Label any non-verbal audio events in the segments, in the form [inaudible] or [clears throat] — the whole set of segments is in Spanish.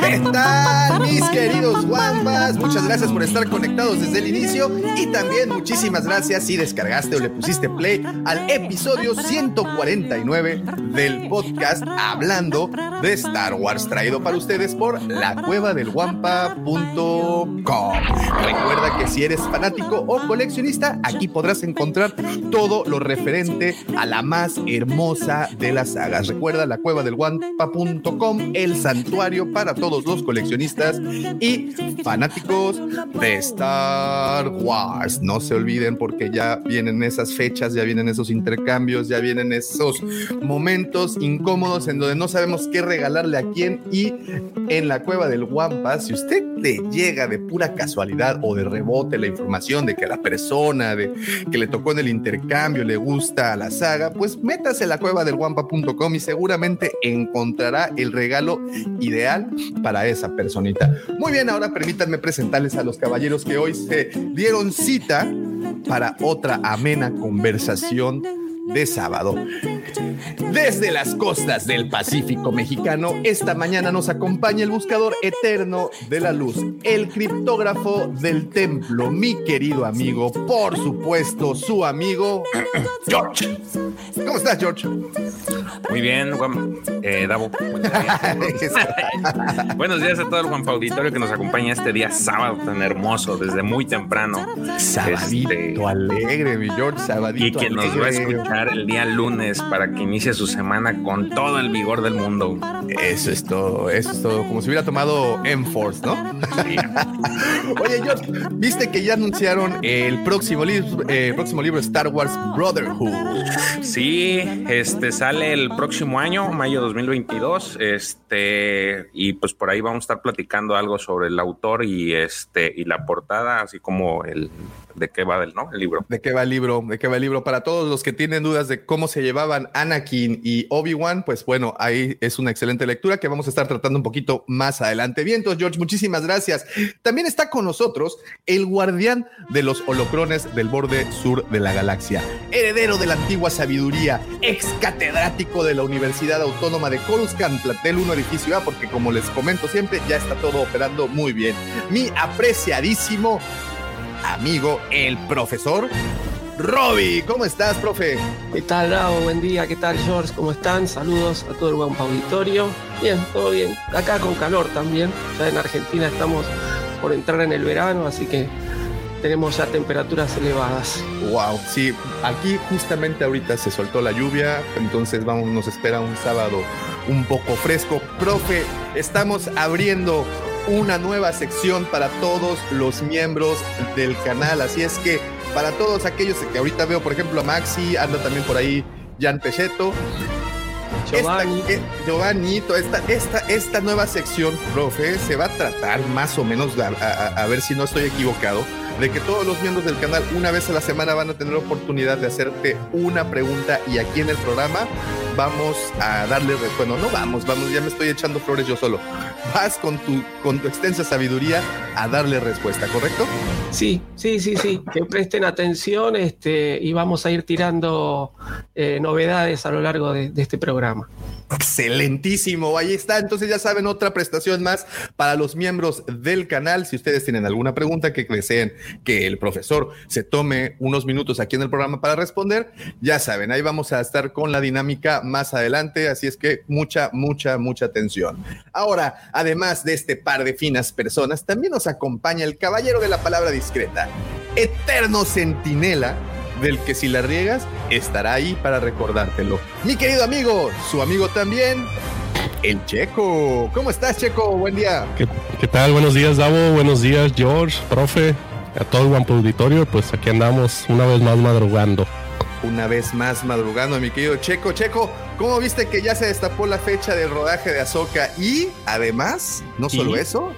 ¿Qué tal, mis queridos guambas? Muchas gracias por estar conectados desde el inicio y también muchísimas gracias si descargaste o le pusiste play al episodio 149 del podcast Hablando de Star Wars, traído para ustedes por lacuevadelguampa.com. Recuerda que si eres fanático o coleccionista, aquí podrás encontrar todo lo referente a la más hermosa de las sagas. Recuerda lacuevadelguampa.com, el santuario para todos los coleccionistas y fanáticos de Star Wars. No se olviden porque ya vienen esas fechas, ya vienen esos intercambios, ya vienen esos momentos incómodos en donde no sabemos qué regalarle a quién y en la cueva del Wampa, si usted le llega de pura casualidad o de rebote la información de que la persona de, que le tocó en el intercambio le gusta la saga, pues métase a la cueva del Wampa.com y seguramente encontrará el regalo ideal para esa personita. Muy bien, ahora permítanme presentarles a los caballeros que hoy se dieron cita para otra amena conversación de sábado. Desde las costas del Pacífico mexicano, esta mañana nos acompaña el buscador eterno de la luz, el criptógrafo del templo, mi querido amigo, por supuesto, su amigo George. ¿Cómo estás, George? Muy bien, Juan eh, Davo. [laughs] Buenos días a todo el Juan Auditorio que nos acompaña este día sábado tan hermoso, desde muy temprano. Sabadito Este, alegre, mi George, sabadito y que nos va a escuchar el día lunes para que inicie su semana con todo el vigor del mundo. Eso es todo, eso es todo. Como si hubiera tomado M-Force, ¿no? [laughs] Oye, George, viste que ya anunciaron el próximo, libro, eh, próximo libro Star Wars Brotherhood. Sí, este sale el próximo año, mayo 2022, este y pues por ahí vamos a estar platicando algo sobre el autor y este y la portada, así como el de qué va el libro. ¿De qué va el libro? ¿De qué va el libro? Para todos los que tienen dudas de cómo se llevaban Anakin y Obi-Wan, pues bueno, ahí es una excelente lectura que vamos a estar tratando un poquito más adelante. Bien, entonces, George, muchísimas gracias. También está con nosotros el guardián de los holocrones del borde sur de la galaxia, heredero de la antigua sabiduría, ex catedrático de la Universidad Autónoma de Coruscant, Platel 1, edificio A, porque como les comento siempre, ya está todo operando muy bien. Mi apreciadísimo amigo, el profesor Robbie. ¿Cómo estás, profe? ¿Qué tal, Bravo? Buen día. ¿Qué tal, George? ¿Cómo están? Saludos a todo el buen auditorio. Bien, todo bien. Acá con calor también. Ya en Argentina estamos por entrar en el verano, así que tenemos ya temperaturas elevadas. Wow, sí, aquí justamente ahorita se soltó la lluvia, entonces vamos, nos espera un sábado un poco fresco. Profe, estamos abriendo una nueva sección para todos los miembros del canal, así es que para todos aquellos que ahorita veo, por ejemplo, a Maxi, anda también por ahí Jan Pecheto. Giovanni. Esta, eh, esta, esta, esta nueva sección, profe, se va a tratar más o menos, a, a- a ver si no estoy equivocado, de que todos los miembros del canal una vez a la semana van a tener oportunidad de hacerte una pregunta y aquí en el programa vamos a darle, bueno, no vamos, vamos, ya me estoy echando flores yo solo. Vas con tu, con tu extensa sabiduría a darle respuesta, ¿correcto? Sí, sí, sí, sí. Que presten atención este, y vamos a ir tirando eh, novedades a lo largo de, de este programa. Excelentísimo, ahí está. Entonces ya saben, otra prestación más para los miembros del canal. Si ustedes tienen alguna pregunta que deseen que el profesor se tome unos minutos aquí en el programa para responder, ya saben, ahí vamos a estar con la dinámica más adelante. Así es que mucha, mucha, mucha atención. Ahora, además de este par de finas personas, también nos acompaña el caballero de la palabra discreta, eterno centinela del que si la riegas estará ahí para recordártelo. Mi querido amigo, su amigo también, el Checo. ¿Cómo estás, Checo? Buen día. ¿Qué, qué tal? Buenos días, Davo. Buenos días, George, profe, a todo el Guampo Auditorio. Pues aquí andamos una vez más madrugando. Una vez más madrugando, mi querido Checo. Checo, ¿cómo viste que ya se destapó la fecha del rodaje de Azoka? Y además, no solo ¿Y? eso,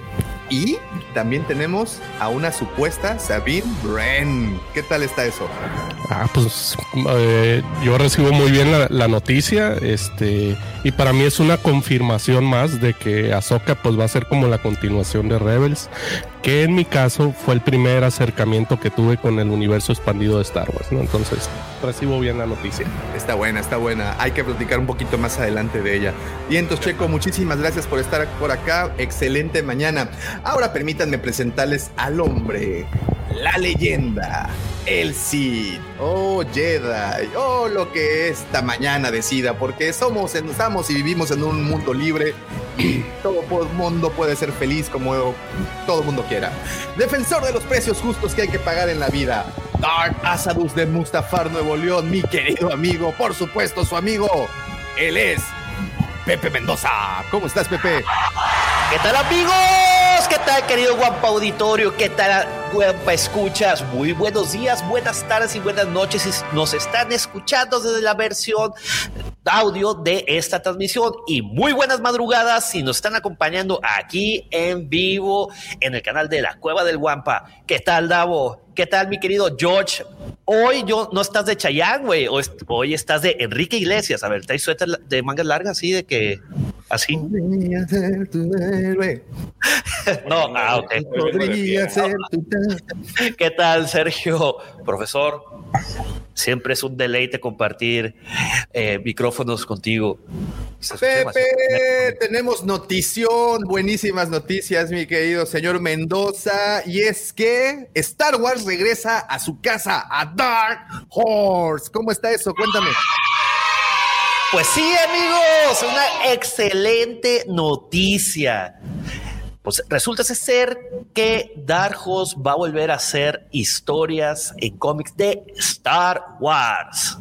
y también tenemos a una supuesta Sabine Wren. ¿Qué tal está eso? Ah, pues eh, yo recibo muy bien la, la noticia, este, y para mí es una confirmación más de que Ahsoka pues va a ser como la continuación de Rebels, que en mi caso fue el primer acercamiento que tuve con el universo expandido de Star Wars, ¿no? Entonces recibo bien la noticia. Está buena, está buena. Hay que platicar un poquito más adelante de ella. Y entonces, Checo, muchísimas gracias por estar por acá. Excelente mañana. Ahora permítanme presentarles al hombre, la leyenda, el Cid, oh Jedi, oh lo que esta mañana decida, porque somos, estamos y vivimos en un mundo libre todo mundo puede ser feliz como todo mundo quiera. Defensor de los precios justos que hay que pagar en la vida. Dark Asadus de Mustafar Nuevo León, mi querido amigo, por supuesto su amigo. Él es Pepe Mendoza. ¿Cómo estás, Pepe? ¿Qué tal amigos? ¿Qué tal querido Guampa Auditorio? ¿Qué tal Guampa Escuchas? Muy buenos días, buenas tardes y buenas noches. Nos están escuchando desde la versión audio de esta transmisión y muy buenas madrugadas si nos están acompañando aquí en vivo en el canal de la Cueva del Guampa. ¿Qué tal Davo? ¿Qué tal mi querido George? Hoy yo no estás de Chayanne, güey. Hoy, estás de Enrique Iglesias. A ver, ¿traes suéter de mangas largas así de que así? Podría ser tu héroe. [laughs] No, ah, ok. Podría ser tu [laughs] ¿Qué tal, Sergio? Profesor, siempre es un deleite compartir eh, micrófonos contigo. Pepe, tenemos notición, buenísimas noticias, mi querido señor Mendoza. Y es que Star Wars regresa a su casa, a Dark Horse. ¿Cómo está eso? Cuéntame. Pues sí, amigos, una excelente noticia. Pues resulta ser que Dark Horse va a volver a hacer historias en cómics de Star Wars.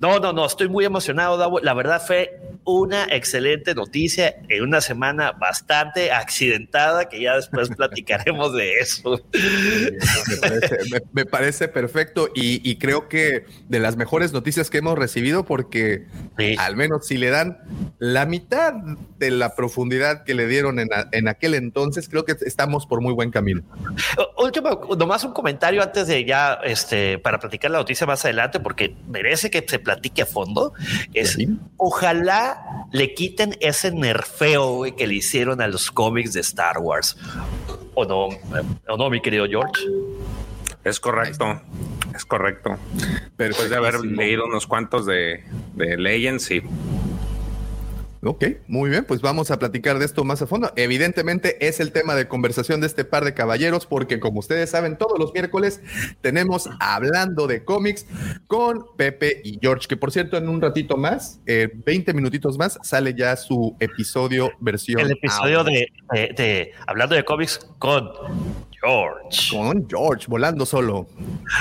No, no, no, estoy muy emocionado. Davo. La verdad fue una excelente noticia en una semana bastante accidentada que ya después [laughs] platicaremos de eso. Me parece, me- me parece perfecto y, y creo que de las mejores noticias que hemos recibido porque Sí. al menos si le dan la mitad de la profundidad que le dieron en, a- en aquel entonces, creo que estamos por muy buen camino. Último, nomás un comentario antes de ya, este, para platicar la noticia más adelante, porque merece que se platique a fondo. Es Sí. ojalá le quiten ese nerfeo güey, que le hicieron a los cómics de Star Wars. O no, o no, mi querido George. Es correcto, es correcto. Después de haber leído unos cuantos de, de Legends, sí. Ok, muy bien, pues vamos a platicar de esto más a fondo. Evidentemente es el tema de conversación de este par de caballeros, porque como ustedes saben, todos los miércoles tenemos hablando de cómics con Pepe y George, que por cierto, en un ratito más, eh, 20 minutitos más, sale ya su episodio versión. El episodio de- de- hablando de cómics con George. Con George, volando solo.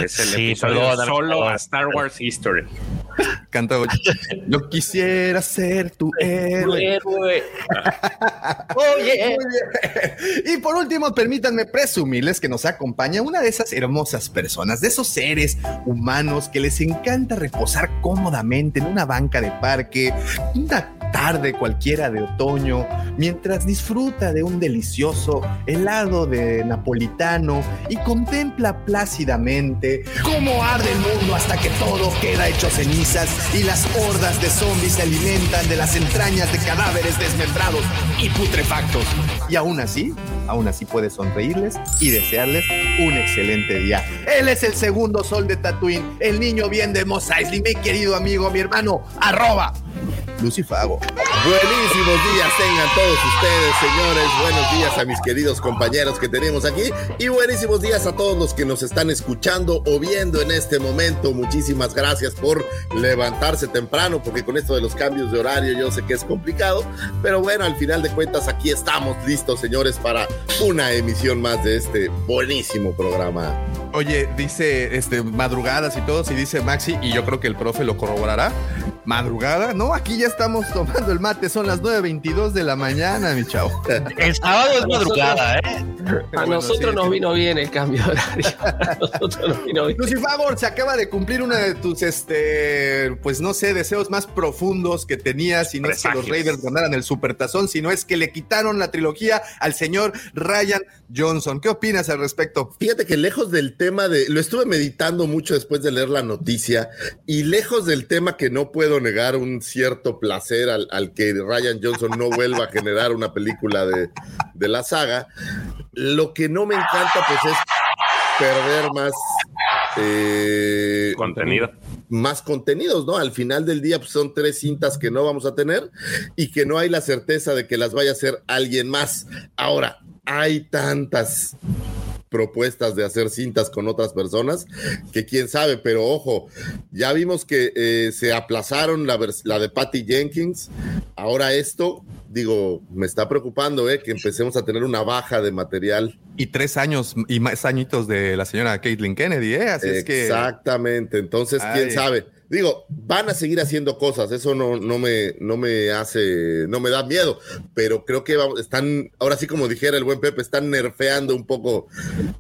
Es el Sí, episodio perdóname, solo a Star Wars History. Canta, yo quisiera ser tu héroe. Héroe. Oye. [laughs] Muy bien. Y por último, permítanme presumirles que nos acompaña una de esas hermosas personas, de esos seres humanos que les encanta reposar cómodamente en una banca de parque, una tarde cualquiera de otoño, mientras disfruta de un delicioso helado de napolitano y contempla plácidamente cómo arde el mundo hasta que todo queda hecho cenizas y las hordas de zombies se alimentan de las entrañas de cadáveres desmembrados y putrefactos. Y aún así, aún así puede sonreírles y desearles un excelente día. Él es el segundo sol de Tatooine, el niño bien de Mos Eisley, mi querido amigo, mi hermano, arroba Lucifago. Buenísimos días tengan todos ustedes, señores. Buenos días a mis queridos compañeros que tenemos aquí. Y buenísimos días a todos los que nos están escuchando o viendo en este momento. Muchísimas gracias por levantarse temprano, porque con esto de los cambios de horario yo sé que es complicado. Pero bueno, al final de cuentas aquí estamos listos, señores, para una emisión más de este buenísimo programa. Oye, dice este, madrugadas y todo, si dice Maxi, y yo creo que el profe lo corroborará. Madrugada. No, aquí ya estamos tomando el mate, son las 9.22 de la mañana, mi chavo. El sábado es madrugada, ¿eh? A Bueno, nosotros sí. nos vino bien el cambio de horario. [laughs] A nosotros nos vino bien. Lucy Favor, se acaba de cumplir una de tus, este, pues no sé, deseos más profundos que tenías, y no es que los. Raiders ganaran el supertazón, sino es que le quitaron la trilogía al señor Ryan Johnson. ¿Qué opinas al respecto? Fíjate que lejos del tema de, lo estuve meditando mucho después de leer la noticia y lejos del tema que no puedo negar un cierto placer al, al que Ryan Johnson no vuelva a generar una película de, de la saga, lo que no me encanta pues es perder más eh, Contenido. más contenidos, ¿no? Al final del día pues, son tres cintas que no vamos a tener y que no hay la certeza de que las vaya a hacer alguien más. Ahora, hay tantas propuestas de hacer cintas con otras personas que quién sabe, pero ojo, ya vimos que eh, se aplazaron la, la de Patty Jenkins, ahora esto, digo, me está preocupando, ¿eh? Que empecemos a tener una baja de material. Y tres años y más añitos de la señora Caitlin Kennedy, ¿eh? Así es que. Exactamente. Entonces, quién Ay. sabe. Digo, van a seguir haciendo cosas. Eso no, no me, no me hace, no me da miedo. Pero creo que están, ahora sí, como dijera el buen Pepe, están nerfeando un poco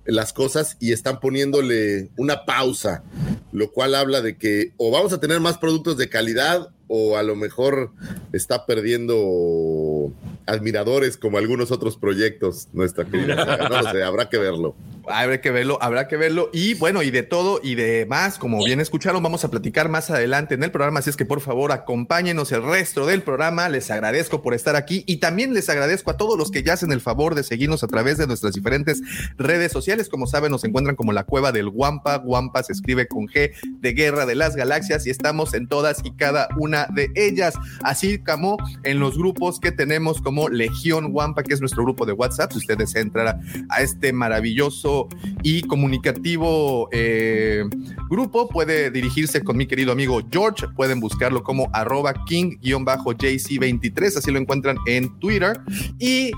las cosas y están poniéndole una pausa, lo cual habla de que o vamos a tener más productos de calidad o a lo mejor está perdiendo admiradores como algunos otros proyectos nuestra querida saga. No sé, habrá que verlo. Habrá que verlo, habrá que verlo. Y bueno, y de todo y de más, como bien escucharon, vamos a platicar más adelante en el programa. Así es que por favor, acompáñenos el resto del programa. Les agradezco por estar aquí y también les agradezco a todos los que ya hacen el favor de seguirnos a través de nuestras diferentes redes sociales. Como saben, nos encuentran como la cueva del Guampa. Guampa se escribe con G de Guerra de las Galaxias y estamos en todas y cada una de ellas. Así como en los grupos que tenemos como Legión Guampa, que es nuestro grupo de WhatsApp. Si ustedes entran a, a este maravilloso y comunicativo eh, grupo, puede dirigirse con mi querido amigo George. Pueden buscarlo como arroba king-jc23. Así lo encuentran en Twitter. Y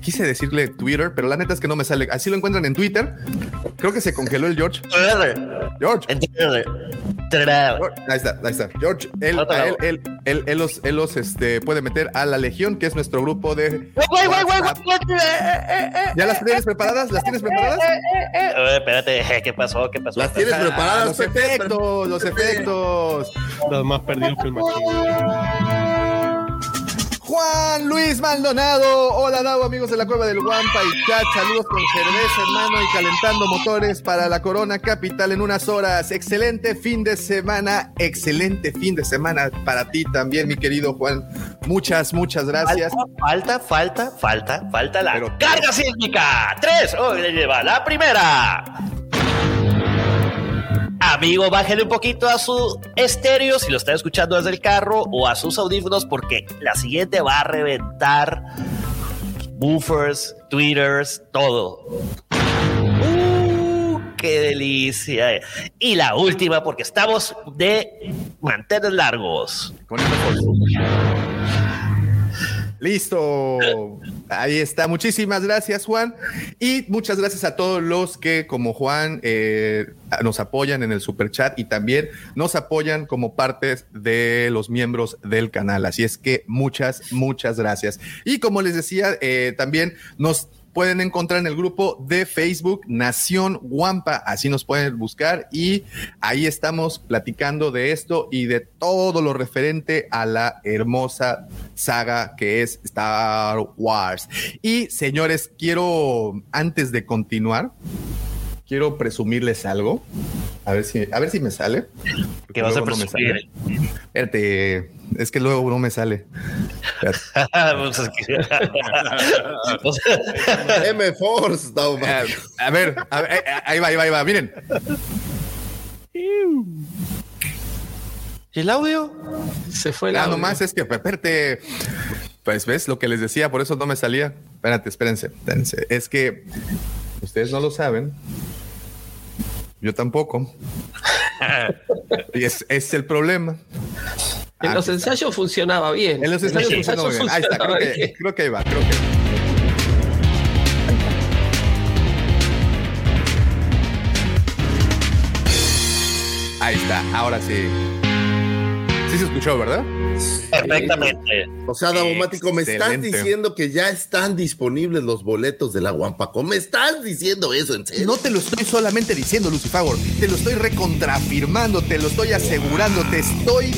quise decirle Twitter, pero la neta es que no me sale. Así lo encuentran en Twitter. Creo que se congeló el George. George. Ahí está, ahí está. George, él, él, él, él, él los, él los, este, puede meter a la Legión, que es nuestro grupo de. Eh, eh, eh, ¿Ya las tienes preparadas? ¿Las tienes preparadas? Eh, eh. espérate, eh, [laughs] ¿qué pasó? ¿Qué pasó? ¿Las tienes Ah, preparadas, los efectos, los efectos. Los más perdidos que el machín. Juan Luis Maldonado. Hola, Davo, amigos de la Cueva del Guampa y chat. Saludos con cerveza, hermano, y calentando motores para la Corona Capital en unas horas. Excelente fin de semana. Excelente fin de semana para ti también, mi querido Juan. Muchas, muchas gracias. Falta, falta, falta, falta la Pero- carga sísmica. Tres, hoy le lleva la primera. Amigo, bájale un poquito a su estéreo si lo está escuchando desde el carro o a sus audífonos porque la siguiente va a reventar buffers, tweeters, todo. Uh, ¡Qué delicia! Y la última porque estamos de mantener largos. Con el. Listo. Ahí está. Muchísimas gracias, Juan. Y muchas gracias a todos los que, como Juan, eh, nos apoyan en el super chat y también nos apoyan como partes de los miembros del canal. Así es que muchas, muchas gracias. Y como les decía, eh, también nos pueden encontrar en el grupo de Facebook Nación Guampa, así nos pueden buscar y ahí estamos platicando de esto y de todo lo referente a la hermosa saga que es Star Wars. Y señores, quiero antes de continuar, quiero presumirles algo. A ver si, a ver si me sale. ¿Qué vas a no me presumir? sale. Espérate, es que luego no me sale. [laughs] [laughs] M Force, no, Eh, a ver, a ver, eh, ahí va, ahí va, ahí va. Miren, ¿Y el audio? Se fue el Ah, audio. nomás es que, espérate, pues ves lo que les decía, por eso no me salía. Espérate, espérense, espérense. Es que ustedes no lo saben, yo tampoco. Y es, es el problema. En Ah, los está. ensayos funcionaba bien. En los ensayos En funcionó bien. Ahí está, creo funcionaba que, creo que ahí va, creo que. Ahí está, ahora sí. ¿Sí Sí se escuchó, ¿verdad? Perfectamente. O sea, Davomático, me estás diciendo que ya están disponibles los boletos de la Guampacón. Me estás diciendo eso, en serio. No te lo estoy solamente diciendo, Lucifagor. Te lo estoy recontrafirmando, te lo estoy asegurando, te estoy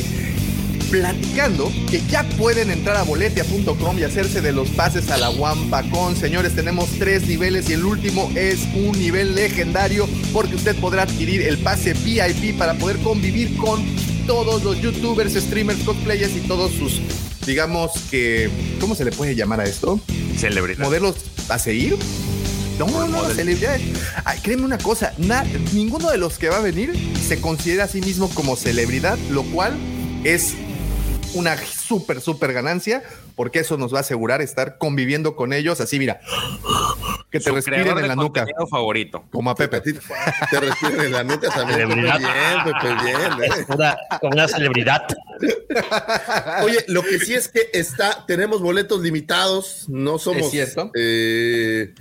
platicando que ya pueden entrar a boletia.com y hacerse de los pases a la Wampacon. Señores, tenemos tres niveles y el último es un nivel legendario porque usted podrá adquirir el pase VIP para poder convivir con todos los youtubers, streamers, cosplayers y todos sus, digamos que, ¿cómo se le puede llamar a esto? Celebridad. ¿Modelos a seguir? No, no, no, celebridades. Ay, créeme una cosa, na- ninguno de los que va a venir se considera a sí mismo como celebridad, lo cual es una súper, súper ganancia, porque eso nos va a asegurar estar conviviendo con ellos así, mira, que te Su respiren en la nuca, favorito. como a Pepe. Ti te respiren en la nuca también. Pepe, Celebridad. bien, Pepe, bien. ¿eh? Una, como una celebridad. Oye, lo que sí es que está, tenemos boletos limitados, no somos Es cierto. eh,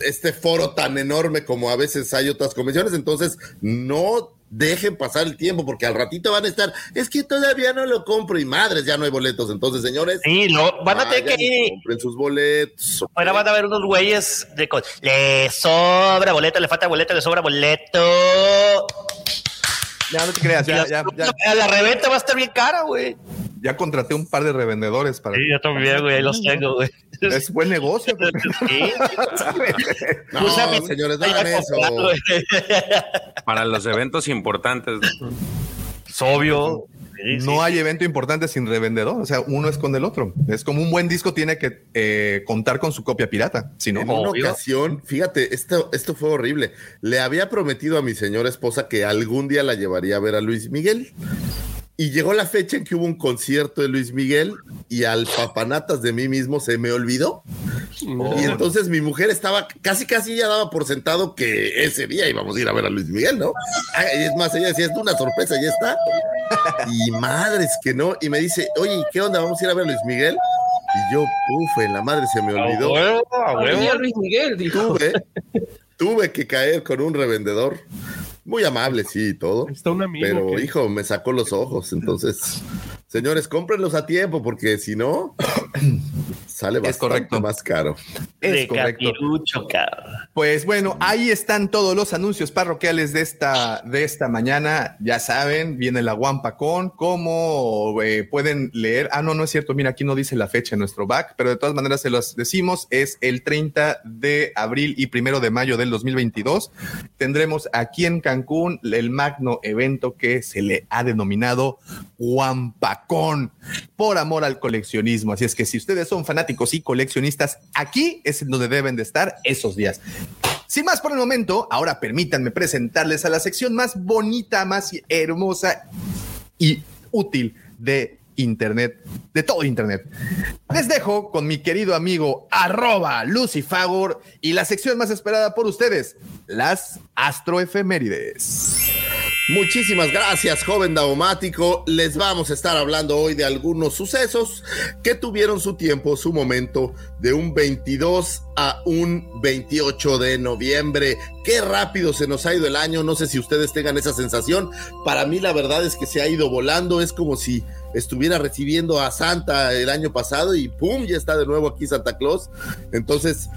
este foro tan enorme como a veces hay otras convenciones, entonces no dejen pasar el tiempo porque al ratito van a estar, es que todavía no lo compro y madres, ya no hay boletos, entonces señores, Sí, lo, van a tener que ir. compren sus boletos. Ahora van a ver unos güeyes de le sobra boleto, le falta boleto, le sobra boleto. Ya no te creas, ya, ya, ya, La reventa va a estar bien cara, güey. Ya contraté un par de revendedores para... Sí, yo también, güey, los tengo, güey. Es buen negocio. Pepe. [laughs] Sí. [laughs] No, señores, no hagan eso. [laughs] Para los eventos importantes. Es obvio. Sí, sí, No hay evento importante sin revendedor, o sea, uno es con el otro. Es como un buen disco tiene que eh, contar con su copia pirata, si no, En una ocasión, fíjate, esto, esto fue horrible. Le había prometido a mi señora esposa que algún día la llevaría a ver a Luis Miguel. Y llegó la fecha en que hubo un concierto de Luis Miguel y al papanatas de mí mismo se me olvidó. Y entonces mi mujer estaba casi, casi ya daba por sentado que ese día íbamos a ir a ver a Luis Miguel, ¿no? Y es más, ella decía, es una sorpresa, ya está. Y madres que no. Y me dice, oye, ¿y ¿qué onda? ¿Vamos a ir a ver a Luis Miguel? Y yo, uf, en la madre se me A olvidó. huevo, a huevo. Luis Miguel, dijo. tuve, tuve que caer con un revendedor. Muy amable, sí, y todo. Está un amigo. Pero, que- hijo, me sacó los ojos. Entonces, señores, cómprenlos a tiempo, porque si no, [clears throat] sale bastante correcto. más caro. es de correcto. Pues bueno, ahí están todos los anuncios parroquiales de esta, de esta mañana. Ya saben, viene la Wampacón, cómo eh, pueden leer. Ah, no, no es cierto. Mira, aquí no dice la fecha en nuestro back, pero de todas maneras se los decimos. Es el 30 de abril y primero de mayo del 2022. Tendremos aquí en Cancún el magno evento que se le ha denominado Wampacón por amor al coleccionismo. Así es que si ustedes son fanáticos y coleccionistas, aquí es donde deben de estar esos días. Sin más por el momento, ahora permítanme presentarles a la sección más bonita, más hermosa y útil de Internet, de todo Internet. Les dejo con mi querido amigo arroba Lucifagor y la sección más esperada por ustedes, las astroefemérides. Muchísimas gracias, joven daumático. Les vamos a estar hablando hoy de algunos sucesos que tuvieron su tiempo, su momento, de un 22 a un 28 de noviembre. Qué rápido se nos ha ido el año. No sé si ustedes tengan esa sensación. Para mí, la verdad es que se ha ido volando. Es como si estuviera recibiendo a Santa el año pasado y ¡pum! ya está de nuevo aquí Santa Claus. Entonces,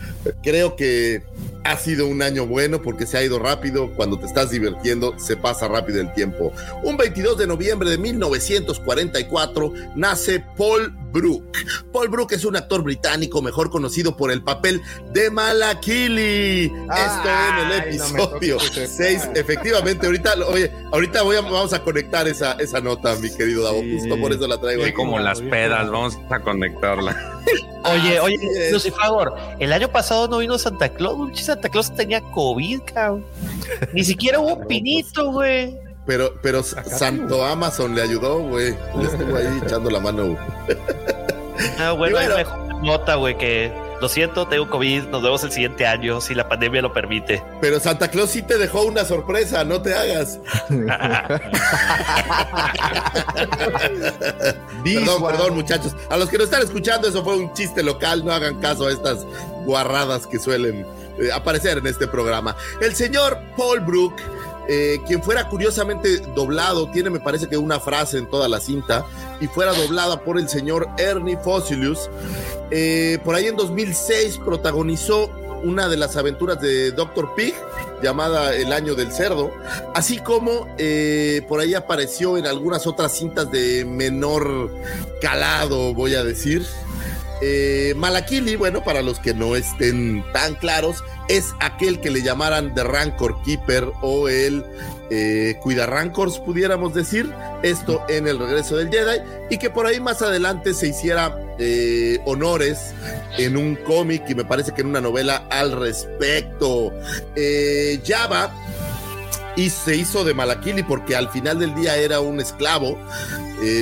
creo que ha sido un año bueno porque se ha ido rápido. Cuando te estás divirtiendo, se pasa rápido el tiempo. Un 22 de noviembre de 1944 nace Paul Brook. Paul Brook es un actor británico mejor conocido por el papel de Malakili. Esto en el episodio toques ese 6. Efectivamente, ahorita, oye, ahorita voy a- vamos a conectar esa, esa nota, mi querido Davo. Sí. Justo por eso la traigo. Aquí. como las pedas, vamos a conectarla. [laughs] Oye, oye. Lucifagor, el año pasado no vino Santa Claus, Santa Claus tenía COVID, cabrón. Ni siquiera hubo [laughs] un pinito, güey. Pero, pero Santo Amazon le ayudó, güey. Le estuvo ahí [laughs] echando la mano. Ah, bueno, bueno. hay mejor nota, güey, que lo siento, tengo COVID, nos vemos el siguiente año, si la pandemia lo permite. Pero Santa Claus sí te dejó una sorpresa, no te hagas. [laughs] Perdón, perdón, muchachos. A los que nos están escuchando, eso fue un chiste local. No hagan caso a estas guarradas que suelen eh, aparecer en este programa. El señor Paul Brook eh, quien fuera curiosamente doblado, tiene me parece que una frase en toda la cinta, y fuera doblada por el señor Ernie Fossilius. Eh, por ahí en 2006 protagonizó una de las aventuras de Dr. Pig llamada El Año del Cerdo, así como eh, por ahí apareció en algunas otras cintas de menor calado, voy a decir. Eh, Malakili, bueno, para los que no estén tan claros, es aquel que le llamaran The Rancor Keeper o el eh, Cuida Rancors, pudiéramos decir, esto en el regreso del Jedi, y que por ahí más adelante se hiciera eh, honores en un cómic y me parece que en una novela al respecto. Eh, Java y se hizo de Malakili porque al final del día era un esclavo.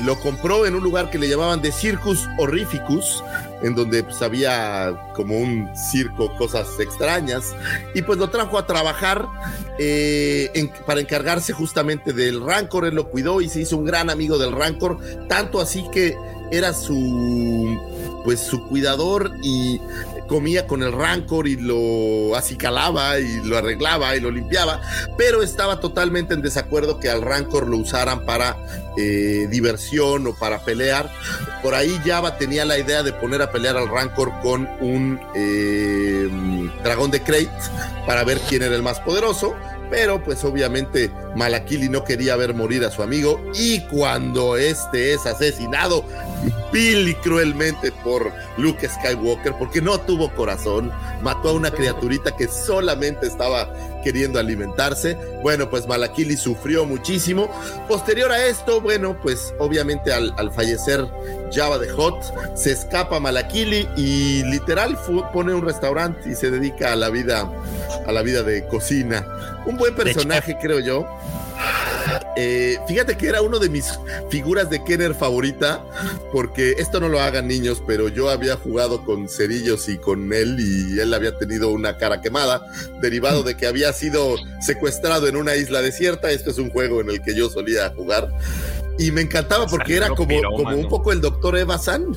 Lo compró en un lugar que le llamaban de Circus Horrificus, en donde pues, había como un circo, cosas extrañas, y pues lo trajo a trabajar eh, para encargarse justamente del Rancor. Él lo cuidó y se hizo un gran amigo del Rancor, tanto así que era su pues su cuidador y comía con el rancor y lo acicalaba y lo arreglaba y lo limpiaba, pero estaba totalmente en desacuerdo que al rancor lo usaran para eh, diversión o para pelear. Por ahí Java tenía la idea de poner a pelear al rancor con un eh, dragón de Crate para ver quién era el más poderoso. Pero pues obviamente Malakili no quería ver morir a su amigo y cuando este es asesinado vil y cruelmente por Luke Skywalker porque no tuvo corazón, mató a una criaturita que solamente estaba queriendo alimentarse. Bueno, pues Malakili sufrió muchísimo. Posterior a esto, bueno, pues obviamente al, al fallecer Java de Hot, se escapa Malakili y literal pone un restaurante y se dedica a la vida, a la vida de cocina. Un buen personaje, creo yo. Eh, fíjate que era uno de mis figuras de Kenner favorita, porque esto no lo hagan niños, pero yo había jugado con cerillos y con él y él había tenido una cara quemada, derivado de que había sido secuestrado en una isla desierta. Esto es un juego en el que yo solía jugar y me encantaba porque era como, como un poco el doctor Eva San.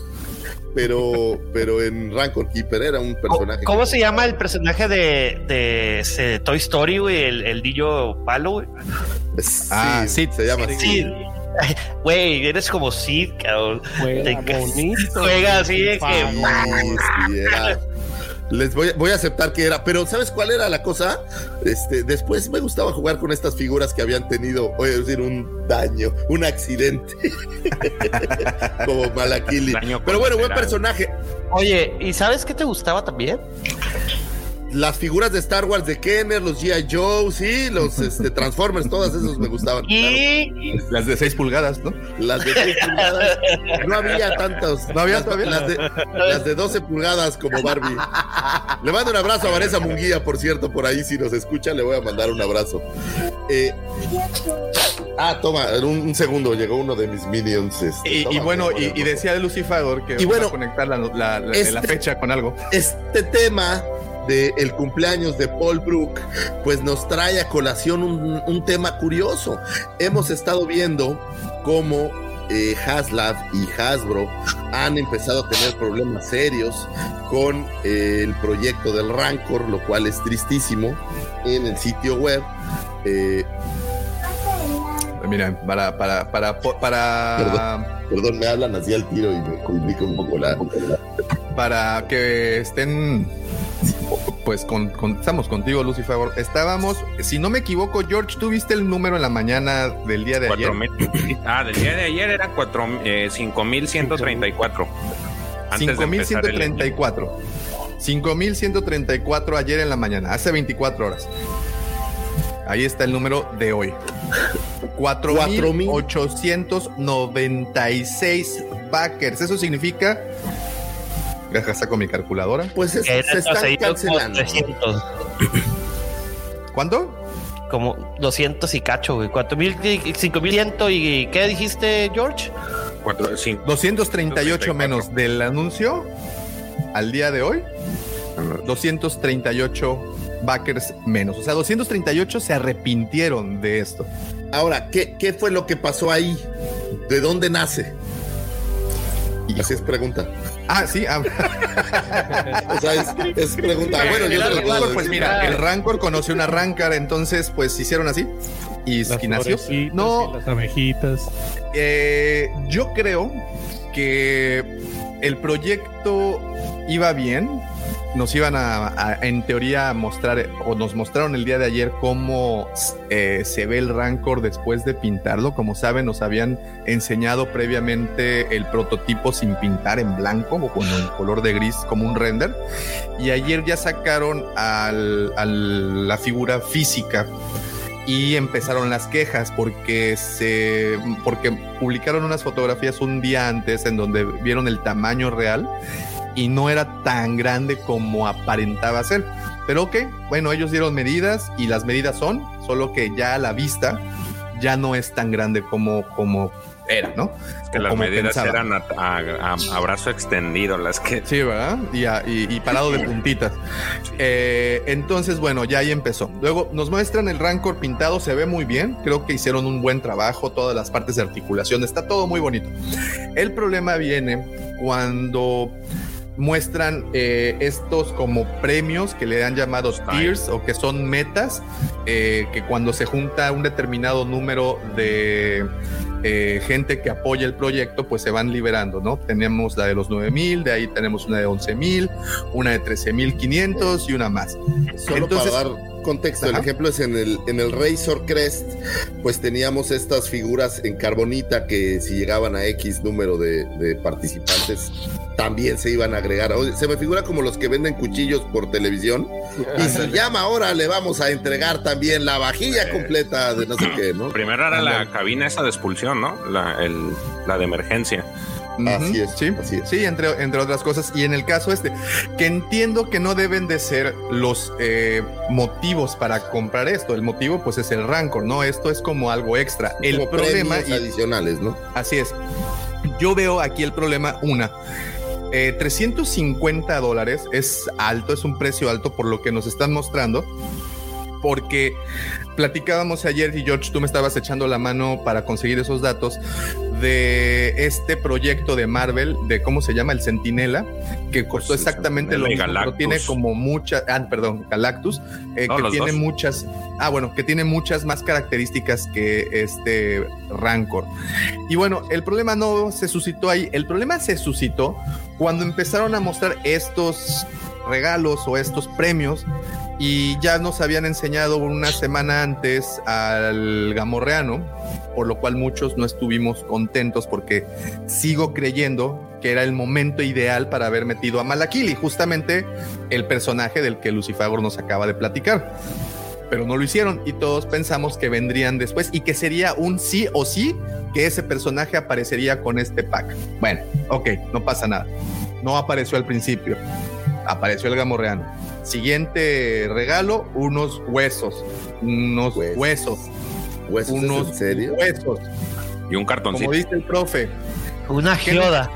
Pero, pero en Rancor Keeper era un personaje. ¿Cómo se llama el personaje de, de Toy Story, güey? El, el niño palo, güey. Ah, sí, se llama Sid. [laughs] Güey, eres como Sid, cabrón. Juega Te- bonito. Juega así de que. sí, era. Les voy, voy a aceptar que era, pero ¿sabes cuál era la cosa? Este, después me gustaba jugar con estas figuras que habían tenido, voy a decir, un daño, un accidente, [laughs] como Malakili. Pero bueno, buen personaje. Oye, ¿y sabes qué te gustaba también? Las figuras de Star Wars de Kenner, los G.I. Joe, sí, los este, Transformers, todas esos me gustaban. Y Las de 6 pulgadas, ¿no? Las de 6 pulgadas. No había tantos. No había todavía. las de, las de 12 pulgadas como Barbie. Le mando un abrazo a Vanessa Munguía, por cierto, por ahí si nos escucha le voy a mandar un abrazo. Eh, ah, toma, un, un segundo, llegó uno de mis minions. este, Y, bueno, y, decía de Lucifagor que Y iba bueno, a conectar la, la- la- este- la fecha con algo. este tema de el cumpleaños de Paul Brook, pues nos trae a colación un, un tema curioso. Hemos estado viendo cómo eh, Haslab y Hasbro han empezado a tener problemas serios con eh, el proyecto del Rancor, lo cual es tristísimo en el sitio web. Eh, Mira, para, para, para, para, Perdón. perdón, me hablan así al tiro y me complica un poco la... para que estén pues con, con- estamos contigo Lucifer. Estábamos si no me equivoco George tú viste el número en la mañana del día de ayer mil- ah, del día de ayer era cuatro, eh, 5134. Antes de empezar el año. 5134 5134 ayer en la mañana hace 24 horas. Ahí está el número de hoy. 4896 backers. Eso significa Deja, saco mi calculadora. Pues es- Eran se están cancelando. 300. [coughs] ¿Cuánto? Como 200 y cacho, güey. 4000, 5100 y ¿qué dijiste, George? Cuatro, cinco. 238 menos del anuncio al día de hoy. 238 backers menos. O sea, 238 se arrepintieron de esto. Ahora, ¿qué, ¿qué fue lo que pasó ahí? ¿De dónde nace? Y así es pregunta. Ah, sí. ah. [laughs] O sea, es, es pregunta. Bueno, yo el te lo puedo Rancor, pues mira, el Rancor conoció una Rancor, entonces pues hicieron así. Y, nació. No, y las abejitas. Eh, yo creo que el proyecto iba bien. Nos iban a, en teoría, mostrar, o nos mostraron el día de ayer cómo eh, se ve el Rancor después de pintarlo. Como saben, nos habían enseñado previamente el prototipo sin pintar en blanco o con el color de gris como un render. Y ayer ya sacaron al, al, la figura física y empezaron las quejas porque se porque publicaron unas fotografías un día antes en donde vieron el tamaño real y no era tan grande como aparentaba ser. Pero ok, bueno, ellos dieron medidas y las medidas son, solo que ya a la vista ya no es tan grande como, como era, ¿no? Es que O las medidas pensaba. eran a, a- a- a brazo extendido, las que Sí, ¿verdad? Y, a- y- y parado de puntitas. Eh, entonces, bueno, ya ahí empezó. Luego nos muestran el Rancor pintado, se ve muy bien. Creo que hicieron un buen trabajo, todas las partes de articulación, está todo muy bonito. El problema viene cuando muestran eh, estos como premios que le han llamado tiers o que son metas, eh, que cuando se junta un determinado número de eh, gente que apoya el proyecto, pues se van liberando, ¿no? Tenemos la de los 9000, de ahí tenemos una de 11000, una de 13500 y una más. Solo Entonces- para dar contexto, el ejemplo es en el, en el Razor Crest, pues teníamos estas figuras en carbonita que si llegaban a X número de, de participantes, también se iban a agregar. Oye, Se me figura como los que venden cuchillos por televisión. Y si llama ahora, le vamos a entregar también la vajilla completa de no sé qué, ¿no? primero era la cabina esa de expulsión, ¿no? La, el- la de emergencia. Así es, Sí, así es. sí entre, entre otras cosas. Y en el caso este, que entiendo que no deben de ser los eh, motivos para comprar esto. El motivo, pues, es el Rancor, ¿no? Esto es como algo extra. El Como problema, y- adicionales, ¿no? así es. Yo veo aquí el problema, una. eh, 350 dólares es alto, es un precio alto por lo que nos están mostrando. Porque platicábamos ayer y George, tú me estabas echando la mano para conseguir esos datos de este proyecto de Marvel, de cómo se llama, el Centinela, que costó Pues el exactamente lo mismo, pero tiene como muchas, ah, perdón, Galactus, eh, No, que tiene dos. muchas, ah, bueno, que tiene muchas más características que este Rancor. Y bueno, el problema no se suscitó ahí, el problema se suscitó cuando empezaron a mostrar estos regalos o estos premios y ya nos habían enseñado una semana antes al gamorreano, por lo cual muchos no estuvimos contentos porque sigo creyendo que era el momento ideal para haber metido a Malakili, justamente el personaje del que Lucifagor nos acaba de platicar. Pero no lo hicieron y todos pensamos que vendrían después y que sería un sí o sí que ese personaje aparecería con este pack. Bueno, ok, no pasa nada. No apareció al principio, apareció el gamorreano. Siguiente regalo, unos huesos, unos Huesos. huesos, ¿Huesos es unos en serio? huesos. Y un cartoncito. Como dice el profe, Una geoda.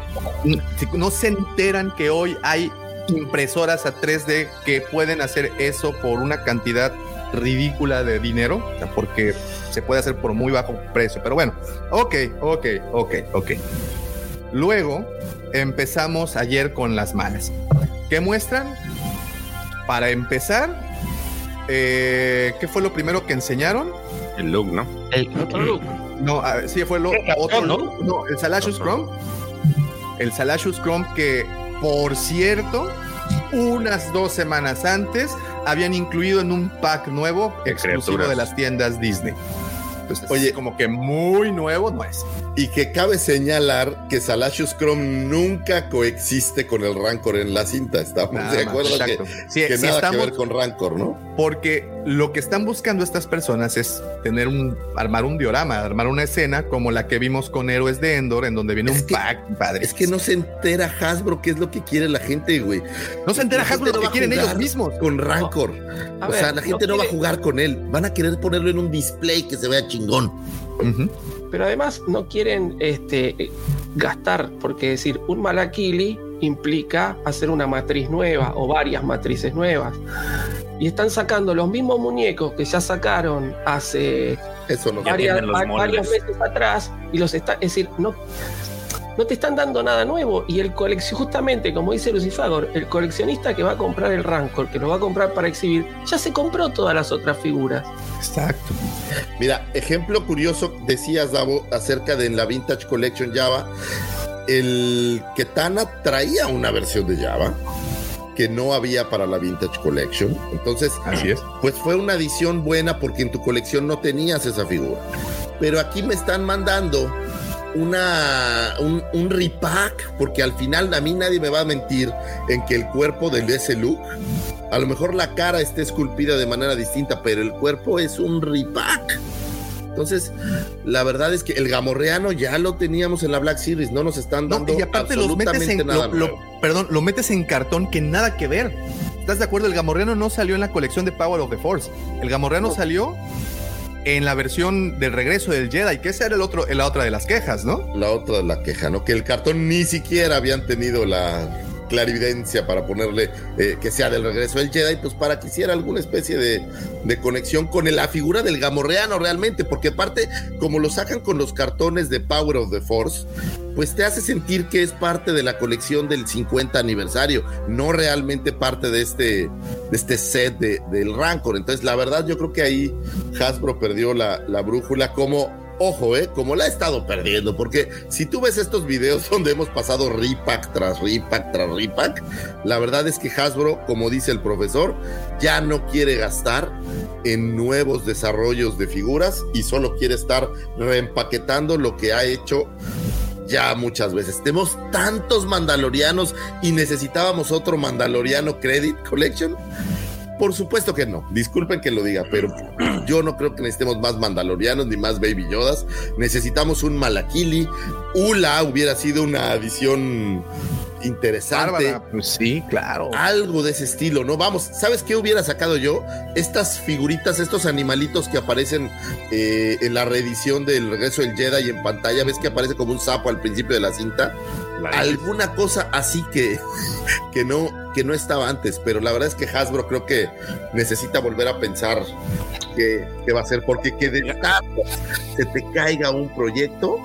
no se enteran que hoy hay impresoras a 3D que pueden hacer eso por una cantidad ridícula de dinero, porque se puede hacer por muy bajo precio. Pero bueno, ok, ok, ok, ok. Luego empezamos ayer con las malas. ¿Qué muestran? Para empezar, eh, ¿qué fue lo primero que enseñaron? El look, ¿no? El, Otro look. No, a ver, sí, fue lo ¿Qué, otro, ¿no? No, el Salacious Chrome. El Salacious Chrome que, por cierto, unas dos semanas antes habían incluido en un pack nuevo exclusivo criaturas. de las tiendas Disney. Entonces, Oye. Como que muy nuevo no es. Y que cabe señalar que Salacious Chrome nunca coexiste con el Rancor en la cinta. Estamos Nada de más, acuerdo que. Sí, nada estamos- que ver con Rancor, ¿no? Porque lo que están buscando estas personas es tener un, armar un diorama, armar una escena como la que vimos con Héroes de Endor, en donde viene Es un que- pack padre. Es que no se entera Hasbro qué es lo que quiere la gente, güey. no se entera La Hasbro lo no que quieren ellos mismos. Con Rancor. O ver, sea, la gente no no va a jugar con él. Van a querer ponerlo en un display que se vea chingón. Pero además no quieren este, eh, gastar, porque decir, un Malakili implica hacer una matriz nueva o varias matrices nuevas. Y están sacando los mismos muñecos que ya sacaron hace Eso varias- los varios meses atrás y los está, es decir, no no te están dando nada nuevo. Y el colección, justamente como dice Lucifagor, el coleccionista que va a comprar el Rancor, que lo va a comprar para exhibir, ya se compró todas las otras figuras. Exacto. Mira, ejemplo curioso, decías, Davo, acerca de la Vintage Collection Java, el Ketana traía una versión de Java que no había para la Vintage Collection. Entonces, Así es. pues fue una adición buena porque en tu colección no tenías esa figura. Pero aquí me están mandando una, un, un repack, porque al final a mí nadie me va a mentir en que el cuerpo del ese look, a lo mejor la cara esté esculpida de manera distinta, pero el cuerpo es un repack. Entonces, la verdad es que el gamorreano ya lo teníamos en la Black Series, no nos están No, dando y aparte los metes absolutamente en. nada lo- perdón, lo metes en cartón que nada que ver. ¿Estás de acuerdo? El Gamorreano no salió en la colección de Power of the Force. El Gamorreano salió en la versión del regreso del Jedi, que esa era el otro, la otra de las quejas, ¿no? La otra de la queja, ¿no? Que el cartón ni siquiera habían tenido la clarividencia para ponerle eh, que sea del regreso del Jedi, pues para que hiciera alguna especie de, de conexión con la figura del gamorreano realmente, porque aparte, como lo sacan con los cartones de Power of the Force, pues te hace sentir que es parte de la colección del 50 aniversario, no realmente parte de este, de este set de- del Rancor. Entonces, la verdad, yo creo que ahí Hasbro perdió la, la brújula como Ojo, eh, como la ha estado perdiendo, porque si tú ves estos videos [laughs] donde hemos pasado repack tras repack tras repack, la verdad es que Hasbro, como dice el profesor, ya no quiere gastar en nuevos desarrollos de figuras y solo quiere estar reempaquetando lo que ha hecho ya muchas veces. Tenemos tantos mandalorianos y necesitábamos otro mandaloriano Credit Collection. Por supuesto que no. Disculpen que lo diga, pero [clears throat] yo no creo que necesitemos más Mandalorianos ni más Baby Yodas. Necesitamos un Malakili. Ula hubiera sido una adición interesante. Bárbara, pues sí, claro. Algo de ese estilo, ¿no? Vamos, ¿sabes qué hubiera sacado yo? Estas figuritas, estos animalitos que aparecen eh, en la reedición del regreso del Jedi en pantalla. ¿Ves que aparece como un sapo al principio de la cinta? Alguna cosa así que, [laughs] que no, que no estaba antes, pero la verdad es que Hasbro creo que necesita volver a pensar qué, qué va a hacer, porque que de verdad se te caiga un proyecto,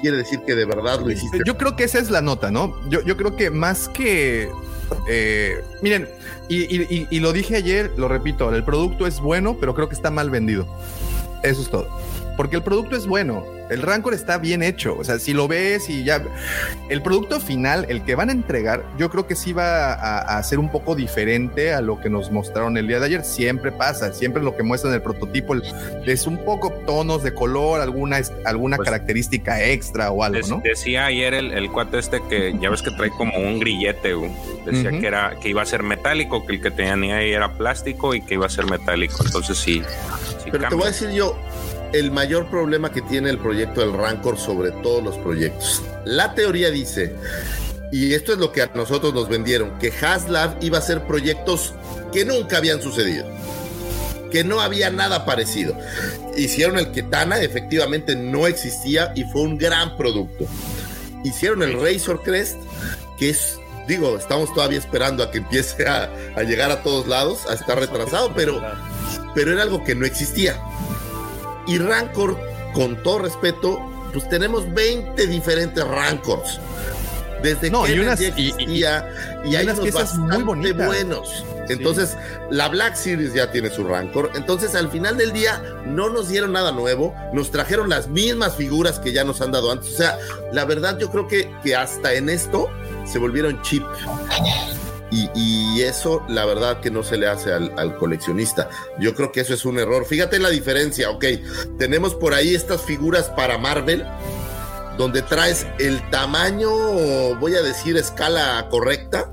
quiere decir que de verdad lo hiciste. Yo creo que esa es la nota, ¿no? Yo, yo creo que más que. eh, miren, y, y- y- y lo dije ayer, lo repito, el producto es bueno, pero creo que está mal vendido. Eso es todo. Porque el producto es bueno. El Rancor está bien hecho. O sea, si lo ves y ya. El producto final, el que van a entregar, yo creo que sí va a, a ser un poco diferente a lo que nos mostraron el día de ayer. Siempre pasa. Siempre lo que muestran en el prototipo el- es un poco tonos de color, alguna, alguna Pues, característica extra o algo, ¿no? Decía ayer el, el cuate este que ya ves que trae como un grillete, güey. decía que era que iba a ser metálico, que el que tenía ahí era plástico y que iba a ser metálico. Entonces sí. sí Pero te voy a decir yo, el mayor problema que tiene el proyecto del Rancor sobre todos los proyectos. La teoría dice, y esto es lo que a nosotros nos vendieron, que Haslab iba a hacer proyectos que nunca habían sucedido. Que no había nada parecido. Hicieron el Ketana, efectivamente no existía y fue un gran producto. Hicieron el Razor Crest, que es, digo, estamos todavía esperando a que empiece a, llegar a todos lados, a estar retrasado, pero, pero era algo que no existía. Y Rancor, con todo respeto, pues tenemos 20 diferentes Rancors. Desde No, que y unas- ya y- y- existía, y, hay unas piezas muy bonitas. buenos. Entonces, la Black Series ya tiene su Rancor. Entonces, al final del día, no nos dieron nada nuevo. Nos trajeron las mismas figuras que ya nos han dado antes. O sea, la verdad, yo creo que, que hasta en esto se volvieron cheap. Y, eso, la verdad, que no se le hace al, al coleccionista. Yo creo que eso es un error. Fíjate la diferencia, ok. Tenemos por ahí estas figuras para Marvel, donde traes el tamaño, voy a decir, escala correcta,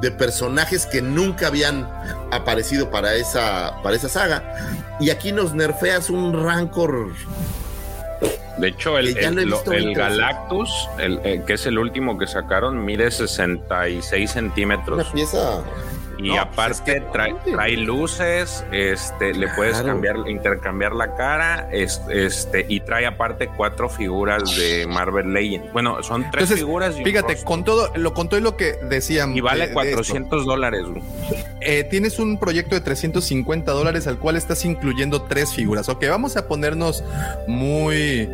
de personajes que nunca habían aparecido para esa, para esa saga. Y aquí nos nerfeas un Rancor. De hecho, el, el- el Galactus, el, el que es el último que sacaron, mide 66 centímetros. Una pieza Y No, pues aparte es que- trae, trae luces, este, le puedes cambiar, intercambiar la cara, es- este, y trae aparte cuatro figuras de Marvel Legends. Bueno, son tres Entonces, figuras y Fíjate, con todo, lo, con todo lo que decían. y vale de- de esto, 400 dólares. eh, tienes un proyecto de 350 dólares al cual estás incluyendo tres figuras. Ok, vamos a ponernos muy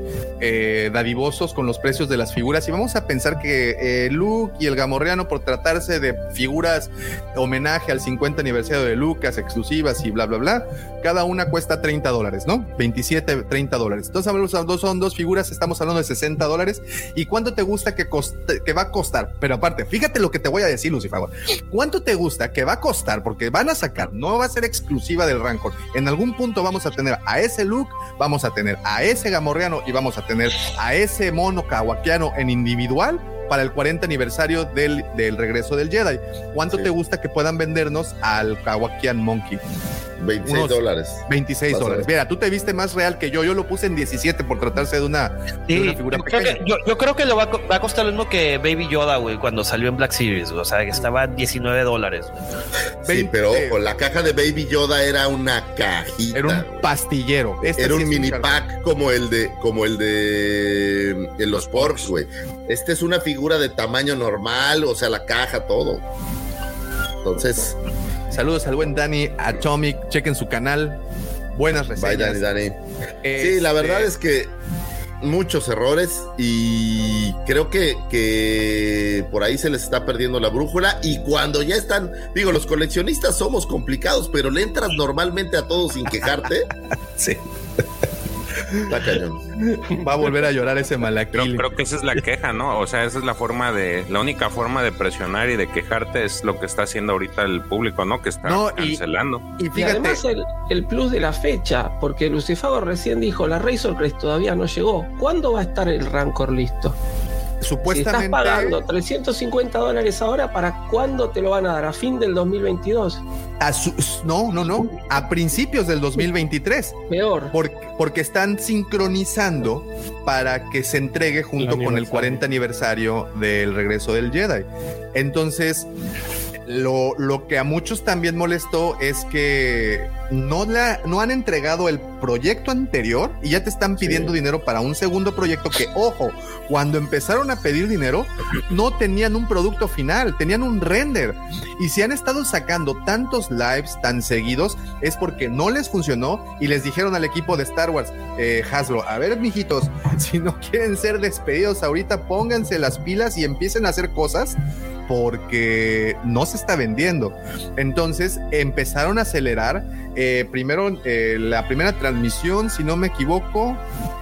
eh, dadivosos con los precios de las figuras y vamos a pensar que eh, Luke y el Gamorreano, por tratarse de figuras homenaje al 50 aniversario de Lucas, exclusivas y bla, bla, bla, cada una cuesta 30 dólares, ¿no? 27, 30 dólares. Entonces, dos, son dos figuras, estamos hablando de 60 dólares. ¿Y cuánto te gusta que, coste- que va a costar? Pero aparte, fíjate lo que te voy a decir, Lucifer. ¿Cuánto te gusta que va a costar? Porque van a sacar, no va a ser exclusiva del Rancor. En algún punto vamos a tener a ese Luke, vamos a tener a ese Gamorreano y vamos a tener a ese mono kawakiano en individual para el 40 aniversario del, del regreso del Jedi. ¿Cuánto Sí. te gusta que puedan vendernos al Kawakian Monkey? 26 Unos dólares. 26 Vas a dólares. Mira, tú te viste más real que yo. Yo lo puse en 17 por tratarse de una, de figura yo, creo pequeña. que, yo, yo creo que lo va a, co- va a costar lo mismo que Baby Yoda, güey, cuando salió en Black Series. O sea, que estaba en 19 dólares. Sí, 20. pero ojo, la caja de Baby Yoda era una cajita. Era un pastillero. Este Era sí un mini pack como el de como el de en los porks, güey. Este es una figura de tamaño normal, o sea, la caja, todo. Entonces, Saludos al buen Dani Atomic. Chequen su canal. Buenas bye, reseñas. Dani, Dani. Sí, la Este, verdad es que muchos errores y creo que, que por ahí se les está perdiendo la brújula y cuando ya están, digo, los coleccionistas somos complicados, pero le entras normalmente a todos sin quejarte. [laughs] Sí. Está cañón. Va a volver a llorar ese Creo, malaquil. creo que esa es la queja, ¿no? O sea, esa es la forma de, la única forma de presionar y de quejarte es lo que está haciendo ahorita el público, ¿no? Que está No, cancelando. Y Y fíjate, además el, el plus de la fecha, porque Lucifago recién dijo, la Razor Crest todavía no llegó. ¿Cuándo va a estar el Rancor listo? Si estás supuestamente. pagando 350 dólares ahora, ¿para cuándo te lo van a dar? ¿A fin del 2022? a su- no, no, no. A principios del 2023. Peor. Porque, porque están sincronizando para que se entregue junto El con el aniversario. 40 aniversario del regreso del Jedi. Entonces, lo, lo que a muchos también molestó es que no, la, no han entregado el proyecto anterior y ya te están pidiendo dinero para un segundo proyecto que, ojo, cuando empezaron a pedir dinero, no tenían un producto final, tenían un render. Y si han estado sacando tantos lives tan seguidos, es porque no les funcionó y les dijeron al equipo de Star Wars, eh, Hasbro, a ver, mijitos, [laughs] si no quieren ser despedidos ahorita, pónganse las pilas y empiecen a hacer cosas porque no se está vendiendo. Entonces empezaron a acelerar. eh, primero, eh, la primera transmisión, si no me equivoco,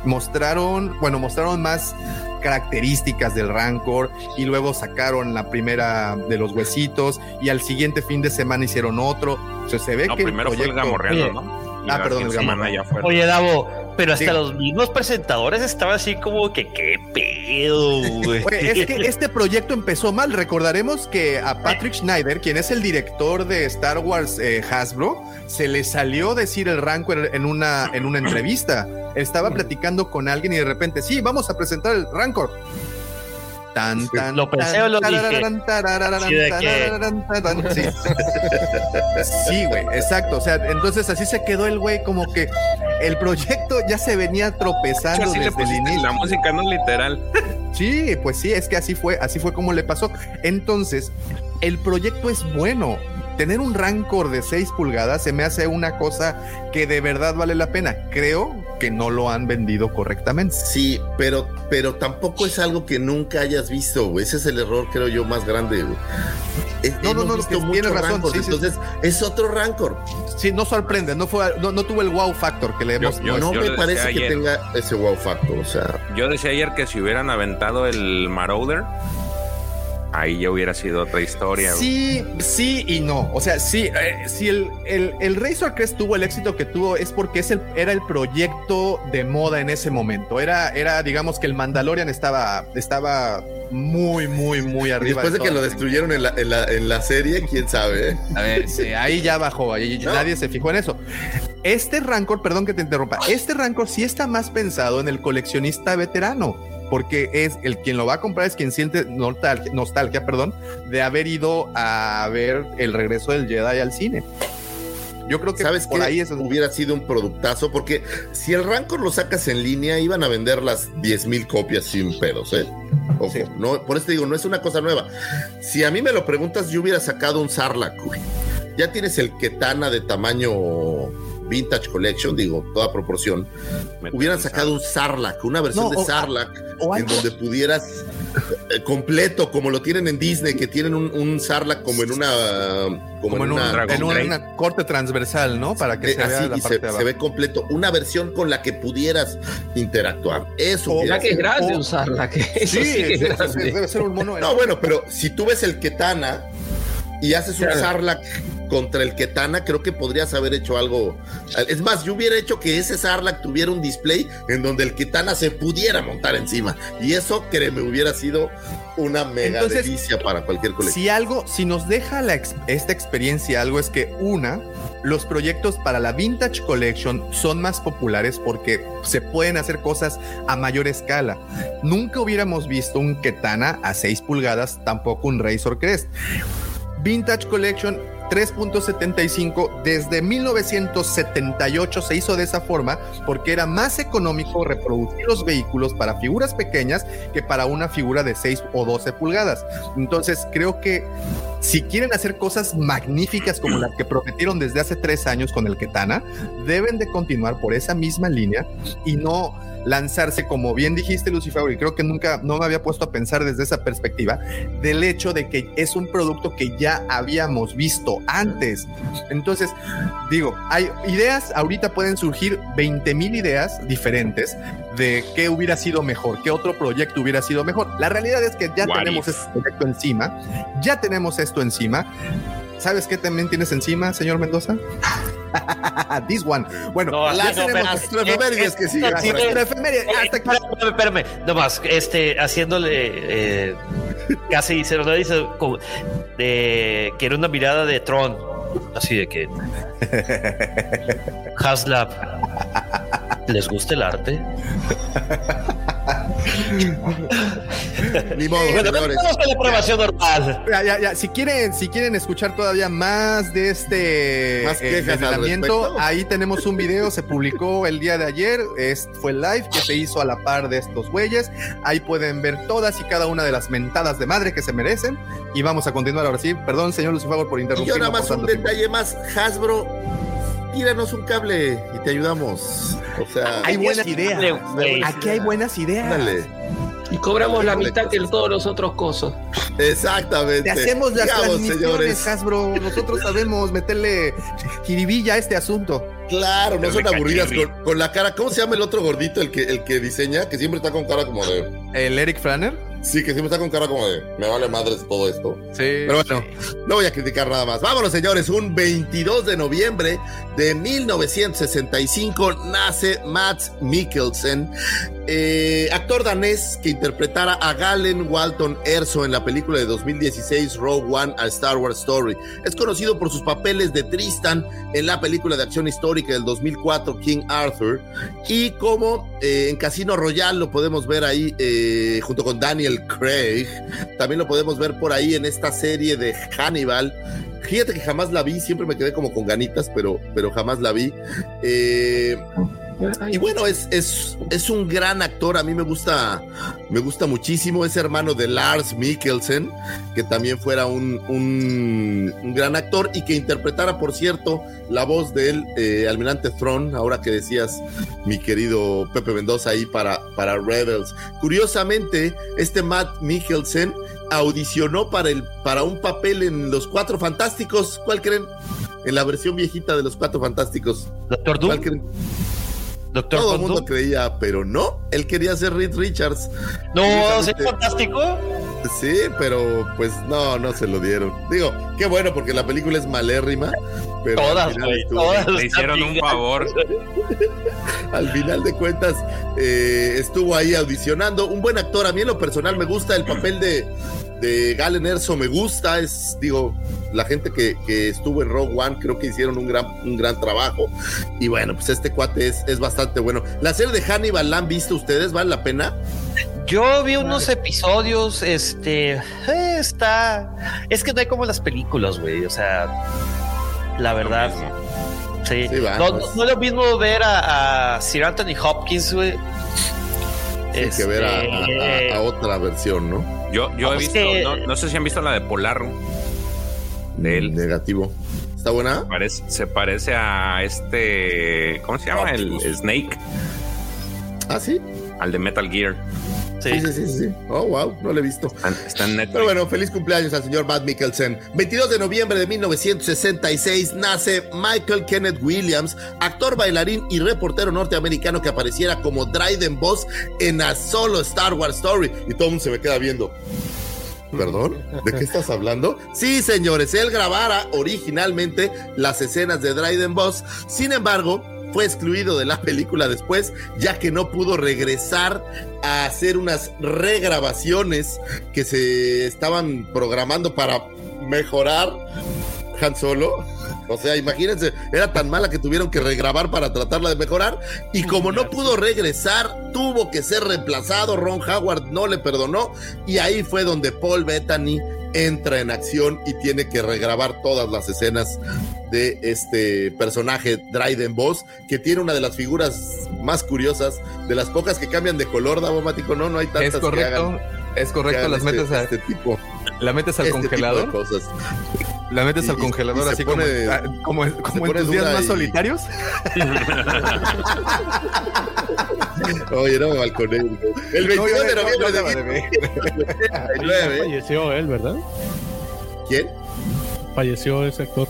mostraron, bueno, mostraron más características del Rancor y luego sacaron la primera de los huesitos y al siguiente fin de semana hicieron otro. O sea, se ve No, que primero fue el gamorreano, ¿no? Y Ah, perdón, el Gamorreano. Oye, Davo, pero hasta Sí. los mismos presentadores estaban así como que, qué pedo, güey. Es que [laughs] este proyecto empezó mal. Recordaremos que a Patrick Schneider, quien es el director de Star Wars eh, Hasbro, se le salió decir el Rancor en una, en una entrevista. Estaba platicando con alguien y de repente, sí, vamos a presentar el Rancor. Tan, tan, Lo pensé tan, o lo dije. Sí. Güey, exacto. O sea, entonces así se quedó el güey como que el proyecto ya se venía tropezando desde el inicio. la música, no literal. Sí, pues sí, es que así fue, así fue como le pasó. Entonces, el proyecto es bueno. Tener un Rancor de 6 pulgadas se me hace una cosa que de verdad vale la pena. Creo que no lo han vendido correctamente. Sí, pero, pero tampoco es algo que nunca hayas visto, güey. Ese es el error, creo yo, más grande, güey. Es- No, no, no, que tienes razón, sí, sí, entonces es otro Rancor. Sí, no sorprende, no fue, no, no tuvo el wow factor que le hemos. yo- no yo me parece que tenga ese wow factor, o sea, Yo decía ayer que si hubieran aventado el Marauder, ahí ya hubiera sido otra historia. Sí, sí y no. O sea, sí, eh, si el, el, el Razor Crest tuvo el éxito que tuvo es porque es el, era el proyecto de moda en ese momento. Era, era digamos que el Mandalorian estaba, estaba muy, muy, muy arriba. después de que lo destruyeron en la, en la, en la serie, quién sabe, ¿eh? A ver, sí, ahí ya bajó, ahí No. nadie se fijó en eso. Este Rancor, perdón que te interrumpa, este Rancor sí está más pensado en el coleccionista veterano. Porque es el quien lo va a comprar es quien siente nostalgia, nostalgia perdón, de haber ido a ver el regreso del Jedi al cine. Yo creo que ¿Sabes por qué? ahí hubiera sido un productazo, porque si el Rancor lo sacas en línea, iban a vender las 10 mil copias sin pedos, ¿eh? Ojo, Sí. no, por eso te digo, no es una cosa nueva. Si a mí me lo preguntas, yo hubiera sacado un Sarlacc. Ya tienes el Ketana de tamaño Vintage Collection, digo, toda proporción. Hubieran sacado un Sarlacc, una versión No, de o- Sarlacc, o en donde pudieras eh, completo, como lo tienen en Disney, que tienen un, un Sarlacc como en una. Como, como en, en una. un, en una corte transversal, ¿no? Para que Eh, se vea así, la parte se, de se abajo. ve completo. Una versión con la que pudieras interactuar. Eso. La que es grande usarla, que eso Sí, sí, que es sí, sí, grande. debe ser un mono. No, bueno, pero si tú ves el Ketana y haces un Claro. Sarlacc contra el Ketana, creo que podrías haber hecho algo. Es más, yo hubiera hecho que ese Sarlacc tuviera un display en donde el Ketana se pudiera montar encima. Y eso, créeme, hubiera sido una mega Entonces, delicia para cualquier colección. Si algo, si nos deja la ex- esta experiencia algo es que una, los proyectos para la Vintage Collection son más populares porque se pueden hacer cosas a mayor escala. Nunca hubiéramos visto un Ketana a 6 pulgadas, tampoco un Razor Crest. Vintage Collection 3.75 desde 1978 se hizo de esa forma porque era más económico reproducir los vehículos para figuras pequeñas que para una figura de 6 o 12 pulgadas. Entonces creo que si quieren hacer cosas magníficas como las que prometieron desde hace tres años con el Ketana, deben de continuar por esa misma línea y no lanzarse, como bien dijiste, Lucifer, y creo que nunca no me había puesto a pensar desde esa perspectiva, del hecho de que es un producto que ya habíamos visto antes. Entonces, digo, hay ideas, ahorita pueden surgir 20 mil ideas diferentes de qué hubiera sido mejor, qué otro proyecto hubiera sido mejor. La realidad es que ya What tenemos if? este proyecto encima, ya tenemos esto encima. ¿Sabes qué también tienes encima, señor Mendoza? [laughs] This one. Bueno, No, así no, tenemos espera, nuestra efeméride es que Gracias. ahí. Nuestra efeméride, Eh, hasta aquí. espérame, espérame, nomás, este, haciéndole eh, casi se lo dice como de quiero una mirada de Tron, así de que [laughs] Haslab, ¿les gusta el arte? [laughs] Ni modo, Bueno, señores. vamos a la aprobación normal. Ya, ya, ya. Si quieren, si quieren escuchar todavía más de este Más respecto. ahí tenemos un video, se publicó el día de ayer, es, fue el live que se hizo a la par de estos güeyes. Ahí pueden ver todas y cada una de las mentadas de madre que se merecen. Y vamos a continuar ahora sí. Perdón, señor Lucifer, por Y interrumpir. yo nada más un detalle más, Hasbro, tíranos un cable y te ayudamos. O sea, Hay buenas ideas. Aquí hay buenas ideas. dale. Y cobramos la mitad que todos los otros cosos. Exactamente. Te hacemos las Sigamos, transmisiones, Hasbro. Nosotros sabemos meterle jiribilla a este asunto. Claro, no son aburridas con la cara. ¿Cómo se llama el otro gordito, el que, el que diseña? Que siempre está con cara como de. El Eric Franner. Sí, que siempre está con cara como de. Me vale madres todo esto. Sí. Pero bueno, no voy a criticar nada más. Vámonos, señores. Un 22 de noviembre de 1965 nace Mads Mikkelsen, eh, actor danés que interpretara a Galen Walton Erso en la película de 2016 Rogue One a Star Wars Story. Es conocido por sus papeles de Tristan en la película de acción histórica del 2004 King Arthur y como eh, en Casino Royale lo podemos ver ahí eh, junto con Daniel Craig. También lo podemos ver por ahí en esta serie de Hannibal. Fíjate que jamás la vi, siempre me quedé como con ganitas, pero, pero jamás la vi. Eh, y bueno, es, es, es un gran actor. A mí me gusta, me gusta muchísimo. Es hermano de Lars Mikkelsen, que también fuera un, un, un gran actor y que interpretara, por cierto, la voz del eh, almirante Thrawn, ahora que decías, mi querido Pepe Mendoza, ahí para, para Rebels. Curiosamente, este Matt Mikkelsen audicionó para, el, para un papel en Los Cuatro Fantásticos. ¿Cuál creen? En la versión viejita de Los Cuatro Fantásticos. Doctor ¿Cuál creen? Doctor Todo el mundo creía, pero no. Él quería ser Reed Richards. No, ¿es fantástico? Sí, pero pues no, no se lo dieron. Digo, qué bueno porque la película es malérrima. Pero al Todas, final güey, todas. Le hicieron un favor. [laughs] al final de cuentas eh, estuvo ahí audicionando. Un buen actor, a mí en lo personal me gusta el papel de, de Galen Erso, me gusta, es, digo, la gente que, que estuvo en Rogue One creo que hicieron un gran, un gran trabajo. Y bueno, pues este cuate es, es bastante bueno. La serie de Hannibal, ¿la han visto ustedes? ¿Vale la pena? Yo vi unos episodios, este, eh, está, es que no hay como las películas, güey, o sea, la verdad, sí, Sí, va, no, pues. no, no es lo mismo ver a, a Sir Anthony Hopkins, güey, Hay que ver a, Este, a- a- a otra versión, ¿no? Yo, yo he visto, que- no, no sé si han visto la de Polar de él. Negativo. ¿Está buena? Parece- se parece a este, ¿cómo se llama? El Snake, Ah, sí. al de Metal Gear. Sí, sí, sí, sí. Oh, wow, no lo he visto. Está, está en Netflix. Pero bueno, feliz cumpleaños al señor Matt Mikkelsen. 22 de noviembre de 1966 nace Michael Kenneth Williams, actor, bailarín y reportero norteamericano que apareciera como Dryden Boss en a solo Star Wars Story. Y todo el mundo se me queda viendo. ¿Perdón? ¿De qué estás hablando? Sí, señores, él grabara originalmente las escenas de Dryden Boss. Sin embargo, fue excluido de la película después, ya que no pudo regresar a hacer unas regrabaciones que se estaban programando para mejorar Han Solo. O sea, imagínense, era tan mala que tuvieron que regrabar para tratarla de mejorar. Y como no pudo regresar, tuvo que ser reemplazado. Ron Howard no le perdonó. Y ahí fue donde Paul Bettany entra en acción y tiene que regrabar todas las escenas de este personaje Dryden Boss, que tiene una de las figuras más curiosas, de las pocas que cambian de color, Davomático, no, no hay tantas Es que correcto, hagan- es que correcto, las este- metes, a- este tipo, la metes al este tipo de congelador, cosas. la metes Y- al congelador así pone- como, ah, como, en- como en tus días más y- solitarios. [laughs] Oye, no me balconé. El 22 de No, noviembre no, de no, no, 1979. Falleció él, ¿verdad? ¿Quién? Falleció ese actor.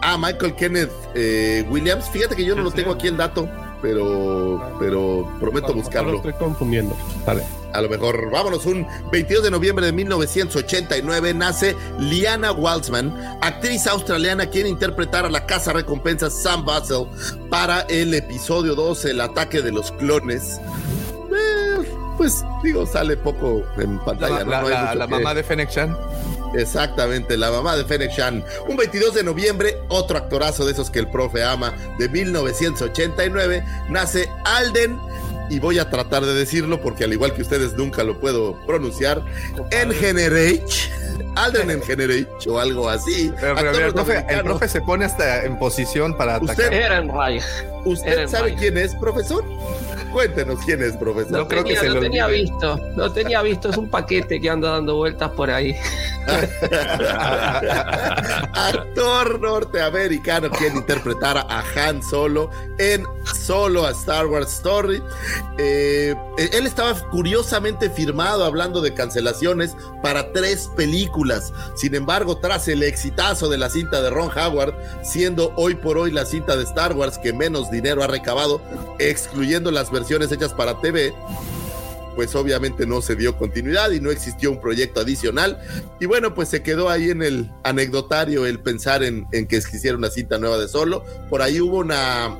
Ah, Michael Kenneth eh, Williams. Fíjate que yo no lo tengo aquí el dato, pero, pero prometo Lo buscarlo. estoy confundiendo. Vale. A lo mejor, vámonos, un 22 de noviembre de 1989 nace Liana Waltzman, actriz australiana quien interpretara la casa recompensa Sam Basel para el episodio 2, El ataque de los clones. Eh, pues digo, sale poco en pantalla. La, ¿no? la- No que- mamá de Fennec Chan. Exactamente, la mamá de Fennec Shan. Un 22 de noviembre, otro actorazo de esos que el profe ama, de 1989, nace Alden, y voy a tratar de decirlo porque al igual que ustedes nunca lo puedo pronunciar, Engenerage, Alden Engenerage o algo así. Pero, pero el, profe, el norteamericano. profe se pone hasta en posición para Usted- atacar. Ehrenreich. ¿Usted sabe quién es, profesor? Cuéntenos quién es, profesor. No, No creo que tenía, se no lo tenía olvide. visto, no tenía visto, es un paquete que anda dando vueltas por ahí. [laughs] Actor norteamericano quien interpretara a Han Solo en Solo a Star Wars Story. Eh, él estaba curiosamente firmado hablando de cancelaciones para tres películas. Sin embargo, tras el exitazo de la cinta de Ron Howard, siendo hoy por hoy la cinta de Star Wars que menos dinero ha recabado, excluyendo las versiones hechas para TV, pues obviamente no se dio continuidad y no existió un proyecto adicional. Y bueno, pues se quedó ahí en el anecdotario el pensar en, en que quisiera una cinta nueva de Solo. Por ahí hubo una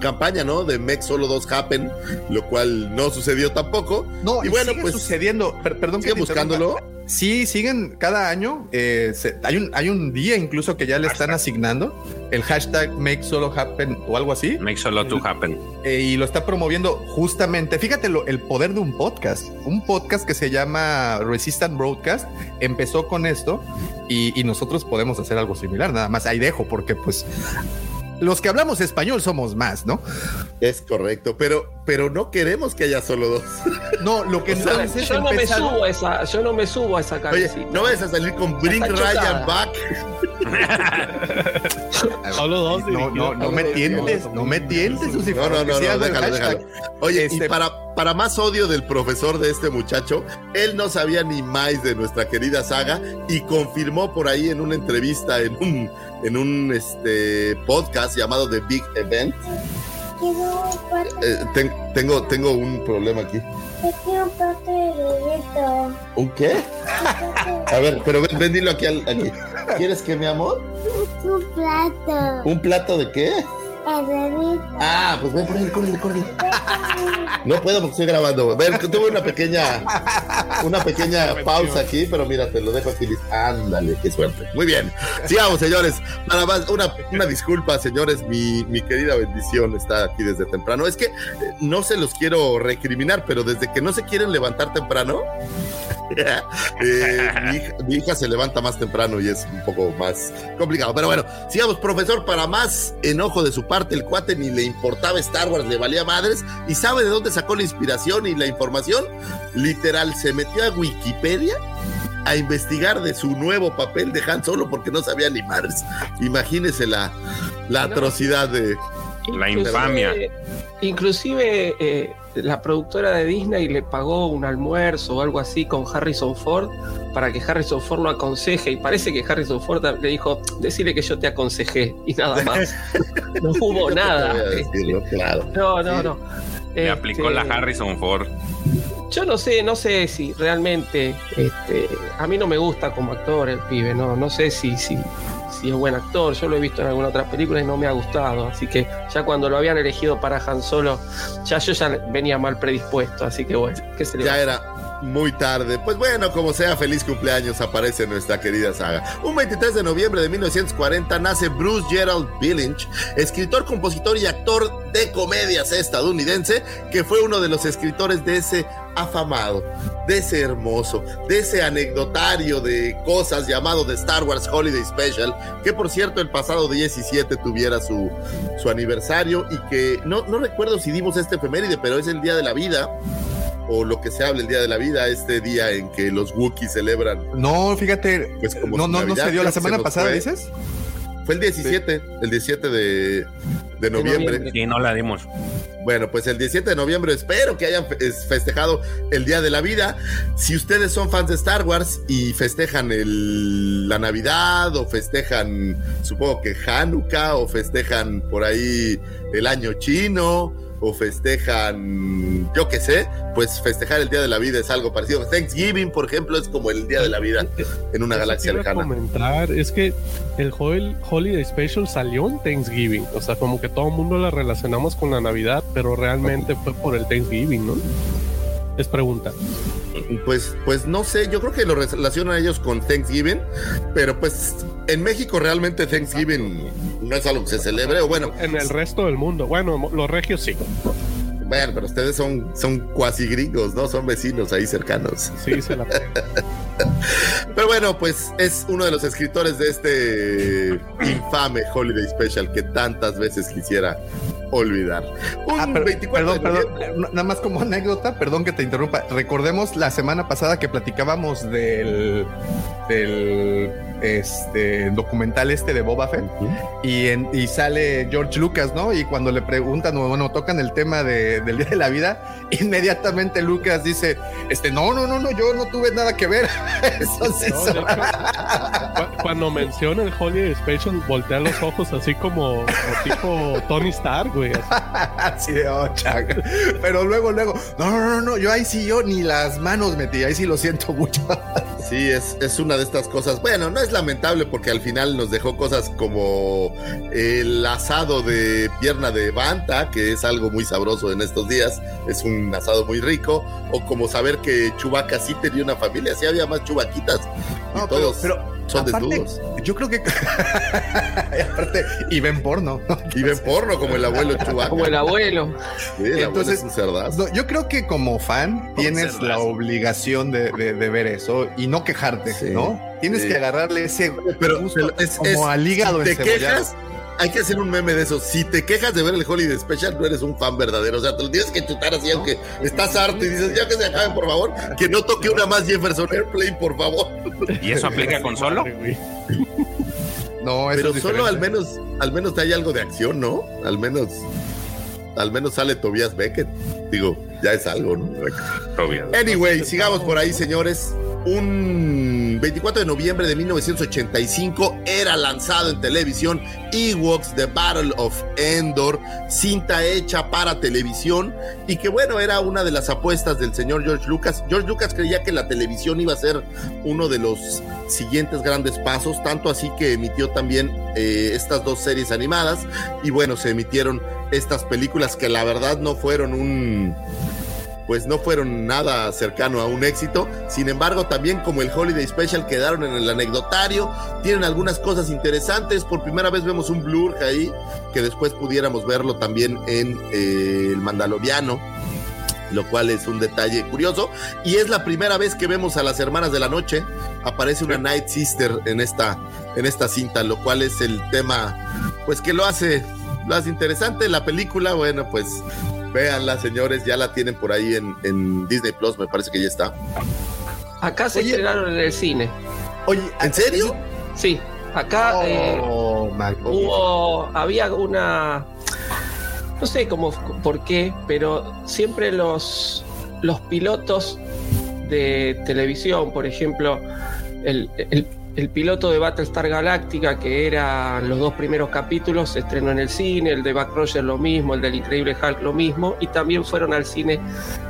campaña, ¿no? De Make Solo 2 Happen, lo cual no sucedió tampoco. No, y bueno, sigue pues sucediendo. Per- perdón que sigue buscándolo. Sí, siguen cada año. eh, se- hay, un, hay un día incluso que ya le están asignando el hashtag Make Solo Happen o algo así. Make solo to happen. eh, y lo está promoviendo justamente. Fíjate lo- el poder de un podcast. Un podcast que se llama Resistant Broadcast empezó con esto y, y nosotros podemos hacer algo similar. Nada más ahí dejo, porque pues los que hablamos español somos más, ¿no? Es correcto, pero, pero no queremos que haya solo dos. [laughs] No, lo que O sea, entonces es Yo no me subo a esa, yo no me subo a esa Oye, cabecita. no vayas a salir con Bring está Ryan. Back. [laughs] Solo dos. No, no, no me tientes, no me tientes, Susi, No, no, no, déjalo, déjalo. Oye, y Este- para, para más odio del profesor de este muchacho, él no sabía ni más de nuestra querida saga y confirmó por ahí en una entrevista en un, en un este, podcast llamado The Big Event. Eh, ten- tengo, tengo un problema aquí. ¿Un qué? A ver, pero ven, ven, dilo aquí, al- aquí. ¿Quieres que, mi amor? Un plato. ¿Un plato de qué? Ah, pues ven por ahí, córrele, córrele. No puedo porque estoy grabando. Ver, tuve una pequeña una pequeña pausa aquí, pero mira, te lo dejo aquí. Ándale, qué suerte. Muy bien. Sigamos, señores. Nada más, una, una disculpa, señores. Mi, mi querida bendición está aquí desde temprano. Es que eh, no se los quiero recriminar, pero desde que no se quieren levantar temprano, [laughs] eh, mi, hija, mi hija se levanta más temprano y es un poco más complicado. Pero bueno, sigamos, profesor. Para más enojo de su parte, el cuate ni le importaba Star Wars, le valía madres. ¿Y sabe de dónde sacó la inspiración y la información? Literal, se metió a Wikipedia a investigar de su nuevo papel de Han Solo porque no sabía ni madres. Imagínese la, la atrocidad de... La infamia. Inclusive eh, la productora de Disney le pagó un almuerzo o algo así con Harrison Ford para que Harrison Ford lo aconseje y parece que Harrison Ford le dijo, decirle que yo te aconsejé y nada más. [laughs] no hubo nada. Decirlo, claro. No, no, no. Le aplicó la Este, Harrison Ford. Yo no sé, no sé si realmente este, a mí no me gusta como actor el pibe, no, no sé si, si, si es buen actor. Yo lo he visto en algunas otras películas y no me ha gustado. Así que ya cuando lo habían elegido para Han Solo, ya yo ya venía mal predispuesto. Así que bueno, ¿qué se le va Ya era muy tarde. Pues bueno, como sea, feliz cumpleaños aparece nuestra querida saga. Un 23 de noviembre de 1940 nace Bruce Gerald Billings, escritor, compositor y actor de comedias estadounidense, que fue uno de los escritores de ese afamado, de ese hermoso, de ese anecdotario de cosas llamado The Star Wars Holiday Special, que por cierto el pasado 17 tuviera su, su aniversario y que no, no recuerdo si dimos este efeméride, pero es el Día de la Vida o lo que se habla el Día de la Vida, este día en que los Wookiees celebran. No, fíjate, Pues como no, no, no se dio la se semana pasada, fue. dices. Fue el 17, el 17 de, de noviembre. Sí, no la dimos. Bueno, pues el 17 de noviembre espero que hayan fe- es- festejado el Día de la Vida. Si ustedes son fans de Star Wars y festejan el- la Navidad o festejan, supongo que Hanukkah o festejan por ahí el año chino o festejan, yo qué sé, pues festejar el Día de la Vida es algo parecido. Thanksgiving, por ejemplo, es como el Día de la Vida en una galaxia lejana. comentar, es que el Hol- Holiday Special salió en Thanksgiving, o sea, como que todo el mundo la relacionamos con la Navidad, pero realmente fue por el Thanksgiving, ¿no? Es pregunta. Pues, pues no sé, yo creo que lo relacionan ellos con Thanksgiving, pero pues en México realmente Thanksgiving no es algo que se celebre, o bueno, En el resto del mundo, bueno, los regios sí, bueno, pero ustedes son, son cuasi gringos, ¿no? Son vecinos ahí cercanos. sí se la [laughs] Pero bueno, pues es uno de los escritores de este infame Holiday Special que tantas veces quisiera olvidar. Un Ah, pero- 24 perdón, de perdón, nada más como anécdota, perdón que te interrumpa. Recordemos la semana pasada que platicábamos del, del este documental este de Boba Fett y, en- y sale George Lucas, ¿no? Y cuando le preguntan o bueno, tocan el tema de- del Día de la Vida, [laughs] inmediatamente Lucas dice, este, no, no, no, no, yo no tuve nada que ver. [laughs] Eso sí No, hecho, cuando menciona el Holiday Special, voltea los ojos así como, como tipo Tony Stark, así. [laughs] De oh. Pero luego, luego, no, no, no, no, yo ahí sí, yo ni las manos metí, ahí sí lo siento mucho. [laughs] Sí, es, es una de estas cosas. Bueno, no es lamentable porque al final nos dejó cosas como el asado de pierna de banta, que es algo muy sabroso en estos días. Es un asado muy rico. O como saber que Chubaca sí tenía una familia, sí había más chubaquitas. Y No, pero- todos pero son aparte, desnudos. Yo creo que. [laughs] aparte, y ven porno. Y ven porno como el abuelo Chubaca. Como el abuelo. Sí, el abuelo Entonces, es un cerdazo. No, yo creo que como fan tienes cerdazo. la obligación de, de- de ver eso y no quejarte, Sí, ¿no? Tienes sí. que agarrarle ese Pero, pero es, como es- al hígado te quejas, hay que hacer un meme de eso. Si te quejas de ver el Holiday Special, no eres un fan verdadero. O sea, te lo tienes que chutar así, aunque estás harto y dices, ya que se acaben, por favor, que no toque una más Jefferson Airplane, por favor. ¿Y eso aplica con solo? No, eso Pero es solo al menos, al menos te hay algo de acción, ¿no? Al menos, al menos sale Tobias Beckett. Digo, ya es algo, ¿no? Anyway, sigamos por ahí, señores. Un 24 de noviembre de 1985 era lanzado en televisión Ewoks The Battle of Endor, cinta hecha para televisión y que bueno, era una de las apuestas del señor George Lucas. George Lucas creía que la televisión iba a ser uno de los siguientes grandes pasos, tanto así que emitió también eh, estas dos series animadas y bueno, se emitieron estas películas que la verdad no fueron un pues no fueron nada cercano a un éxito. Sin embargo, también como el Holiday Special quedaron en el anecdotario, tienen algunas cosas interesantes. Por primera vez vemos un blur ahí, que después pudiéramos verlo también en eh, el Mandaloriano lo cual es un detalle curioso. Y es la primera vez que vemos a las hermanas de la noche. Aparece una Night Sister en esta, en esta cinta, lo cual es el tema, pues que lo hace, lo hace interesante. La película, bueno, pues véanla, señores, ya la tienen por ahí en, en Disney Plus, me parece que ya está. Acá se estrenaron en el cine. Oye, ¿en serio? Sí, acá eh, Oh, Mac- hubo, había una, no sé cómo, por qué, pero siempre los, los pilotos de televisión, por ejemplo, el, el- el piloto de Battlestar Galactica, que eran los dos primeros capítulos, se estrenó en el cine, el de Back Roger lo mismo, el del Increíble Hulk lo mismo, y también fueron al cine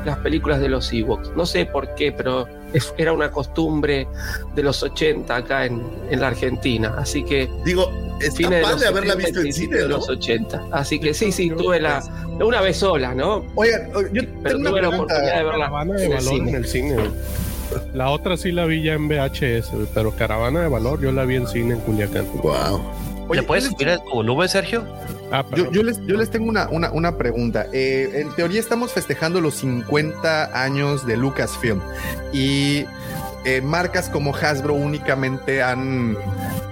las películas de los Ewoks. No sé por qué, pero es- era una costumbre de los 80 acá en, en la Argentina, así que... Digo, está de padre haberla 70, visto en cine, de ¿no? los 80. Así que sí, sí, tuve la una vez sola, ¿no? Oigan, yo pero tengo una tuve la oportunidad de verla en el cine. en el cine. La otra sí la vi ya en VHS, pero Caravana de Valor yo la vi en cine en Culiacán. Wow. Oye, ¿Le puedes yo les- subir el volumen, Sergio? Ah, Yo, perdón. yo les, yo les tengo una, una, una pregunta. Eh, en teoría estamos festejando los 50 años de Lucasfilm y eh, marcas como Hasbro únicamente han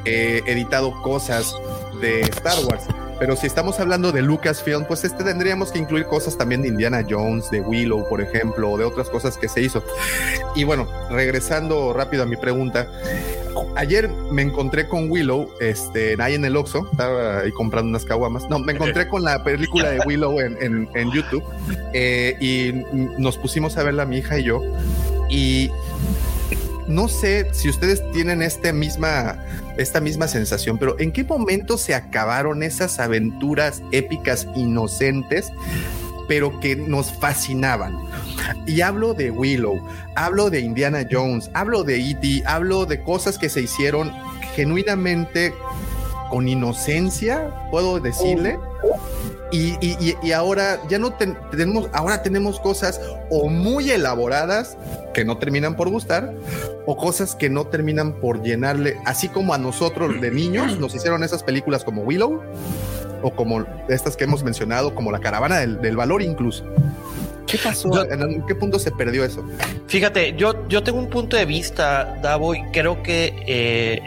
eh, editado cosas de Star Wars. Pero si estamos hablando de Lucasfilm, pues este tendríamos que incluir cosas también de Indiana Jones, de Willow, por ejemplo, o de otras cosas que se hizo. Y bueno, regresando rápido a mi pregunta, ayer me encontré con Willow, este, ahí en el Oxxo, estaba ahí comprando unas caguamas. No, me encontré con la película de Willow en, en- en YouTube eh, y nos pusimos a verla mi hija y yo. Y no sé si ustedes tienen este misma, esta misma sensación, pero ¿en qué momento se acabaron esas aventuras épicas inocentes, pero que nos fascinaban? Y hablo de Willow, hablo de Indiana Jones, hablo de E.T., hablo de cosas que se hicieron genuinamente con inocencia, puedo decirle. Y, y- y- ahora ya no ten- tenemos, ahora tenemos cosas o muy elaboradas que no terminan por gustar, o cosas que no terminan por llenarle, así como a nosotros de niños nos hicieron esas películas como Willow, o como estas que hemos mencionado, como La Caravana del, del Valor incluso. ¿Qué pasó? Yo- ¿En qué punto se perdió eso? Fíjate, yo, yo tengo un punto de vista, Davo, y creo que eh,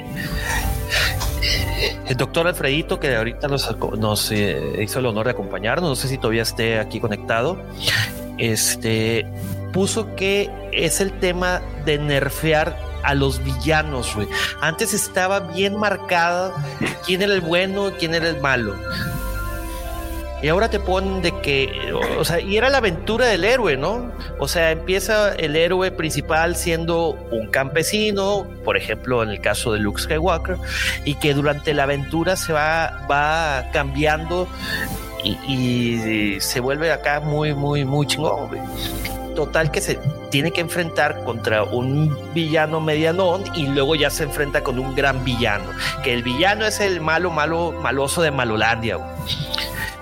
el doctor Alfredito, que ahorita nos, nos eh, hizo el honor de acompañarnos, no sé si todavía esté aquí conectado, este puso que es el tema de nerfear a los villanos, güey. Antes estaba bien marcado quién era el bueno y quién era el malo. Y ahora te ponen de que, o sea, y era la aventura del héroe, ¿no? O sea, empieza el héroe principal siendo un campesino, por ejemplo, en el caso de Luke Skywalker, y que durante la aventura se va, va cambiando y, se vuelve acá muy, muy, muy chingón. Total que se tiene que enfrentar contra un villano medianón y luego ya se enfrenta con un gran villano, que el villano es el malo, malo, maloso de Malolandia, güey.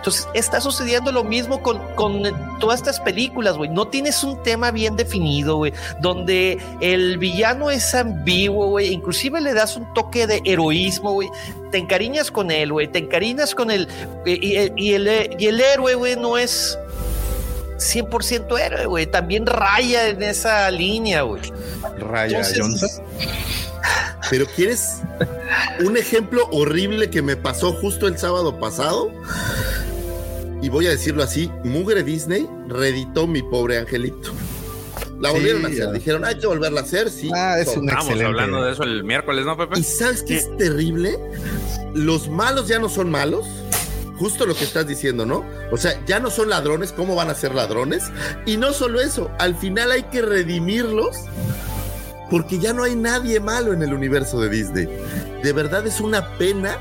Entonces, está sucediendo lo mismo con, con todas estas películas, güey. No tienes un tema bien definido, güey, donde el villano es ambiguo, güey. Inclusive le das un toque de heroísmo, güey. Te encariñas con él, güey. Te encariñas con él. Y, y- y el, y el héroe, güey, no es 100% héroe, güey. También raya en esa línea, güey. Raya Entonces- Johnson. Pero ¿quieres un ejemplo horrible que me pasó justo el sábado pasado? Y voy a decirlo así, Mugre Disney reeditó mi pobre angelito. La Sí, volvieron a hacer, ya. dijeron, hay que volverla a hacer, sí. Ah, es un excelente. hablando de eso el miércoles, ¿no, Pepe? ¿Y sabes qué es terrible? Los malos ya no son malos. Justo lo que estás diciendo, ¿no? O sea, ya no son ladrones, ¿cómo van a ser ladrones? Y no solo eso, al final hay que redimirlos porque ya no hay nadie malo en el universo de Disney. De verdad es una pena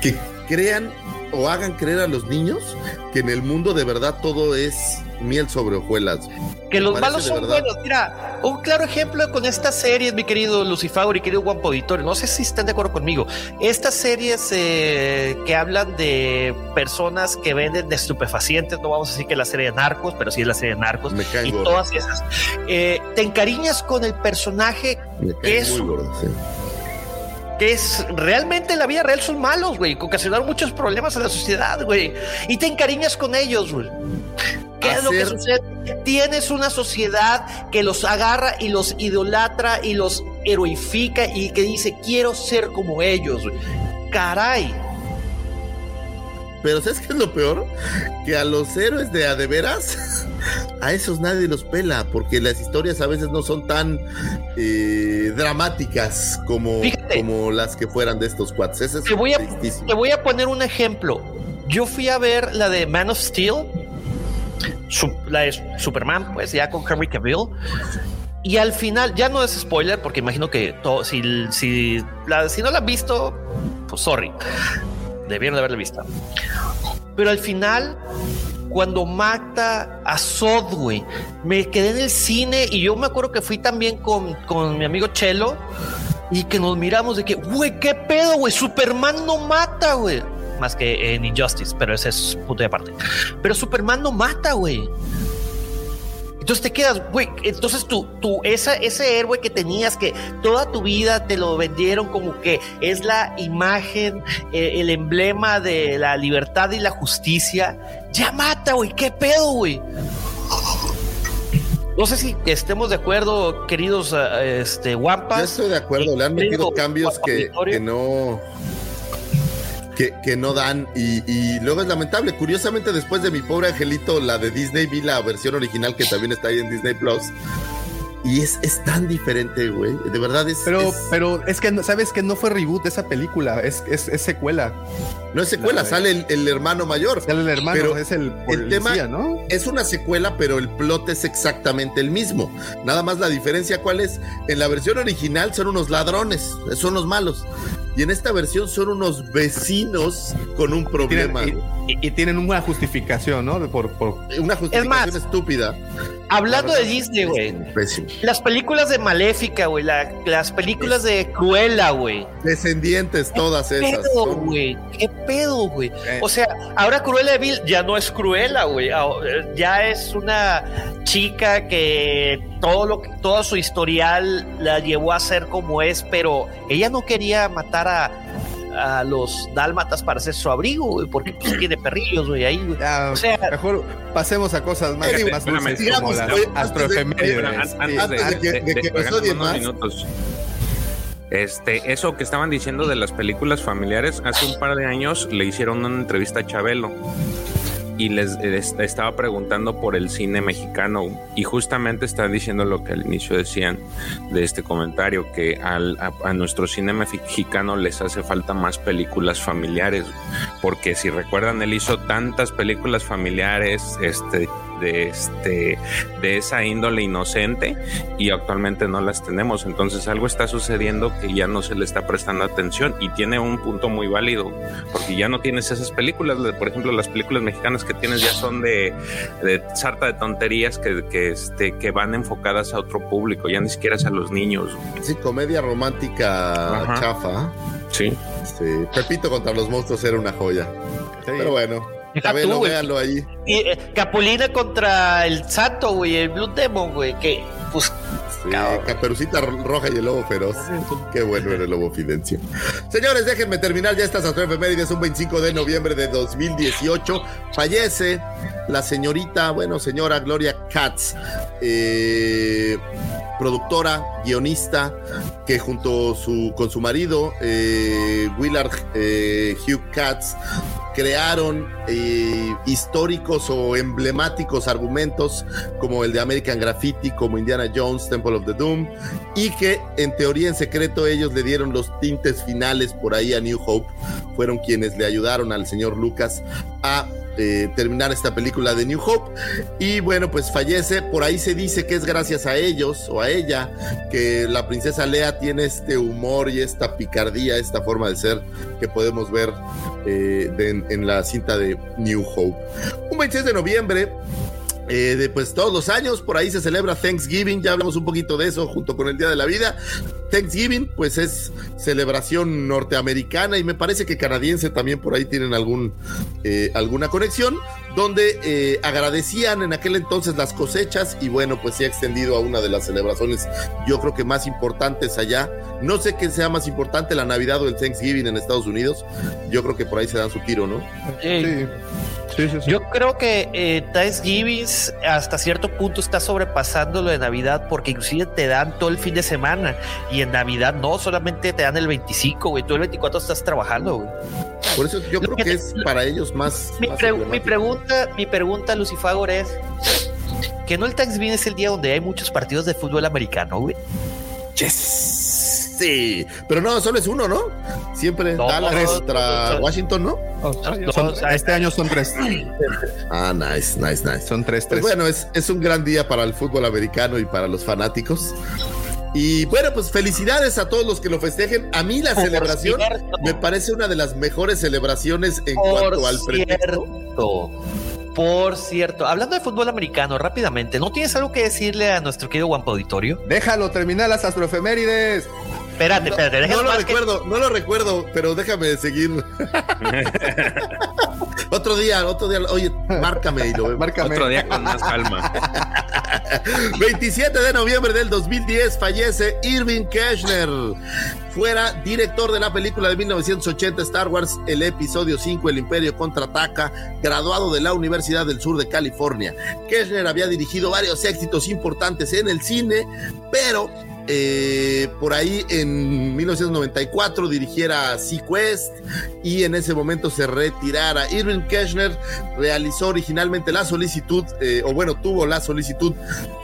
que crean o hagan creer a los niños que en el mundo de verdad todo es miel sobre hojuelas. Que los malos son verdad. buenos. Mira, un claro ejemplo con estas series, mi querido Lucifer y querido Juan Auditorio. No sé si están de acuerdo conmigo. Estas series eh, que hablan de personas que venden de estupefacientes, no vamos a decir que la serie de narcos, pero sí es la serie de narcos. Me y todas esas. Eh, te encariñas con el personaje Me que es muy gordos, sí. Que es realmente en la vida real son malos, güey, que ocasionaron muchos problemas a la sociedad, güey, y te encariñas con ellos, güey. ¿Qué es lo que sucede? Tienes una sociedad que los agarra y los idolatra y los heroifica y que dice, quiero ser como ellos, güey. Caray. Pero ¿sabes qué es lo peor? Que a los héroes de a de veras, [laughs] a esos nadie los pela, porque las historias a veces no son tan eh, dramáticas como, Fíjate. como las que fueran de estos cuates. Ese es Te voy, a, te voy a poner un ejemplo. Yo fui a ver la de Man of Steel, la de Superman, pues ya con Henry Cavill. Y al final, ya no es spoiler, porque imagino que todo, si, si, la- si no la han visto, pues sorry. Debieron de haberla visto. Pero al final, cuando mata a Zod, güey, me quedé en el cine y yo me acuerdo que fui también con, con mi amigo Chelo y que nos miramos de que, güey, qué pedo, güey, Superman no mata, güey. Más que en Injustice, pero ese es punto de aparte. Pero Superman no mata, güey. Entonces te quedas, güey, entonces tú, tú, esa, ese héroe que tenías que toda tu vida te lo vendieron como que es la imagen, eh, el emblema de la libertad y la justicia, ya mata, güey, qué pedo, güey. No sé si estemos de acuerdo, queridos eh, este, Yo Wampas. estoy de acuerdo, le han metido cambios que no. Que, que no dan y, y luego es lamentable. Curiosamente, después de mi pobre angelito, la de Disney, vi la versión original que también está ahí en Disney Plus. Y es, es tan diferente, güey. De verdad es. Pero, es- pero es que sabes que no fue reboot de esa película, es, es, es secuela. No es secuela, la- sale el, el hermano mayor. Sale el hermano, Pero es el el tema- ¿no? Es una secuela, pero el plot es exactamente el mismo. Nada más la diferencia, ¿cuál es? En la versión original son unos ladrones, son los malos. Y en esta versión son unos vecinos con un problema. Tienen- y, y- y tienen una justificación, ¿no? De Por, por, Una justificación más, estúpida. Hablando La de Disney, güey. Las películas de Maléfica, güey. la- las películas de Cruella, güey. Descendientes, todas ¿Qué esas. pedo, son- güey? ¿Qué pedo, güey? Eh. O sea, ahora Cruella de Vil ya no es Cruella, güey. Ah, eh, Ya es una chica que todo lo que, todo su historial la llevó a ser como es, pero ella no quería matar a, a los dálmatas para hacer su abrigo, güey, porque pues, [clears throat] tiene perrillos, güey, ahí, güey. Ya, O sea- mejor pasemos a cosas más, Espérame, más dulces digamos, como las oye, antes de- antes, antes que- de que nos odien más. minutos. Este, eso que estaban diciendo de las películas familiares, hace un par de años le hicieron una entrevista a Chabelo y les, estaba preguntando por el cine mexicano y justamente están diciendo lo que al inicio decían de este comentario, que al, a, a nuestro cine mexicano les hace falta más películas familiares, porque si recuerdan, él hizo tantas películas familiares, este de este de esa índole inocente y actualmente no las tenemos entonces algo está sucediendo que ya no se le está prestando atención y tiene un punto muy válido porque ya no tienes esas películas por ejemplo las películas mexicanas que tienes ya son de, de sarta de tonterías que, que, este, que van enfocadas a otro público ya ni siquiera es a los niños Sí, comedia romántica Ajá. chafa. sí Sí. Pepito contra los monstruos era una joya. Sí. Pero bueno, Deja Chabelo, tú, véanlo ahí. Y eh, Capulina contra el Santo, güey, el Blue Demon, güey, que pues Sí. Caperucita Ro- Roja y el Lobo Feroz. Qué bueno era el Lobo Fidencio. Señores, déjenme terminar ya estas efemérides. Un 25 de noviembre de 2018 fallece la señorita, bueno, señora Gloria Katz, eh, productora, guionista, que junto su, con su marido, eh, Willard eh, Hugh Katz, crearon eh, históricos o emblemáticos argumentos como el de American Graffiti, como Indiana Jones, Temple of the Doom, y que en teoría en secreto ellos le dieron los tintes finales por ahí a New Hope, fueron quienes le ayudaron al señor Lucas a eh, terminar esta película de New Hope. Y bueno, pues fallece. Por ahí se dice que es gracias a ellos o a ella que la princesa Lea tiene este humor y esta picardía, esta forma de ser que podemos ver eh, en la cinta de New Hope. Un 26 de noviembre eh, de pues todos los años, por ahí se celebra Thanksgiving, ya hablamos un poquito de eso junto con el Día de la Vida. Thanksgiving, pues es celebración norteamericana y me parece que canadiense también por ahí tienen algún, eh, alguna conexión, donde eh, agradecían en aquel entonces las cosechas y bueno, pues se ha extendido a una de las celebraciones, yo creo que más importantes allá. No sé qué sea más importante, la Navidad o el Thanksgiving en Estados Unidos. Yo creo que por ahí se dan su tiro, ¿no? Sí. Sí, sí, sí. Yo creo que eh, Thanksgiving hasta cierto punto está sobrepasando lo de Navidad porque inclusive te dan todo el fin de semana y en Navidad no, solamente te dan el 25, güey. Tú el 24 estás trabajando, güey. Por eso yo Lo creo que es para ellos más. Mi, más pregunta, mi pregunta, Lucifagor, es que no el Thanksgiving es el día donde hay muchos partidos de fútbol americano, güey. Yes. Sí, pero no, solo es uno, ¿no? Siempre No, Dallas no, contra no, no. Washington, ¿no? No, Son- este año son tres. Ah, nice, nice, nice. Son tres, Pues tres. bueno, es, es un gran día para el fútbol americano y para los fanáticos. Y bueno, pues felicidades a todos los que lo festejen. A mí la Por celebración cierto. me parece una de las mejores celebraciones en Por cuanto al cierto. Por cierto, hablando de fútbol americano, rápidamente, ¿no tienes algo que decirle a nuestro querido Guampa Auditorio? Déjalo terminar las astroefemérides. Espérate, espérate, No déjame lo que- recuerdo, no lo recuerdo, pero déjame seguir. [laughs] otro día, otro día. Oye, márcame y lo vemos. Márcame. Otro día con más calma. [laughs] 27 de noviembre del 2010 fallece Irving Kirchner. Fuera director de la película de 1980 Star Wars, el episodio 5, El Imperio contraataca, graduado de la Universidad del Sur de California. Kirchner había dirigido varios éxitos importantes en el cine, pero eh, por ahí en 1994 dirigiera Sequest y en ese momento se retirara. Irving Kirchner realizó originalmente la solicitud, eh, o bueno, tuvo la solicitud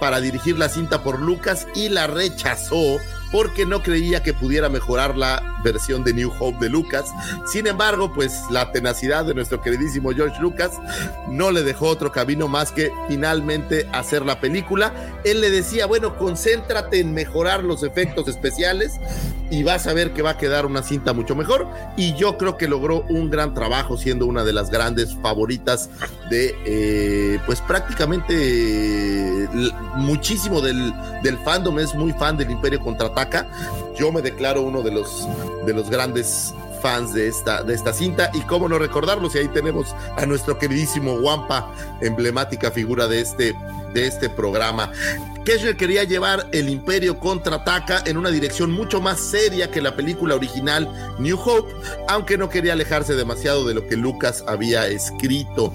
para dirigir la cinta por Lucas y la rechazó porque no creía que pudiera mejorar la versión de New Hope de Lucas. Sin embargo, pues la tenacidad de nuestro queridísimo George Lucas no le dejó otro camino más que finalmente hacer la película. Él le decía, bueno, concéntrate en mejorar los efectos especiales y vas a ver que va a quedar una cinta mucho mejor. Y yo creo que logró un gran trabajo siendo una de las grandes favoritas de, eh, pues prácticamente eh, muchísimo del, del fandom es muy fan del Imperio Yo me declaro uno de los, de los grandes fans de esta, de esta cinta y cómo no recordarlo si ahí tenemos a nuestro queridísimo Wampa, emblemática figura de este, de este programa. Kirchner quería llevar el Imperio contraataca en una dirección mucho más seria que la película original New Hope, aunque no quería alejarse demasiado de lo que Lucas había escrito.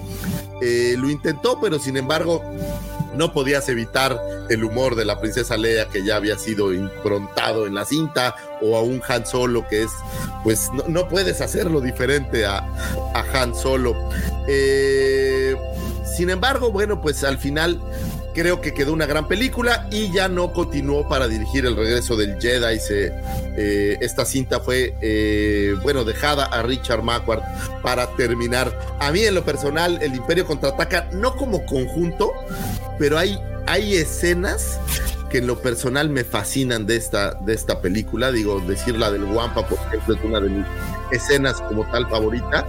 Eh, lo intentó, pero sin embargo no podías evitar el humor de la princesa Leia que ya había sido improntado en la cinta o a un Han Solo que es, pues no, puedes hacerlo diferente a, a Han Solo. Eh, sin embargo, bueno, pues al final creo que quedó una gran película y ya no continuó para dirigir el regreso del Jedi. Se, eh, esta cinta fue, eh, bueno, dejada a Richard Macquarie para terminar. A mí en lo personal, el Imperio contraataca, no como conjunto, pero hay, hay escenas que en lo personal me fascinan de esta, de esta película. Digo, decir la del Wampa, por ejemplo, es una de mis escenas como tal favorita.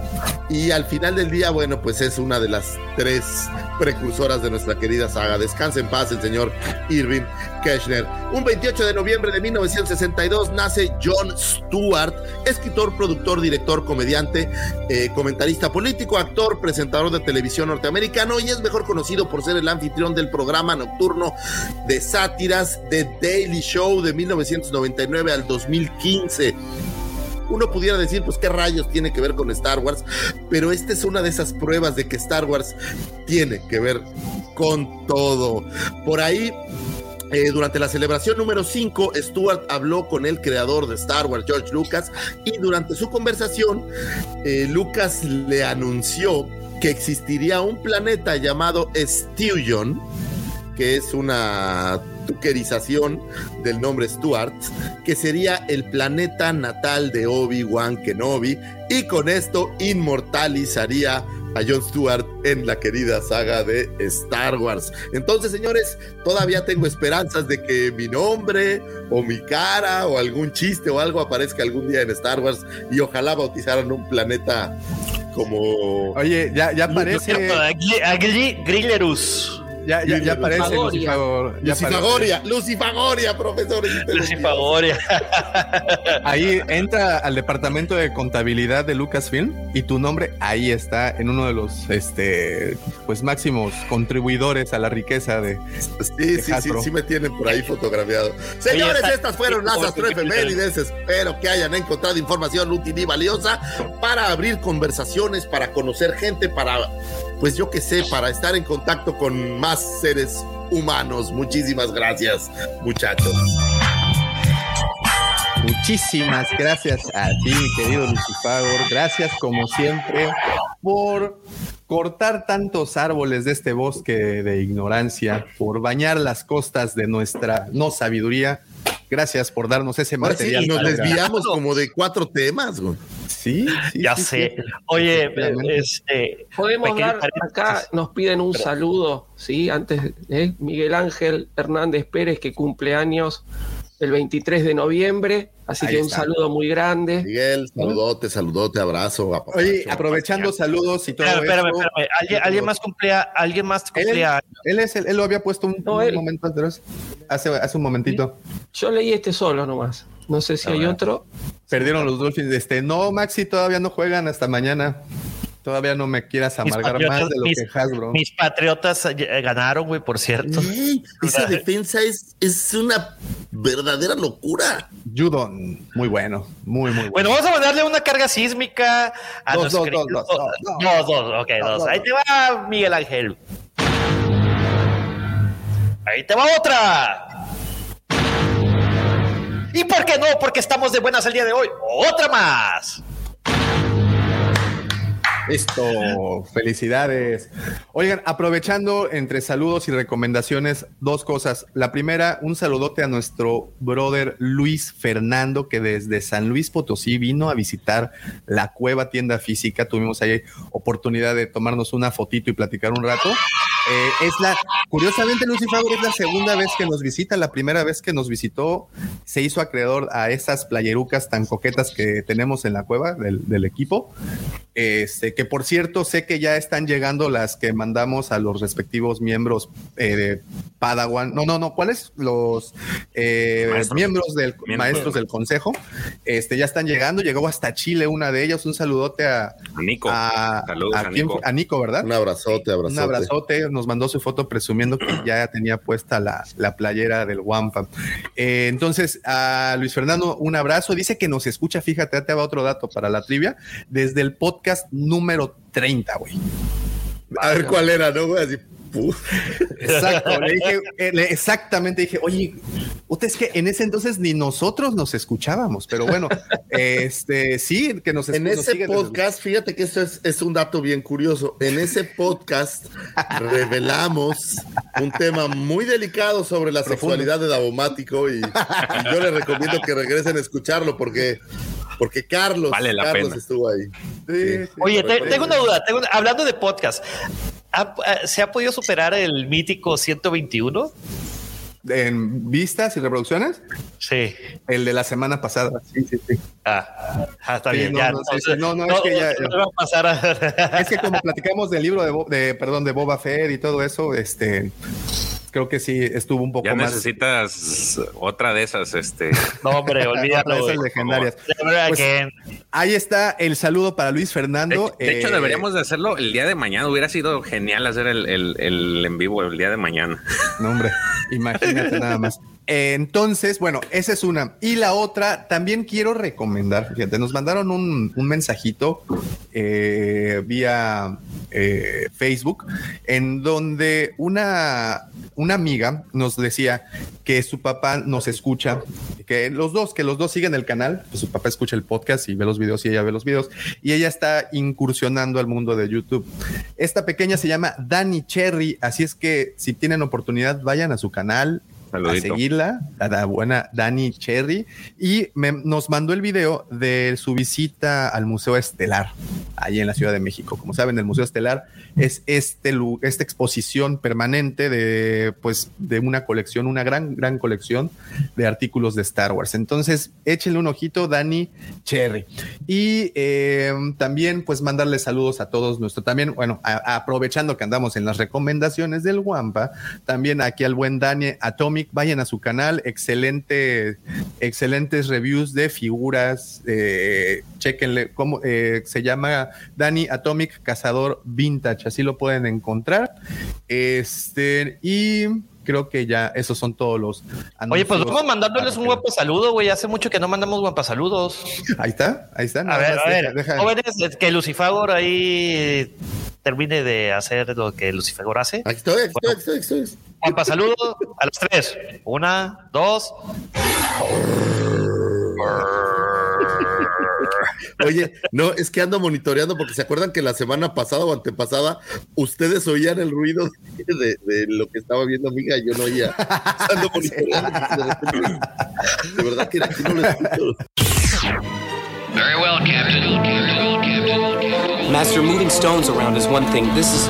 Y al final del día, bueno, pues es una de las tres precursoras de nuestra querida saga. Descanse en paz el señor Irving Kirchner. Un 28 de noviembre de 1962 nace John Stewart, escritor, productor, director, comediante, eh, comentarista político, actor, presentador de televisión norteamericano y es mejor conocido por ser el anfitrión del programa nocturno de sátiras The Daily Show de 1999 al 2015 uno pudiera decir, pues qué rayos tiene que ver con Star Wars, pero esta es una de esas pruebas de que Star Wars tiene que ver con todo. Por ahí, eh, durante la celebración número 5, Stuart habló con el creador de Star Wars, George Lucas, y durante su conversación, eh, Lucas le anunció que existiría un planeta llamado Stewjon, que es una tuquerización del nombre Stuart, que sería el planeta natal de Obi-Wan Kenobi, y con esto inmortalizaría a Jon Stewart en la querida saga de Star Wars. Entonces, señores, todavía tengo esperanzas de que mi nombre o mi cara o algún chiste o algo aparezca algún día en Star Wars y ojalá bautizaran un planeta como... Oye, ya, ya aparece... A Grillerus. Ya, ya, ya aparece Lucifagoria. Lucifagoria, Lucifagoria, profesor. Lucifagoria. Ahí entra al departamento de contabilidad de Lucasfilm y tu nombre ahí está en uno de los este pues máximos contribuidores a la riqueza de Sí, de sí, sí, sí me tienen por ahí fotografiado. Señores, Oye, estas fueron las astroefemérides. Espero que hayan encontrado información útil y valiosa para abrir conversaciones, para conocer gente, para pues yo qué sé, para estar en contacto con más seres humanos. Muchísimas gracias, muchachos. Muchísimas gracias a ti, mi querido Lucifagor. Gracias, como siempre, por cortar tantos árboles de este bosque de ignorancia, por bañar las costas de nuestra no sabiduría. Gracias por darnos ese Ahora sí, material. nos para- desviamos como de cuatro temas. güey. Sí, sí, Ya sí, sé. sí. Oye, este. Podemos dar, paréntesis. acá nos piden un saludo, ¿sí? Antes, ¿eh? Miguel Ángel Hernández Pérez, que cumple años el 23 de noviembre, así Ahí que un está. saludo muy grande. Miguel, saludote, saludote, abrazo. apapacho. Oye, aprovechando saludos y todo Espérame, espérame, espérame. ¿Alguien, alguien más cumplía, alguien más Él, cumplía. él es el- él lo había puesto un, No, un él. momento atrás, hace, hace un momentito. Yo leí este solo nomás. No sé si hay otro. Perdieron los Dolphins. Este, no, Maxi, todavía no juegan hasta mañana. Todavía no me quieras amargar patriotas- más de lo mis- que Hasbro. Mis patriotas eh, ganaron, güey, por cierto. Ey, esa defensa es, es una verdadera locura. Judon, muy bueno, muy, muy bueno. Bueno, vamos a mandarle una carga sísmica a Dos, dos, dos, dos, dos, dos, dos, ok, dos. dos, Ahí te va Miguel Ángel. Ahí te va otra. ¿Y por qué no? Porque estamos de buenas el día de hoy. Otra más. Listo, felicidades. Oigan, aprovechando entre saludos y recomendaciones, dos cosas. La primera, un saludote a nuestro brother Luis Fernando, que desde San Luis Potosí vino a visitar la cueva tienda física. Tuvimos ahí oportunidad de tomarnos una fotito y platicar un rato. Eh, es la, curiosamente, Lucy Favor es la segunda vez que nos visita. La primera vez que nos visitó, se hizo acreedor a esas playerucas tan coquetas que tenemos en la cueva del, del equipo. Este, que por cierto, sé que ya están llegando las que mandamos a los respectivos miembros eh, de Padawan. No, no, no, ¿cuáles? Los eh, Maestros. miembros del Miembros. maestros del consejo. Este, ya están llegando. Llegó hasta Chile una de ellas. Un saludote a, A Nico. a, Saludos a a quién Nico. fue? A Nico, ¿verdad? Un abrazote, abrazote. Un abrazote, nos mandó su foto presumiendo que ya tenía puesta la, la playera del Wampa. Eh, entonces, a Luis Fernando, un abrazo. Dice que nos escucha, fíjate, ya te va otro dato para la trivia, desde el podcast número 30, güey. A ver cuál era, ¿no? güey? Así, pu- Exacto, le dije, eh, le- exactamente dije, oye, puta, es que en ese entonces ni nosotros nos escuchábamos, pero bueno, [laughs] este sí, que nos En nos ese podcast, fíjate que esto es, es un dato bien curioso. En ese podcast revelamos un tema muy delicado sobre la sexualidad de Davomático y, y yo les recomiendo que regresen a escucharlo porque, porque Carlos, Vale la Carlos pena. estuvo ahí. Sí, sí. Oye, te- tengo una duda. tengo una- hablando de podcast, ¿ha- ha- ¿se ha podido superar el mítico 121? en vistas y reproducciones, Sí. el de la semana pasada. Sí, sí, sí. Ah, ah, está Sí, bien. no, ya, no, entonces, no, no, es que ya- no va a pasar a- Es que como platicamos del libro de, Bo- de perdón, de Boba Fett y todo eso, este, creo que sí estuvo un poco Ya más. necesitas otra de esas, este. [laughs] No, hombre, olvídalo. De esas legendarias. Pues. Ahí está el saludo para Luis Fernando. de hecho, Eh, deberíamos de hacerlo el día de mañana. Hubiera sido genial hacer el, el- el en vivo el día de mañana. No, hombre, imagínate nada más. [laughs] Eh, Entonces, bueno, esa es una. Y la otra, también quiero recomendar, fíjate, nos mandaron un, mensajito eh, vía eh, Facebook en donde una, una amiga nos decía que su papá nos escucha, que los dos, que los dos siguen el canal, pues su papá escucha el podcast y ve los videos y ella ve los videos, y ella está incursionando al mundo de YouTube. Esta pequeña se llama Dani Cherry, así es que si tienen oportunidad, vayan a su canal, a Saludito. seguirla, a la buena Dani Cherry, y me- nos mandó el video de su visita al Museo Estelar, ahí en la Ciudad de México. Como saben, el Museo Estelar es este, esta exposición permanente de, pues, de una colección, una gran, gran colección de artículos de Star Wars. Entonces, échenle un ojito, Dani Cherry. Y eh, también, pues, mandarle saludos a todos nuestros, también, bueno, a- aprovechando que andamos en las recomendaciones del Wampa, también aquí al buen Dani Atomic, vayan a su canal, excelente, excelentes reviews de figuras, eh, chequenle, cómo eh, se llama Dani Atomic Cazador Vintage, así lo pueden encontrar. Este, y creo que ya esos son todos los Oye, pues anuncios. vamos mandándoles un guapo saludo, güey. Hace mucho que no mandamos guapas saludos. Ahí está, ahí está. A ver, a ver, deja- jóvenes, que Lucifagor ahí termine de hacer lo que Lucifagor hace. Aquí estoy, aquí estoy, aquí estoy, aquí estoy. Guapa saludo a las tres. Una, dos. Oye, no, es que ando monitoreando porque se acuerdan que la semana pasada o antepasada ustedes oían el ruido de, de lo que estaba viendo amiga y yo no oía. Ando [laughs] monitoreando. De, de verdad que aquí no lo escucho. Very well, Captain. Master, moving stones around is one thing. This is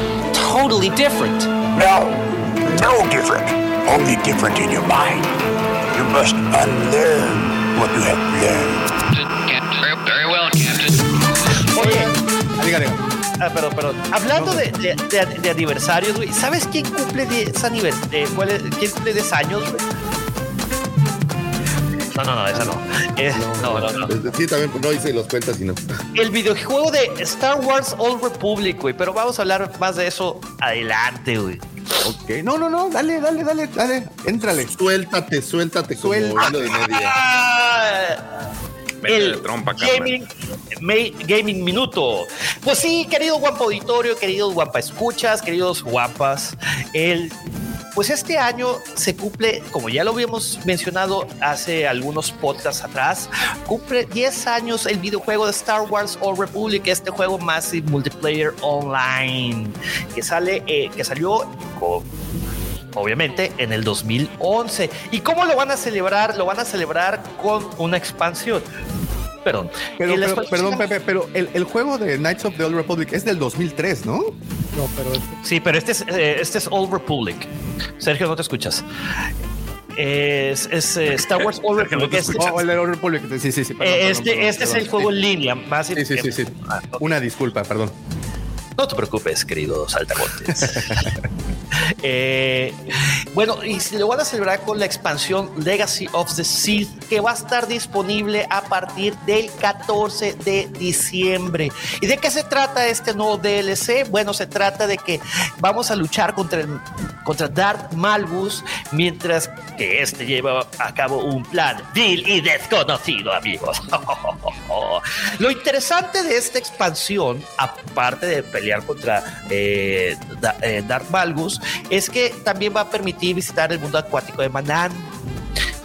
totally different. No, no different. Only different in your mind. You must unlearn what you have learned. Very well, Captain. Oye, Diga, diga. ah, perdón, perdón. Hablando de, de, de- de aniversarios, güey, ¿sabes quién cumple 10 anivers eh, cuál es- ¿Quién cumple 10 años, güey? No, no, no, esa no. Eh, no, no, no. Sí, también no hice los cuentas y no. El videojuego de Star Wars Old Republic, güey, pero vamos a hablar más de eso adelante, güey. Ok, no, no, no, dale, dale, dale, dale, éntrale. Suéltate, suéltate como Suelta. hilo de media. El trompa, gaming, gaming Minuto. Pues sí, querido Guampa Auditorio, queridos Guampa Escuchas, queridos Guampas, el. Pues este año se cumple, como ya lo habíamos mencionado hace algunos podcasts atrás, cumple 10 años el videojuego de Star Wars Old Republic, este juego Massive Multiplayer Online, que sale, eh, que salió obviamente en el 2011. ¿Y cómo lo van a celebrar? Lo van a celebrar con una expansión. Perdón. Pero, pero- perdón, Pepe, pero el, el juego de Knights of the Old Republic es del 2003, ¿no? No, pero Sí, pero este es, eh, este es Old Republic. Sergio, no te escuchas. Es, es, eh, Star Wars Old Republic. te Este, Oh, el de Old Republic, sí, sí, sí. perdón, eh, perdón, este, perdón, este es perdón. el juego en línea. Más Sí, sí, sí, sí. Ah. Una disculpa, perdón. No te preocupes, querido saltamontes. [laughs] Eh, bueno, y lo van a celebrar con la expansión Legacy of the Sith, que va a estar disponible a partir del 14 de diciembre. ¿Y de qué se trata este nuevo DLC? Bueno, se trata de que vamos a luchar contra, el- contra Darth Malbus, mientras que este lleva a cabo un plan vil y desconocido, amigos. [laughs] Lo interesante de esta expansión, aparte de pelear contra eh, eh, Malgus, es que también va a permitir visitar el mundo acuático de Manan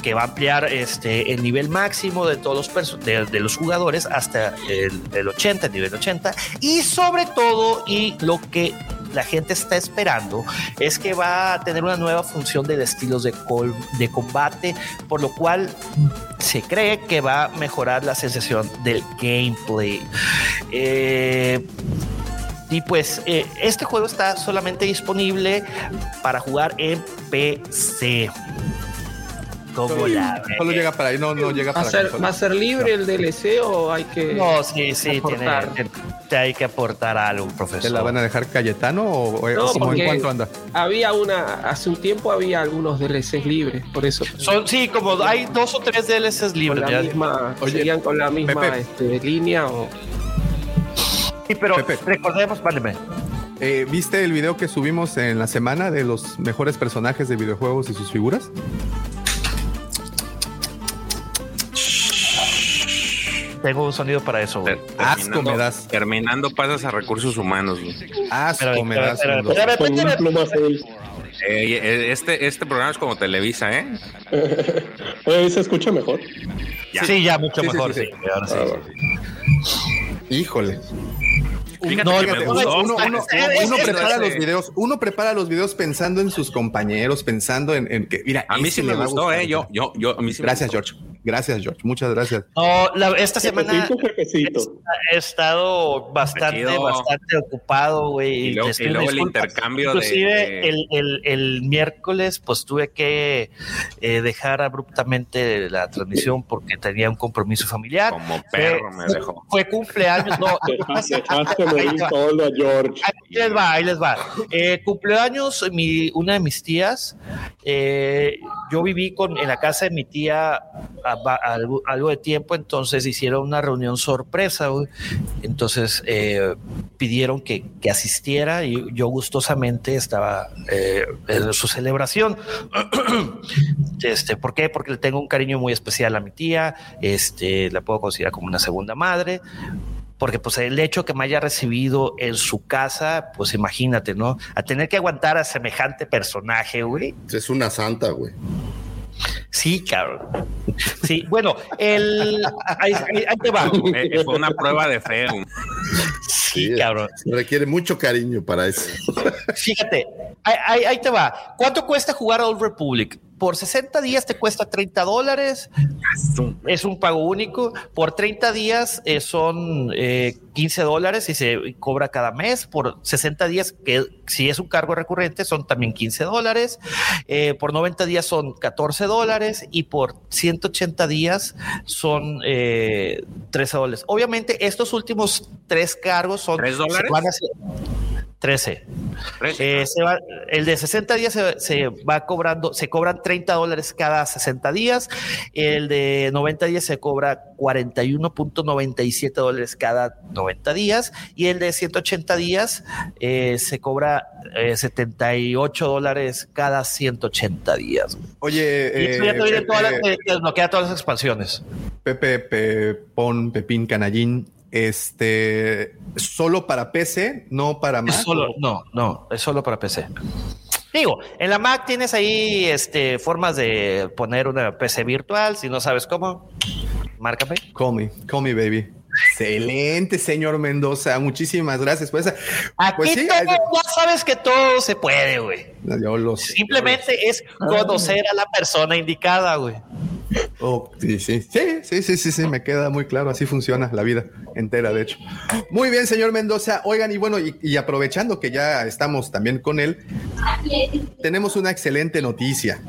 que va a ampliar este, el nivel máximo de todos los de, los jugadores hasta el, el 80, el nivel 80 y sobre todo y lo que la gente está esperando es que va a tener una nueva función de estilos de, de combate, por lo cual se cree que va a mejorar la sensación del gameplay. Eh, y pues eh, este juego está solamente disponible para jugar en PC. Como la Solo llega para ahí, no, no llega ¿Va a, para ser. ¿Va a ser libre el DLC o hay que.? No, sí, sí, tiene, aportar? te, te hay que aportar algo, profesor. ¿Te la van a dejar Cayetano o, No, en cuánto anda? Había una. Hace un tiempo había algunos DLCs libres, por eso. Son, sí, como hay dos o tres DLCs Con libres. la ya. misma, Oye, seguían con la misma este, línea o. Sí, pero Pepe. recordemos, váleme. Eh, ¿Viste el video que subimos en la semana de los mejores personajes de videojuegos y sus figuras? Tengo un sonido para eso, güey. Asco me das. Terminando pasas a recursos humanos. güey. Asco me das. Con pluma. Eh, eh, este, este programa es como Televisa, ¿eh? [laughs] ¿se escucha mejor? Sí, ya, mucho Sí, mejor, sí, sí. sí. ahora sí. Ah. Híjole. Fíjate No, que fíjate, me uno, gustó. uno- uno- [laughs] Ese- uno ese- prepara los videos, uno prepara los videos pensando en sus compañeros, pensando en, en que, mira, A mí sí me gustó, eh. Yo, yo, yo, a mí sí me Gracias, gustó. George. Gracias, George. Muchas gracias. No, la- esta semana Jefecito, he estado bastante, bastante ocupado, güey. Y luego- y el intercambio de- Inclusive de- El, el- el miércoles, pues tuve que eh, dejar abruptamente la transmisión porque tenía un compromiso familiar. Como perro me dejó. Fue cumpleaños, no. [laughs] Dejaste dejaste morir Ahí solo a George. Ahí les va, ahí les va. Eh, cumpleaños, mi, una de mis tías. eh, yo viví con, en la casa de mi tía a- algo, de tiempo, entonces hicieron una reunión sorpresa. Entonces eh, pidieron que, que asistiera y yo gustosamente estaba eh, en su celebración. [clears throat] Este, ¿Por qué? Porque le tengo un cariño muy especial a mi tía, este, la puedo considerar como una segunda madre, porque pues el hecho que me haya recibido en su casa, pues imagínate, ¿no? A tener que aguantar a semejante personaje, güey. Es una santa, güey. Sí, cabrón. Sí, bueno, el... Ahí, ahí- te va. Eh, fue una prueba de fe. Güey. Sí, cabrón. Requiere mucho cariño para eso. Fíjate, ahí, ahí- ahí te va. ¿Cuánto cuesta jugar a Old Republic? Por 60 días te cuesta 30 dólares. Es un pago único. Por 30 días eh, son eh, 15 dólares y se cobra cada mes. Por 60 días, que si es un cargo recurrente, son también 15 dólares. Eh, por 90 días son 14 dólares y por 180 días son eh, 13 dólares. Obviamente, estos últimos tres cargos son... ¿Tres dólares? van a hacer- 13. Eh, se va- el de 60 días se, se va cobrando, se cobran 30 dólares cada 60 días. El de 90 días se cobra 41.97 dólares cada 90 días. Y el de 180 días eh, se cobra eh, 78 dólares cada 180 días. Oye, Y eso ya eh, te viene todas las- desbloquea todas las expansiones. Pepe, Pepón, Pepín, Canallín, este, solo para PC, no para Mac. solo, no, no, es solo para PC. Digo, en la Mac tienes ahí este, formas de poner una PC virtual. Si no sabes cómo, márcame. Call me, call me, baby. Excelente, señor Mendoza. Muchísimas gracias por esa. Aquí Pues sí, todo- ya sabes que todo se puede, güey. yo lo sé. Simplemente es conocer a la persona indicada, güey. Oh, sí, sí, sí, sí, sí, sí, me queda muy claro. Así funciona la vida entera, de hecho. Muy bien, señor Mendoza. Oigan, y bueno, y aprovechando que ya estamos también con él, tenemos una excelente noticia.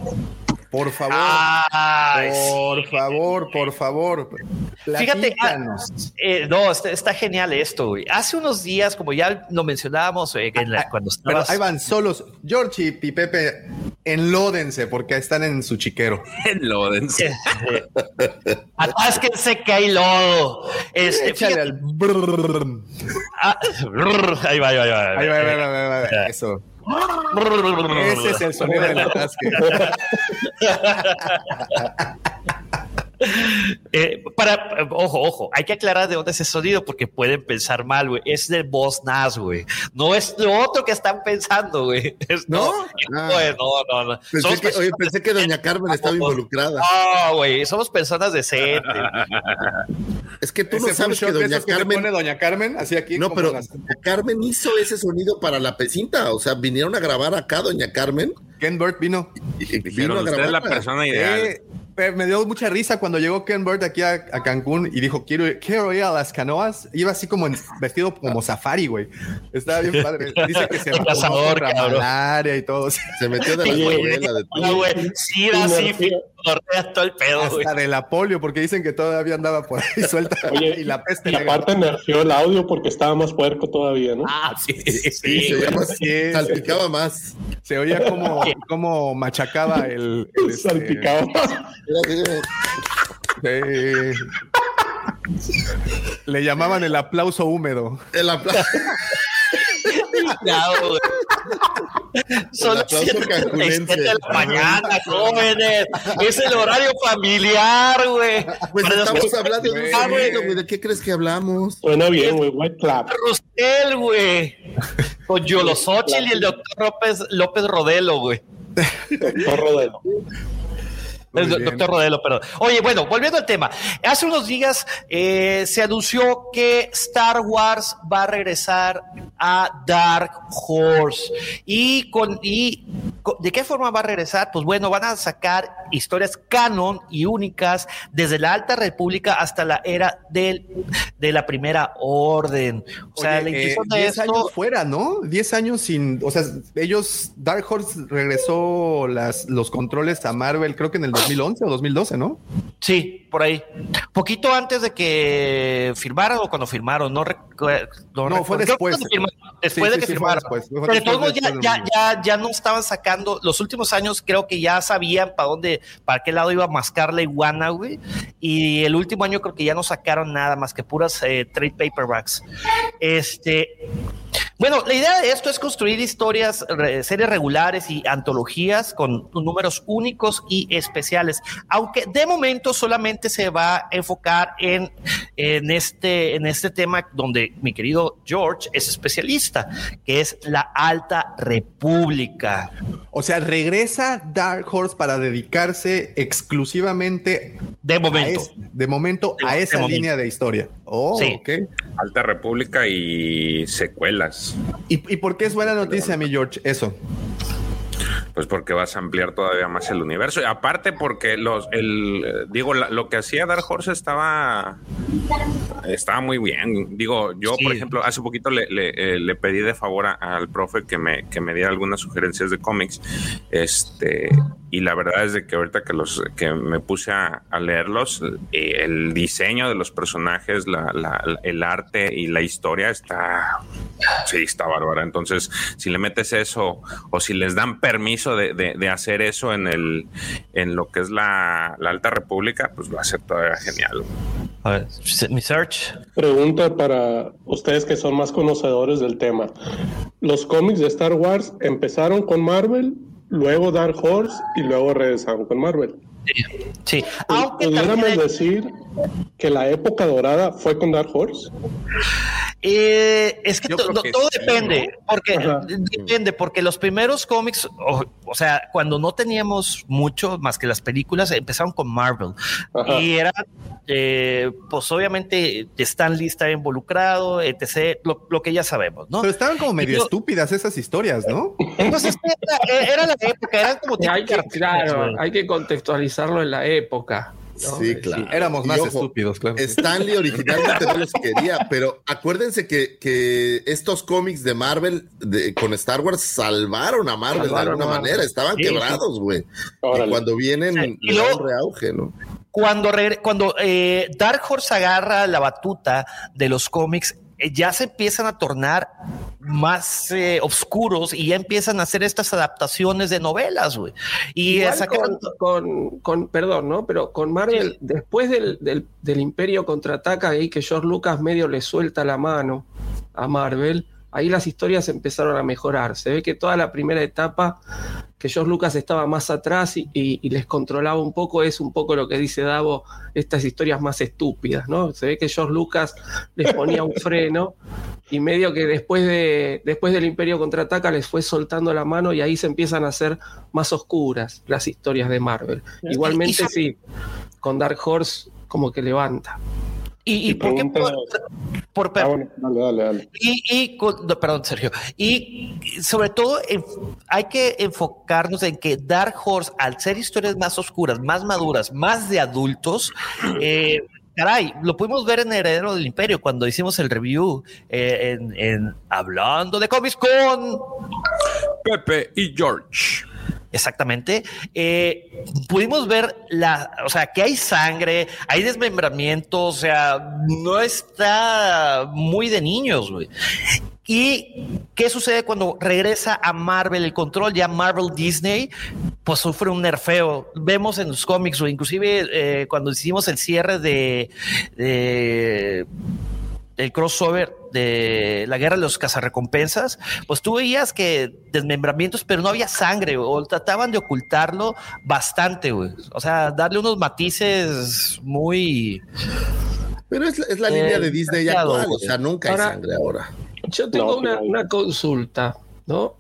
Por favor, Ay, por favor, por favor. Fíjate, ah, eh, no, está, está genial esto, güey. Hace unos días, como ya lo mencionábamos eh, en la- cuando Pero estabas... ahí van solos. George y Pepe, enlódense porque están en su chiquero. [laughs] Enlódense. Atásquense que hay lodo. Este, Échale al brrrr. Ah, ahí va, ahí va, ahí va. Ahí va, ahí va, ahí va, ahí va. Eso. Ese es el sonido del atasque. [laughs] Eh, para, ojo, ojo, hay que aclarar de dónde es ese sonido porque pueden pensar mal, güey. Es del Boss Nas, güey. No es lo otro que están pensando, güey. [laughs] Es- ¿No? No, Ah. no, no, no. Pensé Somos que, oye, pensé que doña Carmen estaba involucrada. No, güey, somos personas decentes. [laughs] Es que tú Ese no sabes que doña que Carmen... pone doña Carmen, así aquí. No, pero las- doña Carmen hizo ese sonido para la pecinta. O sea, vinieron a grabar acá, doña Carmen. Ken Burt vino. y- vino a usted es la persona ideal. Eh, me dio mucha risa cuando llegó Ken Burt aquí a, a Cancún y dijo, quiero, quiero ir a las canoas. Iba así como en- vestido como safari, güey. Estaba bien padre. Dice que se [laughs] cazador, malaria y todo. Se metió de la escuela de güey, sí, da así, todo el pedo, güey. Hasta de la polio, porque dicen que todavía andaba por ahí [laughs] suelta. Oye, y la peste Y aparte nerfeó el audio porque estaba más puerco todavía, ¿no? Ah, sí, sí, Sí, sí, se güey. llama, Sí, salpicaba más. Se oía como, como machacaba el, el, este, Salpicado. Eh, le llamaban el aplauso húmedo. El [laughs] aplauso. Son las aplauso 7 cancunense. de la mañana, jóvenes. Es el horario familiar, güey. Pues los estamos hablando de un Ah, güey. güey. ¿De qué crees que hablamos? Suena bien, güey. White clap. Rustel, güey. Con Yolo Xochitl y el doctor López, López Rodelo, güey. Doctor Rodelo. Do- doctor Rodelo, perdón. Oye, bueno, volviendo al tema. Hace unos días eh, se anunció que Star Wars va a regresar a Dark Horse. Y, con, y ¿de qué forma va a regresar? Pues bueno, van a sacar historias canon y únicas desde la Alta República hasta la era del, de la Primera Orden. O sea, la Oye, eh, intención de 10 esto... años fuera, ¿no? 10 años sin, o sea, ellos, Dark Horse regresó las, los controles a Marvel, creo que en el 2011 o 2012, ¿no? Sí, por ahí. Poquito antes de que firmaran o cuando firmaron, no recuerdo. No, fue después. después de que firmaron. Pero todos ya, ya, ya, ya no estaban sacando, los últimos años creo que ya sabían para dónde, para qué lado iba a mascar la iguana, güey. Y el último año creo que ya no sacaron nada más que puras eh, trade paperbacks. Este. Bueno, la idea de esto es construir historias, series regulares y antologías con números únicos y especiales, aunque de momento solamente se va a enfocar en, en, este, en este tema donde mi querido George es especialista, que es la Alta República. O sea, regresa Dark Horse para dedicarse exclusivamente de momento, a, es- de momento a esa momento. línea de historia. Oh, Sí. ok. Alta República y ¿Y, ¿Y por qué es buena noticia, mi George? Eso. Pues porque vas a ampliar todavía más el universo. Y aparte porque los, el, digo, la- lo que hacía Dark Horse estaba, estaba muy bien. Digo, yo, por ejemplo, hace poquito le, le, eh, le pedí de favor a- al profe que me, que me diera algunas sugerencias de cómics. Este, y la verdad es de que ahorita que los, que me puse a, a leerlos, eh, el diseño de los personajes, la, la- la- el arte y la historia está, sí, está bárbara. Entonces, si le metes eso, o si les dan permiso de, de- de hacer eso en el, en lo que es la, la Alta República, pues va a ser todavía genial. A ver, mi search. Pregunta para ustedes que son más conocedores del tema. Los cómics de Star Wars empezaron con Marvel, luego Dark Horse y luego regresaron con Marvel. Sí, aunque pudiéramos decir que la época dorada fue con Dark Horse. Eh, es que, Yo to- creo no, que todo sí, depende, ¿no? porque depende, porque los primeros cómics, o, o sea, cuando no teníamos mucho más que las películas, empezaron con Marvel Ajá. y era, eh, pues obviamente Stan Lee estaba involucrado, etc., lo, lo que ya sabemos, ¿no? Pero estaban como medio yo- estúpidas esas historias, ¿no? Entonces era, era la época, eran como hay que, claro, hay que en la época. ¿no? Sí, claro. Éramos más ojo, estúpidos, claro. Stanley [laughs] originalmente no los quería, pero acuérdense que, que estos cómics de Marvel de- con Star Wars salvaron a Marvel Salvaron de alguna manera, estaban Sí, quebrados, güey. Y cuando vienen, y luego- un reauge, ¿no? cuando, cuando eh, Dark Horse agarra la batuta de los cómics, ya se empiezan a tornar más eh, oscuros y ya empiezan a hacer estas adaptaciones de novelas, güey. Y Igual sacaron- con, con, con- perdón, ¿no? Pero con Marvel, después del, del, del Imperio contraataca ahí que George Lucas medio le suelta la mano a Marvel, ahí las historias empezaron a mejorar. Se ve que toda la primera etapa que George Lucas estaba más atrás y, y- y les controlaba un poco, es un poco lo que dice Davo, estas historias más estúpidas, ¿no? Se ve que George Lucas les ponía un freno y medio que después, de, después del Imperio contraataca les fue soltando la mano y ahí se empiezan a hacer más oscuras las historias de Marvel. Igualmente sí, con Dark Horse como que levanta. ¿Y, y por qué? Por, por- Ah, bueno, dale, dale, dale. Y, y con- no, perdón, Sergio. Y sobre todo en- hay que enfocarnos en que Dark Horse, al ser historias más oscuras, más maduras, más de adultos, [clears throat] eh, caray, lo pudimos ver en Heredero del Imperio cuando hicimos el review eh, en, en Hablando de cómics con Pepe y George. Exactamente. Eh, pudimos ver la, o sea, que hay sangre, hay desmembramiento, o sea, no está muy de niños, güey. ¿Y qué sucede cuando regresa a Marvel el control? Ya Marvel Disney, pues sufre un nerfeo. Vemos en los cómics, o inclusive eh, cuando hicimos el cierre de, de el crossover de la guerra de los cazarrecompensas, pues tú veías que desmembramientos, pero no había sangre, o trataban de ocultarlo bastante, güey. O sea, darle unos matices muy. Pero es, es la Eh, línea de Disney exagerado, actual, o sea, nunca hay sangre ahora. Yo tengo No, una, consulta. ¿no?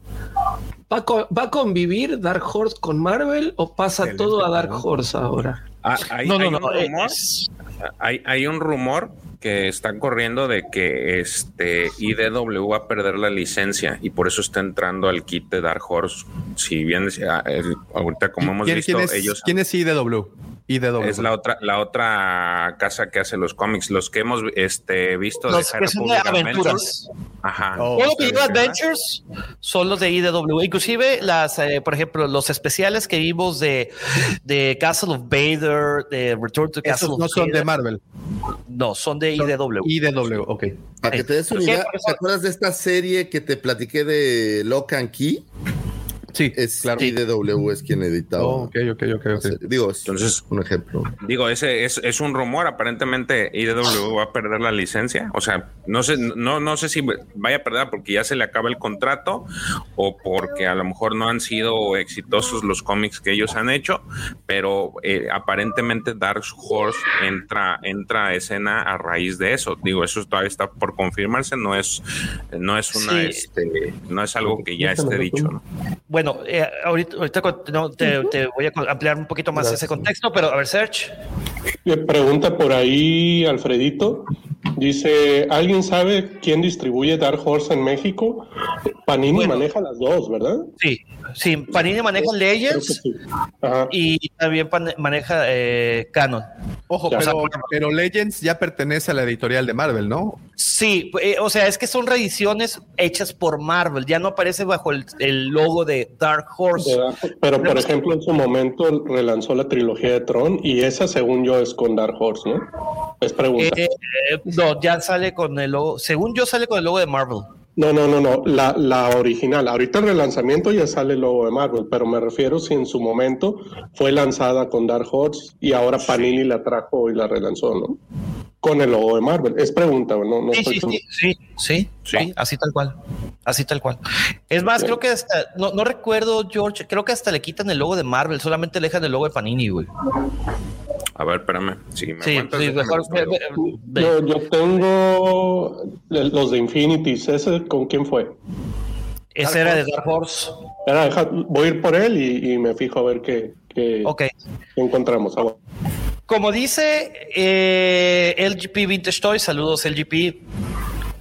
¿Va a, co- va a convivir Dark Horse con Marvel o pasa todo a Dark. Horse ahora? Ah, hay, No, no, hay no, un rumor, es- hay, hay un rumor que está corriendo de que este IDW va a perder la licencia y por eso está entrando al kit de Dark Horse. Si bien el- ahorita como hemos ¿Quién, visto, quién es, ellos ¿Quién es IDW? IDW. es la otra la otra casa que hace los cómics, los que hemos este visto Los de de. Ajá. Oh, Todo que lleva ok. Adventures son los de IDW. Inclusive las, eh, por ejemplo, los especiales que vimos de, de Castle of Vader, de Return to Castle Esos of no son de. Marvel. No, son de IDW. IDW, ok. Para que te des una idea, ¿te acuerdas de esta serie que te platiqué de Lock and Key? Sí, Es claro. IDW es quien editaba. Oh, ok, ok, ok, ok. Digo, es Entonces, un ejemplo. Digo, ese es, es un rumor. Aparentemente IDW va a perder la licencia. O sea, no sé, no, no sé si vaya a perder porque ya se le acaba el contrato o porque a lo mejor no han sido exitosos los cómics que ellos han hecho, pero eh, aparentemente Dark Horse entra, entra a escena a raíz de eso. Digo, eso todavía está por confirmarse. No es, no es una, Sí. este, no es algo que ya esté dicho. ¿no? Bueno, eh, ahorita, ahorita no, te, te voy a ampliar un poquito más ese contexto, pero a ver, Serge. Le pregunta por ahí Alfredito. Dice, ¿alguien sabe quién distribuye Dark Horse en México? Panini Bueno. maneja las dos, ¿verdad? Sí, sí, Panini maneja Legends sí. Y también maneja eh, Canon. Ojo, O sea, pero, pero Legends ya pertenece a la editorial de Marvel, ¿no? Sí, eh, o sea, es que son reediciones hechas por Marvel, ya no aparece bajo el, el logo de Dark Horse. Pero, por ejemplo, en su momento relanzó la trilogía de Tron y esa, según yo, es con Dark Horse, ¿no? Es pregunta. Eh, eh, no, ya sale con el logo, según yo sale con el logo de Marvel. No, no, no, no. La, la original. Ahorita el relanzamiento ya sale el logo de Marvel, pero me refiero si en su momento fue lanzada con Dark Horse y ahora Panini la trajo y la relanzó, ¿no? Con el logo de Marvel. Es pregunta, no, no Sí, estoy sí, sí, sí, sí, sí, así tal cual. Así tal cual. Es más, creo que hasta, no, no recuerdo, George, creo que hasta le quitan el logo de Marvel, solamente le dejan el logo de Panini, güey. A ver, espérame. Si me Sí, mejor. buscarlo. ve- ve- ve- Yo, yo tengo los de Infinities. ¿Ese con quién fue? Ese era de Dark Horse. Deja- voy a ir por él y, y me fijo a ver qué, qué- Ok. qué encontramos. Ah, Como dice eh, LGP Vintage Toys, saludos LGP,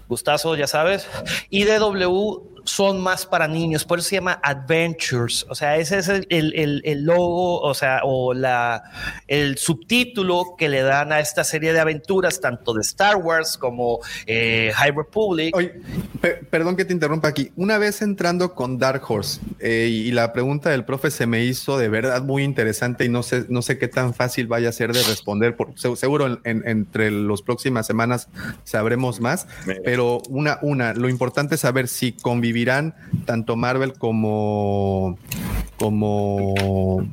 gustazo, ya sabes. IDW son más para niños, por eso se llama Adventures. O sea, ese es el, el- el- logo, o sea, o la, el subtítulo que le dan a esta serie de aventuras, tanto de Star Wars como eh, High Republic. Oye, pe- perdón que te interrumpa aquí. Una vez entrando con Dark Horse eh, y la pregunta del profe se me hizo de verdad muy interesante y no sé, no sé qué tan fácil vaya a ser de responder. Por, se- seguro en- en- entre las próximas semanas sabremos más, pero una, una, lo importante es saber si tanto Marvel como como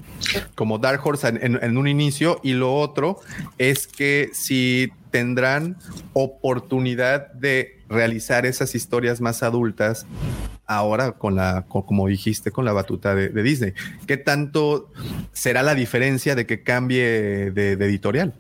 como Dark Horse en, un inicio y lo otro es que si tendrán oportunidad de realizar esas historias más adultas ahora con la, co- como dijiste, con la batuta de, Disney. ¿Qué tanto será la diferencia de que cambie de editorial?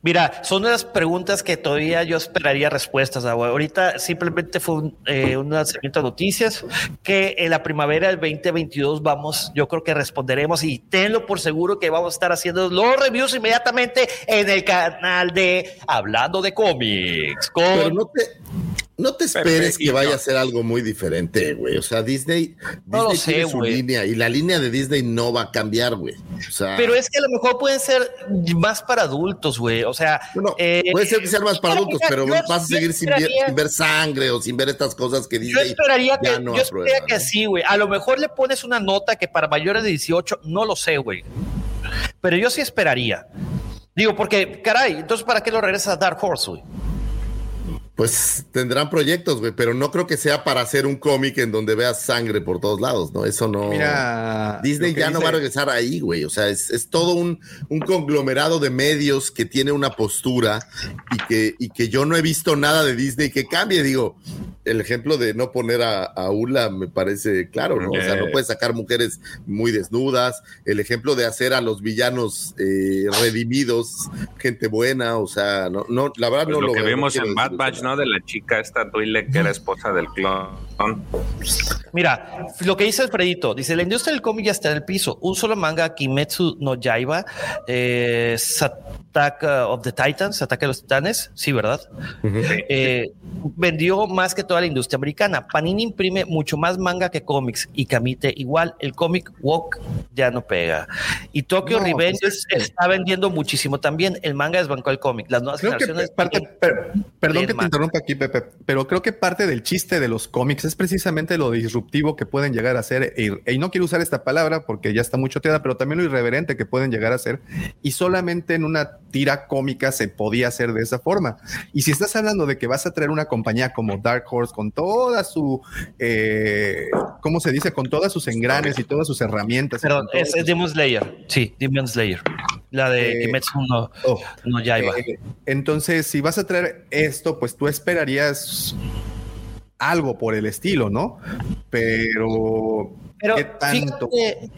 Mira, son las preguntas que todavía yo esperaría respuestas. Agua. Ahorita simplemente fue un, eh, un lanzamiento de noticias que en la primavera del 2022 vamos, yo creo que responderemos y tenlo por seguro que vamos a estar haciendo los reviews inmediatamente en el canal de Hablando de Cómics. Con... No te, no te esperes que vaya no. a ser algo muy diferente, güey. O sea, Disney, No lo Disney sé, tiene su línea y la línea de Disney no va a cambiar, güey. O sea, Pero es que a lo mejor pueden ser más para adultos, güey. O sea, eh, puede ser que sean más para adultos, pero yo- vas a yo seguir sin ver, esperaría- sin ver sangre o sin ver estas cosas que Yo Disney esperaría que, ya no yo aprueba. esperaría que sí, güey. A lo mejor le pones una nota que para mayores de 18, no lo sé, güey. Pero yo sí esperaría. Digo, porque, caray, entonces ¿para qué lo regresas a Dark Horse, güey? Pues tendrán proyectos, güey, pero no creo que sea para hacer un cómic en donde veas sangre por todos lados, ¿no? Eso no. Mira, Disney ya no va a regresar ahí, güey. O sea, es, es todo un, un conglomerado de medios que tiene una postura y que, y que yo no he visto nada de Disney que cambie. Digo, el ejemplo de no poner a, a Ula me parece claro, ¿no? O sea, no puedes sacar mujeres muy desnudas. El ejemplo de hacer a los villanos eh, redimidos, gente buena. O sea, no, no la verdad Pues no lo lo que veo, vimos en Bad Batch, ¿no? De la chica esta Twi'lek que era esposa del clon. Mira, lo que dice Alfredito, dice, la industria del cómic ya está en el piso. Un solo manga, Kimetsu no Yaiba, eh, Attack of the Titans, Ataque de los Titanes, sí, ¿verdad? Eh, vendió más que toda la industria americana. Panini imprime mucho más manga que cómics y Kamite igual. El cómic Walk ya no pega. Y Tokyo No, Revenge pues es- está vendiendo muchísimo también. El manga desbancó el cómic. Las nuevas Creo que generaciones... parte, per- perdón que te más. interrumpa aquí, Pepe, pero creo que parte del chiste de los cómics es precisamente lo disruptivo que pueden llegar a ser, e- y no quiero usar esta palabra porque ya está muy choteada, pero también lo irreverente que pueden llegar a ser, y solamente en una tira cómica se podía hacer de esa forma. Y si estás hablando de que vas a traer una compañía como Dark Horse con toda su, eh, ¿cómo se dice? Con todas sus engranes y todas sus herramientas. con es, es Demon Slayer. Sí, Demon Slayer. La de Eh, Kimetsu no, oh, no Yaiba. Eh, entonces, si vas a traer esto, pues tú esperarías algo por el estilo, ¿no? Pero, Pero ¿qué tanto? fíjate,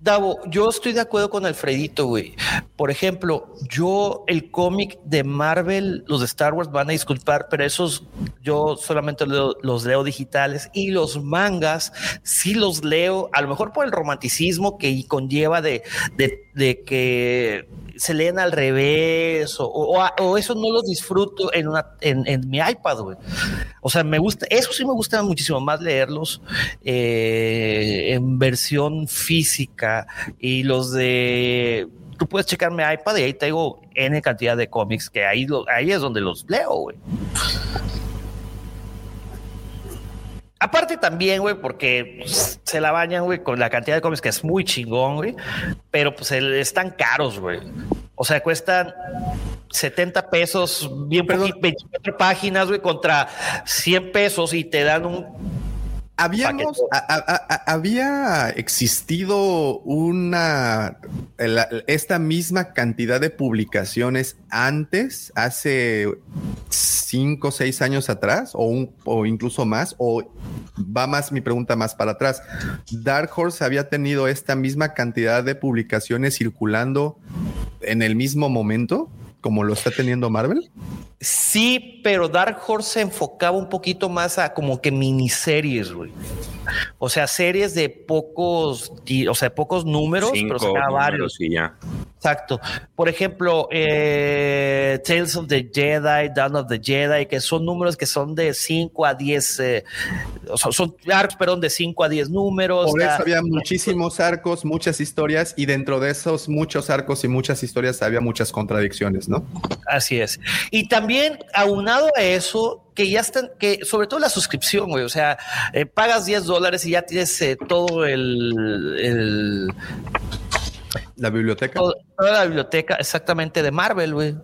Davo, yo estoy de acuerdo con Alfredito, güey. Por ejemplo, yo el cómic de Marvel, los de Star Wars van a disculpar, pero esos yo solamente leo- los leo digitales y los mangas sí los leo, a lo mejor por el romanticismo que conlleva de, de, de que se leen al revés o, o- o eso no los disfruto en, una, en, en mi iPad, güey. O sea, me gusta, eso sí me gusta muchísimo más leerlos eh, en versión física y los de... Tú puedes checar mi iPad y ahí tengo N cantidad de cómics que ahí, lo- ahí es donde los leo, güey. Aparte también, güey, porque pues, se la bañan, güey, con la cantidad de cómics que es muy chingón, güey, pero pues el- están caros, güey. O sea, cuestan 70 pesos, bien poquito, 24 páginas, güey, contra 100 pesos y te dan un Habíamos, a- a- a- había existido una, la- esta misma cantidad de publicaciones antes, hace cinco o seis años atrás, o, un, o incluso más, o va más mi pregunta más para atrás. Dark Horse había tenido esta misma cantidad de publicaciones circulando en el mismo momento como lo está teniendo Marvel. Sí, pero Dark Horse se enfocaba un poquito más a como que miniseries, güey. O sea, series de pocos, o sea, pocos números, Cinco pero sacaba varios. y ya. Exacto. Por ejemplo, eh, Tales of the Jedi, Dawn of the Jedi, que son números que son de 5 a 10, eh, sea, son arcos, perdón, de 5 a 10 números. Por eso Ah, había muchísimos arcos, muchas historias, y dentro de esos muchos arcos y muchas historias había muchas contradicciones, ¿no? Así es. Y también aunado a eso, que ya están, que sobre todo la suscripción, güey, o sea, eh, pagas 10 dólares y ya tienes eh, todo el, el- La biblioteca. toda la biblioteca exactamente de Marvel, güey.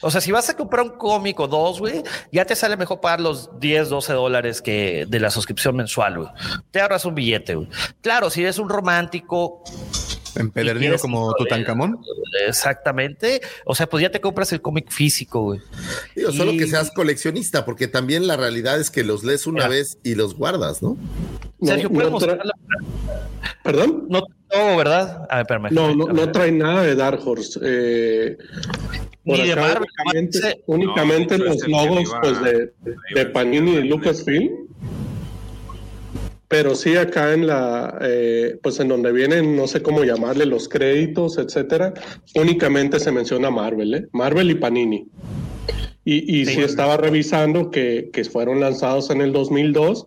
O sea, si vas a comprar un cómic o dos, güey, ya te sale mejor pagar los 10, 12 dólares que de la suscripción mensual, güey. Te ahorras un billete, güey. Claro, si eres un romántico, Empedernido quieres como Tutankamón. exactamente. O sea, pues ya te compras el cómic físico, güey. Digo, solo que seas coleccionista, porque también la realidad es que los lees una Mira. vez y los guardas, ¿no? Sergio, no ¿puedes tra- mostrar la- ¿Perdón? No, no, ¿verdad? A ver, espérame. No, no, no trae nada de Dark Horse. Eh, por Ni de acá Marvel, únicamente, No, los logos pues, de, de Panini y Lucasfilm. Pero sí acá en la, eh, pues en donde vienen, no sé cómo llamarle, los créditos, etcétera, únicamente se menciona Marvel, ¿eh? Marvel y Panini. Y, y sí, estaba revisando que, que fueron lanzados en el 2002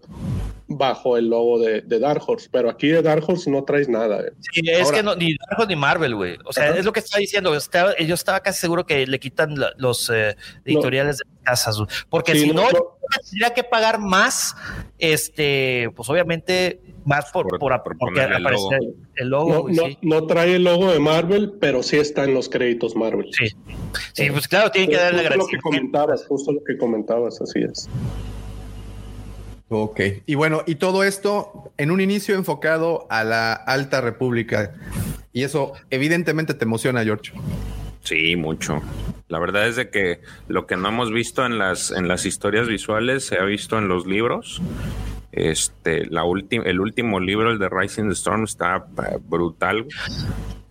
bajo el logo de, de Dark Horse, pero aquí de Dark Horse no traes nada. ¿eh? Sí, es Ahora- que no, ni Dark Horse ni Marvel, güey. O sea, es lo que estaba diciendo. Estaba, yo estaba casi seguro que le quitan la- los eh, editoriales casas. Porque Sí, si no, no, tendría que pagar más, este, pues obviamente, más por, Por- por, por porque el aparece logo. el logo, No, no, no trae el logo de Marvel, pero sí está en los créditos Marvel. Sí. Sí, pues claro, tienen que darle justo lo que comentabas, justo lo que comentabas, así es. Ok. Y bueno, y todo esto en un inicio enfocado a la Alta República. Y eso evidentemente te emociona, George. Sí, mucho. La verdad es de que lo que no hemos visto en las en las historias visuales se ha visto en los libros. Este, la el último libro, el de Rising Storm, está eh, brutal.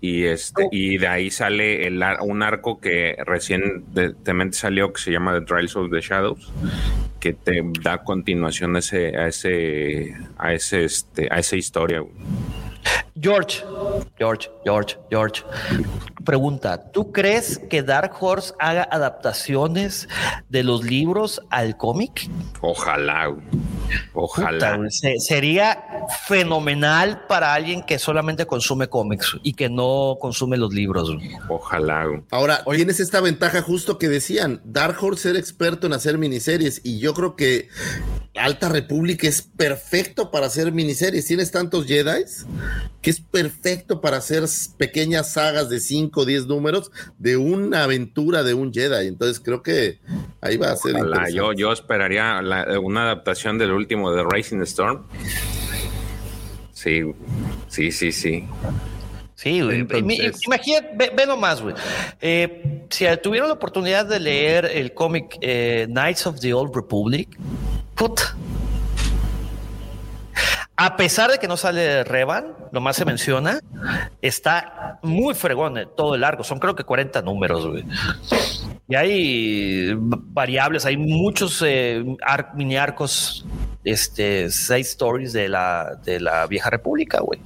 Y este, y de ahí sale el un arco que recientemente salió que se llama The Trials of the Shadows. que te da continuación a ese, a ese, a ese, este, a esa historia. George, George, George, George. Pregunta, ¿tú crees que Dark Horse haga adaptaciones de los libros al cómic? Ojalá, ojalá. Puta, sería fenomenal para alguien que solamente consume cómics y que no consume los libros. Ojalá. Ahora, tienes esta ventaja justo que decían, Dark Horse era experto en hacer miniseries y yo creo que Alta República es perfecto para hacer miniseries. Tienes tantos Jedi que es perfecto para hacer pequeñas sagas de 5 o 10 números de una aventura de un Jedi. Entonces creo que ahí va a ser Ojalá. Yo, yo esperaría la- una adaptación del último de Racing Storm. Sí, sí, sí, sí. Sí, güey. Entonces- Imagínate, ve, ve nomás, güey. Eh, si tuvieron la oportunidad de leer el cómic eh, Knights of the Old Republic, puta. A pesar de que no sale Revan, nomás se menciona, está muy fregón en todo el arco. Son creo que 40 números, güey. Y hay variables, hay muchos eh, ar- mini arcos, este, seis stories de la, de la vieja república, güey.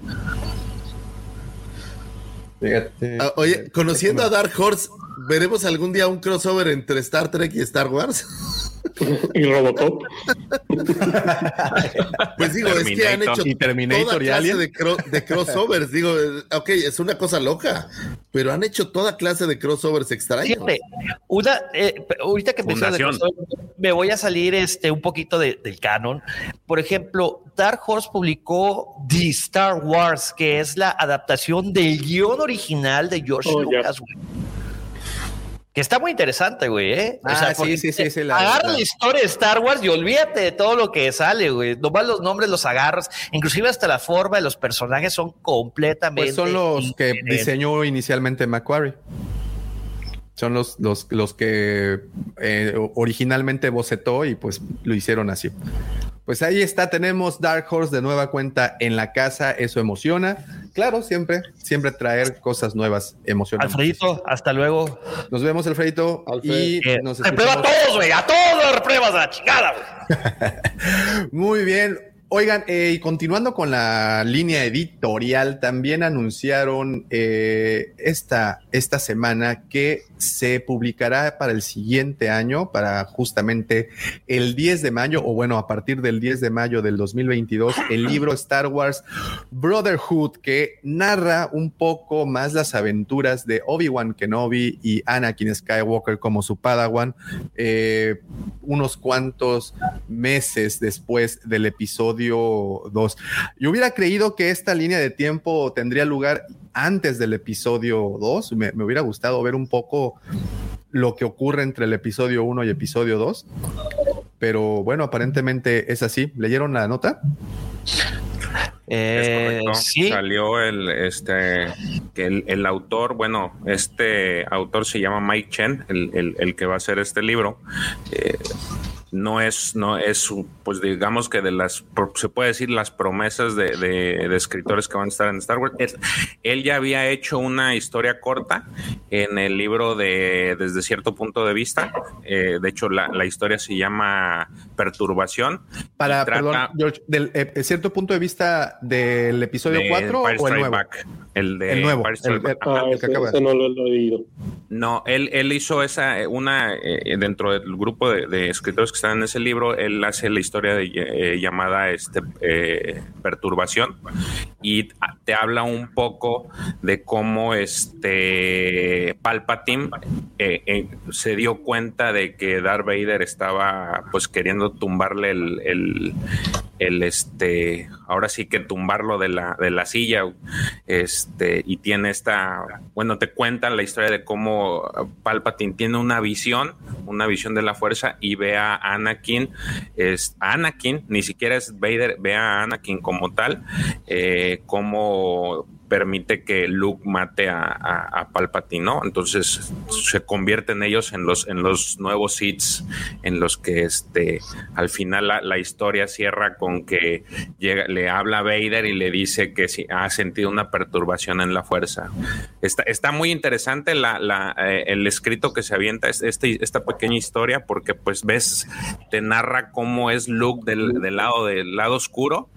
Ah, oye, conociendo a Dark Horse, ¿veremos algún día un crossover entre Star Trek y Star Wars? Y Robocop. [laughs] Pues digo, es que han hecho Y Terminator toda y clase de, cro- de crossovers. digo, ok, es una cosa loca, pero han hecho toda clase de crossovers extraños. Fíjate, una, eh, ahorita que mencionas de Fundación. crossover, me voy a salir este, un poquito de- del canon. Por ejemplo, Dark Horse publicó The Star Wars, que es la adaptación del guion original de George Oh. Lucas. Que está muy interesante, güey, ¿eh? Ah, sí, sí, sí, la- agarra la- historia de Star Wars y olvídate de todo lo que sale, güey. Nomás los nombres los agarras. Inclusive hasta la forma de los personajes son completamente... Pues son los que diseñó inicialmente Macquarie. Son los, los, los que eh, originalmente bocetó y pues lo hicieron así. Pues ahí está, tenemos Dark Horse de nueva cuenta en la casa, eso emociona. Claro, siempre, siempre traer cosas nuevas emociona. Alfredito, hasta luego. Nos vemos, Alfredito. Y Eh, nos reprueba a todos, güey, a todos los repruebas a la chingada, güey. [laughs] Muy bien. Oigan, eh, y continuando con la línea editorial, también anunciaron eh, esta, esta semana que se publicará para el siguiente año, para justamente el 10 de mayo, o bueno, a partir del 10 de mayo del 2022, el libro Star Wars Brotherhood, que narra un poco más las aventuras de Obi-Wan Kenobi y Anakin Skywalker como su Padawan, eh, unos cuantos meses después del episodio 2. Yo hubiera creído que esta línea de tiempo tendría lugar antes del episodio 2. Me, me hubiera gustado ver un poco lo que ocurre entre el episodio 1 y episodio 2. Pero bueno, aparentemente es así. ¿Leyeron la nota? Es Eh, correcto. Salió el, este, que el, el autor, bueno, este autor se llama Mike Chen, el, el- el que va a hacer este libro. Eh, no es, no es, pues digamos que de las, por- se puede decir las promesas de, de- de escritores que van a estar en Star Wars. Es- él ya había hecho una historia corta en el libro de Desde cierto punto de vista. Eh, de hecho, la, la historia se llama Perturbación. Para, trata- perdón, George, del eh, cierto punto de vista del episodio de 4 Empire o el nuevo? Back. El de El nuevo, el- Back. el- Ajá. ah, el que acaba. Ese no lo he leído. No, él, él hizo esa, eh, una, eh, dentro del grupo de, de escritores que en ese libro, él hace la historia de, eh, llamada este, eh, Perturbación y te habla un poco de cómo este Palpatine eh, se dio cuenta de que Darth Vader estaba pues queriendo tumbarle el, el, este, ahora sí que tumbarlo de la, de la silla, este, y tiene esta, bueno, te cuentan la historia de cómo Palpatine tiene una visión, una visión de la fuerza y ve a Anakin, es Anakin, ni siquiera es Vader, ve a Anakin como tal, eh, como permite que Luke mate a, a, Palpatine, ¿no? Entonces se convierten ellos en los, en los nuevos hits, en los que este, al final la, la historia cierra con que llega, le habla a Vader y le dice que si ha sentido una perturbación en la fuerza. Está, está muy interesante eh, el escrito que se avienta es- este, esta pequeña historia porque pues ves, te narra cómo es Luke del, del lado del lado oscuro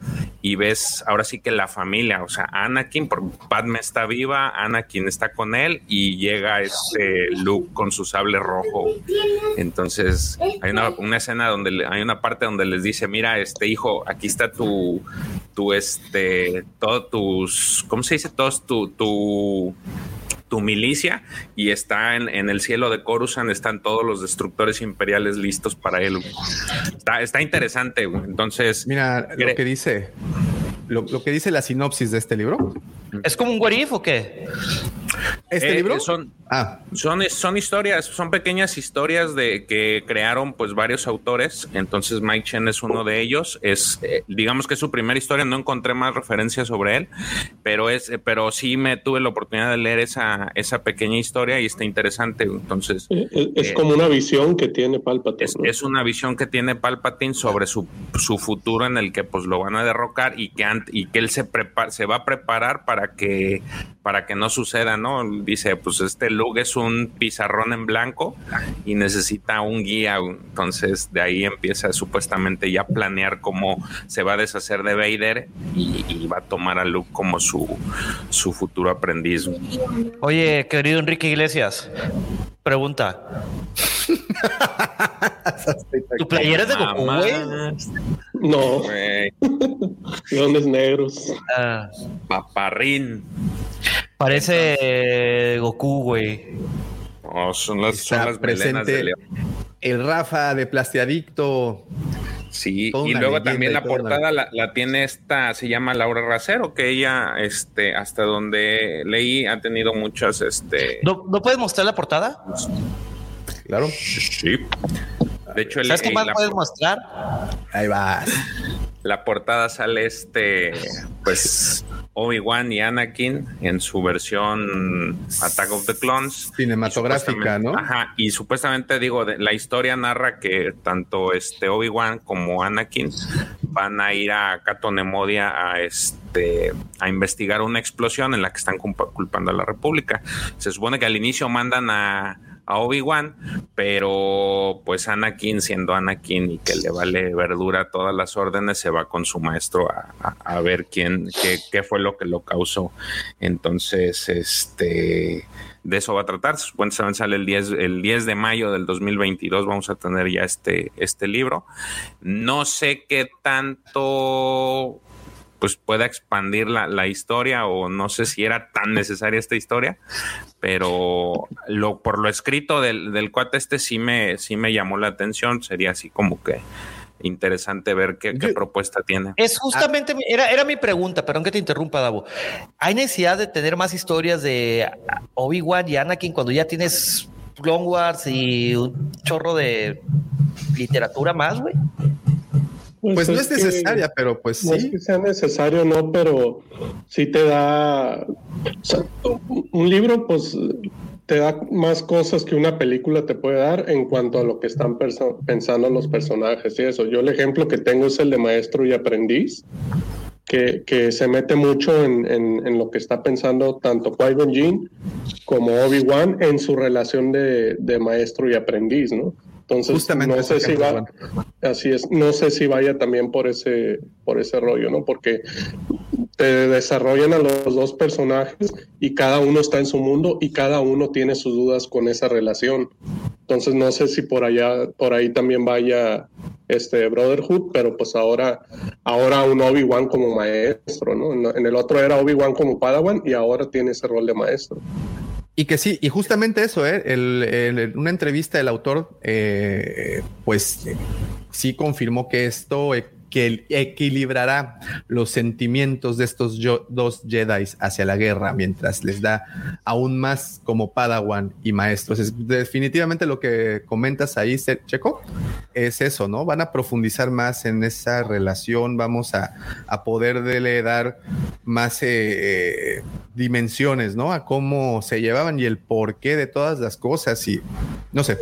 y ves ahora sí que la familia, o sea, Anakin, porque Padme está viva, Anakin está con él y llega este Luke con su sable rojo. Entonces hay una, una escena donde le- hay una parte donde les dice, mira, este hijo, aquí está tu, tu este, todos tus, ¿cómo se dice? Todos tu, tu tu milicia y está en, en el cielo de Coruscant, están todos los destructores imperiales listos para él. Está, está interesante. Entonces, Mira lo que dice, lo, lo que dice la sinopsis de este libro. ¿Es como un what if o qué? ¿Este Eh, libro? Son, Ah, son, son historias, son pequeñas historias de que crearon pues varios autores. Entonces Mike Chen es uno de ellos. Es, eh, digamos que es su primera historia. No encontré más referencias sobre él, pero es, eh, pero sí me tuve la oportunidad de leer esa, esa pequeña historia y está interesante. Entonces Es, es eh, como una visión que tiene Palpatine. es, ¿no? es una visión que tiene Palpatine sobre su, su futuro en el que pues lo van a derrocar y que, ant- y que él se, prepa- se va a preparar para que, para que no suceda, ¿no? Dice, pues este Luke es un pizarrón en blanco y necesita un guía. Entonces de ahí empieza supuestamente ya a planear cómo se va a deshacer de Vader y, y va a tomar a Luke como su, su futuro aprendiz. Oye, querido Enrique Iglesias, pregunta. [laughs] ¿Tu playera es de Goku, güey? No, Güey, [laughs] leones negros. Ah, paparrín. parece Goku, güey. Oh, son las, son está las melenas de León. el Rafa de Plastiadicto. Sí, Toda y luego también la portada la, la tiene esta, se llama Laura Racero, que ella, este, hasta donde leí, ha tenido muchas, este, ¿No, ¿No puedes mostrar la portada? Claro. sí. De hecho, el- ¿Sabes qué más puedes mostrar? Ahí va. la portada sale este, pues, Obi-Wan y Anakin en su versión Attack of the Clones. Cinematográfica, ¿no? Ajá, y supuestamente digo, de- la historia narra que tanto este Obi-Wan como Anakin van a ir a Catonemodia a este a investigar una explosión en la que están culpa- culpando a la República. Se supone que al inicio mandan a a Obi-Wan, pero pues Anakin siendo Anakin y que le vale verdura todas las órdenes, se va con su maestro a, a- ver quién, qué, qué fue lo que lo causó. Entonces, este, de eso va a tratar. Que sale el 10, el 10 de mayo del 2022, vamos a tener ya este, este libro. No sé qué tanto pues pueda expandir la, la historia o no sé si era tan necesaria esta historia, pero lo, por lo escrito del, del cuate este sí me, sí me llamó la atención, sería así como que interesante ver qué, qué propuesta tiene. Es justamente, era, era mi pregunta, perdón que te interrumpa, Davo. ¿Hay necesidad de tener más historias de Obi-Wan y Anakin cuando ya tienes Clone Wars y un chorro de literatura más, güey? Pues no es necesaria, pero pues No es sí. que sea necesario, no, pero sí te da. o sea, un- libro, pues, te da más cosas que una película te puede dar en cuanto a lo que están pensando los personajes y eso. Yo, el ejemplo que tengo es el de maestro y aprendiz. Que, que se mete mucho en, en- en lo que está pensando tanto Qui-Gon Jinn como Obi-Wan en su relación de, de maestro y aprendiz, ¿no? Entonces, Justamente no sé si va. Así es, no sé si vaya también por ese, por ese rollo, ¿no? Porque te desarrollan a los dos personajes y cada uno está en su mundo y cada uno tiene sus dudas con esa relación. Entonces no sé si por allá, por ahí también vaya este Brotherhood, pero pues ahora, ahora un Obi-Wan como maestro, ¿no? En- En el otro era Obi-Wan como Padawan y ahora tiene ese rol de maestro. Y que sí, y justamente eso, ¿eh? El- una entrevista del autor, eh, pues sí confirmó que esto que equilibrará los sentimientos de estos dos Jedi hacia la guerra mientras les da aún más como Padawan y maestros. Es definitivamente lo que comentas ahí, Checo, es eso, ¿no? Van a profundizar más en esa relación, vamos a, a poderle dar más eh, eh, dimensiones, ¿no? A cómo se llevaban y el porqué de todas las cosas y no sé.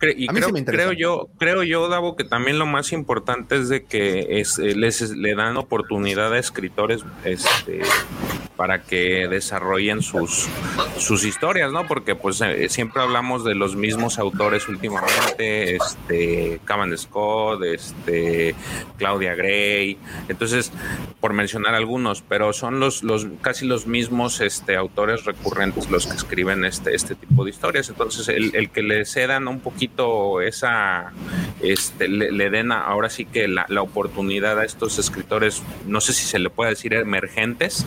Cre- y A mí sí creo, me creo yo, creo yo, Davo, que también lo más importante es de que es, eh, les le dan oportunidad a escritores este, para que desarrollen sus, sus historias, ¿no? Porque pues eh, siempre hablamos de los mismos autores últimamente, este, Scott, este, Claudia Gray, entonces, por mencionar algunos, pero son los, los casi los mismos este, autores recurrentes los que escriben este, este tipo de historias. Entonces, el, el que le cedan un poquito esa, este, le, le den ahora sí que la oportunidad a estos escritores, no sé si se le puede decir emergentes,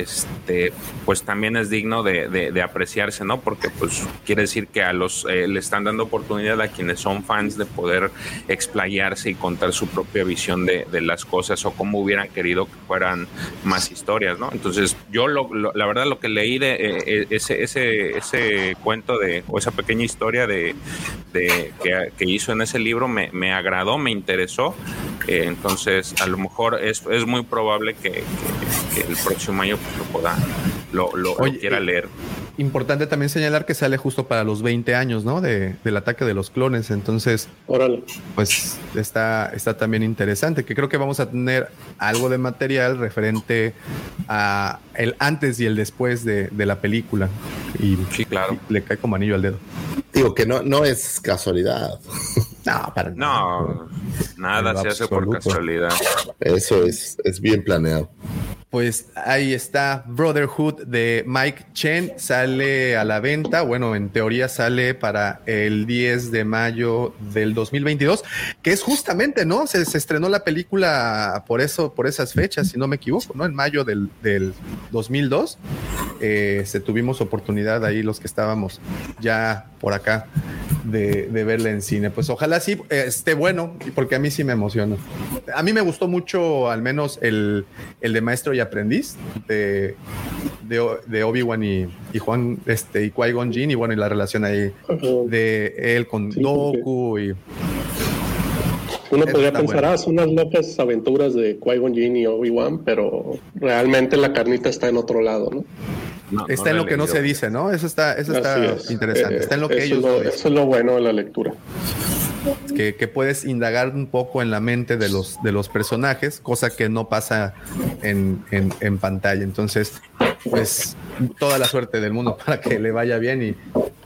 este, pues también es digno de, apreciarse, ¿no? Porque pues quiere decir que a los eh, le están dando oportunidad a quienes son fans de poder explayarse y contar su propia visión de, las cosas o cómo hubieran querido que fueran más historias, ¿no? Entonces, yo lo, la verdad lo que leí de eh, eh, ese, ese, ese cuento de, o esa pequeña historia de, que, hizo en ese libro me, me agradó, me interesó. Eh, entonces, a lo mejor es, muy probable que, que- el próximo año lo pueda, lo, lo- quiera eh, leer. Importante también señalar que sale justo para los 20 años, ¿no? De, del ataque de los clones. Entonces, pues está, está también interesante, que creo que vamos a tener algo de material referente a el antes y el después de, de la película. Y sí, claro. le cae como anillo al dedo. Digo que no, no es casualidad. [laughs] No, para No, nada En se hace por casualidad. Eso es, es bien planeado. Pues ahí está Brotherhood de Mike Chen, sale a la venta, bueno, en teoría sale para el 10 de mayo del 2022, que es justamente, ¿no? Se, se estrenó la película por eso, por esas fechas, si no me equivoco, ¿no? En mayo del, del 2002, eh, se tuvimos oportunidad ahí los que estábamos ya por acá de, verla en cine. Pues ojalá sí eh, esté bueno, porque a mí sí me emociona. A mí me gustó mucho, al menos, el, el de Maestro y Aprendiz de, de, Obi-Wan y, y Juan este, y Qui-Gon Jinn, y bueno, y la relación ahí de él con Doku y. Uno podría pensar, bueno. ah, son unas locas aventuras de Qui-Gon Jinn y Obi-Wan, pero realmente la carnita está en otro lado, ¿no? está en lo que no se dice, ¿no? Eso está, eso está es. interesante. Eh, está en lo que eso ellos es lo- no dicen. Eso es lo bueno de la lectura. Que, que puedes indagar un poco en la mente de los, de los personajes, cosa que no pasa en, en- en pantalla. Entonces, pues toda la suerte del mundo [laughs] para que le vaya bien y,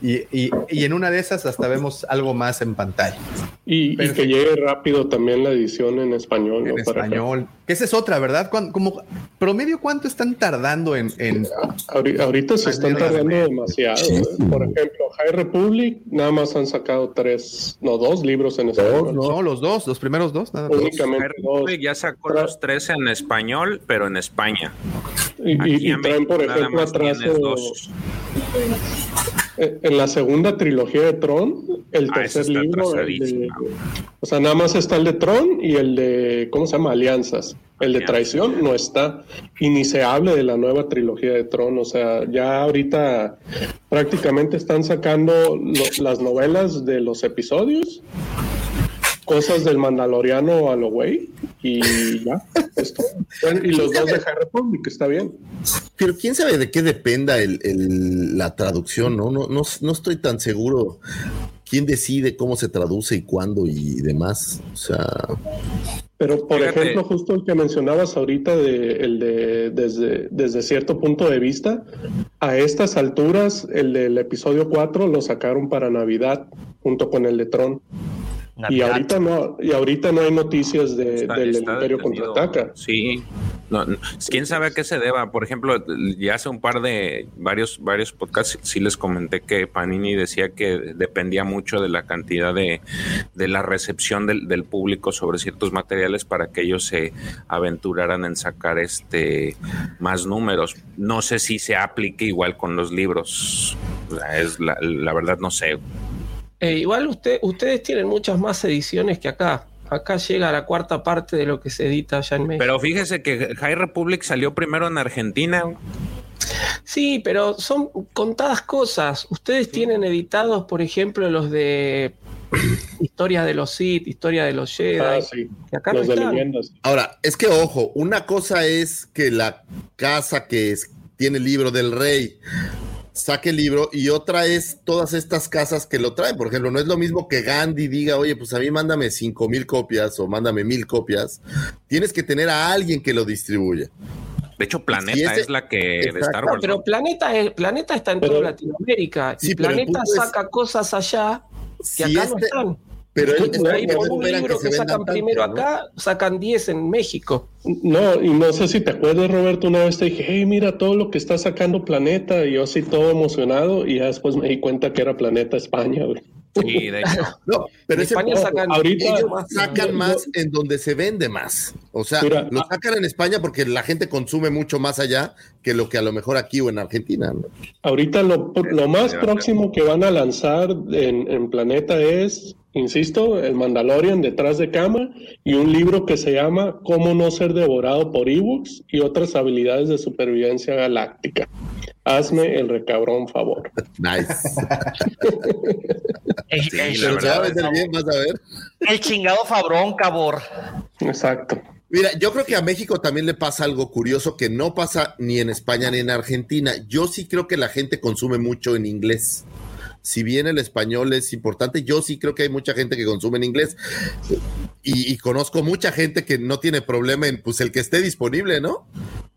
y, y- y en una de esas hasta vemos algo más en pantalla. Y, que llegue rápido también la edición en español. En español. Esa es otra, ¿verdad? ¿Cuán- Como promedio, ¿cuánto están tardando en... en Ahori- Ahorita se están tardando demasiado. ¿eh? Por ejemplo, High Republic nada más han sacado tres, no, dos libros en español. No, los dos, los primeros dos, nada más. Únicamente dos. Ya sacó los tres en español, pero en España. Y, y- traen, por ejemplo, atrás dos. Eh, en la segunda trilogía de Tron, el Ah, tercer libro, el de- atrasadísima. o sea, nada más está el de Tron y el de, ¿cómo se llama? Alianzas. El de traición no está. Y ni se hable de la nueva trilogía de Tron. O sea, ya ahorita prácticamente están sacando lo- las novelas de los episodios, cosas del Mandaloriano a lo güey, y ya. es todo. Bueno, y los dos de High Republic, está bien. Pero quién sabe de qué dependa el, el- la traducción, ¿no? No, no, no estoy tan seguro quién decide cómo se traduce y cuándo y demás. O sea, Pero, por Fíjate. ejemplo, justo el que mencionabas ahorita, de, el de desde, desde cierto punto de vista, a estas alturas, el del episodio 4 lo sacaron para Navidad, junto con el de Tron. Y ahorita no, y ahorita no hay noticias de, Está- del está Imperio detenido. contraataca. Sí. No, no, quién sabe a qué se deba. Por ejemplo, ya hace un par de varios, varios podcasts sí les comenté que Panini decía que dependía mucho de la cantidad de, de la recepción del, del público sobre ciertos materiales para que ellos se aventuraran en sacar este más números. No sé si se aplique igual con los libros. O sea, es la, la verdad no sé. Eh, igual usted, ustedes tienen muchas más ediciones que acá. Acá llega la cuarta parte de lo que se edita allá en México. Pero fíjese que High Republic salió primero en Argentina. Sí, pero son contadas cosas. Ustedes tienen editados, por ejemplo, los de Historia de los Sith, Historia de los Jedi. Ah, sí. que acá Los no de están. leyendas. Ahora, es que ojo, una cosa es que la casa que es- tiene el libro del rey saque el libro y otra es todas estas casas que lo traen. Por ejemplo, no es lo mismo que Gandhi diga, oye, pues a mí mándame cinco mil copias o mándame mil copias. Tienes que tener a alguien que lo distribuya. De hecho, Planeta ese- es la que de. Star No, Wars. pero Planeta, es- Planeta está en toda Latinoamérica. Sí, y Planeta es- saca cosas allá que Si acá no este- están. Pero él- Por ahí por no un libro que que, se sacan primero acá, sacan 10 en México. No, y no sé si te acuerdas, Roberto, una vez te dije, hey, mira todo lo que está sacando Planeta, y yo así todo emocionado, y ya después me di cuenta que era Planeta España, güey. Sí, de hecho. [laughs] No, pero ese España sacan- ahorita ellos más, sacan más en donde se vende más. O sea, Mira, lo ah- sacan en España porque la gente consume mucho más allá que lo que a lo mejor aquí o en Argentina. ¿no? Ahorita lo, lo más próximo que van a lanzar en, en Planeta es, insisto, el Mandalorian detrás de cama y un libro que se llama Cómo no ser devorado por ebooks y otras habilidades de supervivencia galáctica. Hazme el recabrón favor. Nice. [laughs] El, Sí, el- la Pero se va a verdad. vender bien, vas a ver. el chingado Fabrón, cabor. Exacto. Mira, yo creo que a México también le pasa algo curioso que no pasa ni en España ni en Argentina. Yo sí creo que la gente consume mucho en inglés. Si bien el español es importante, yo sí creo que hay mucha gente que consume en inglés. Y, conozco mucha gente que no tiene problema en pues el que esté disponible, ¿no?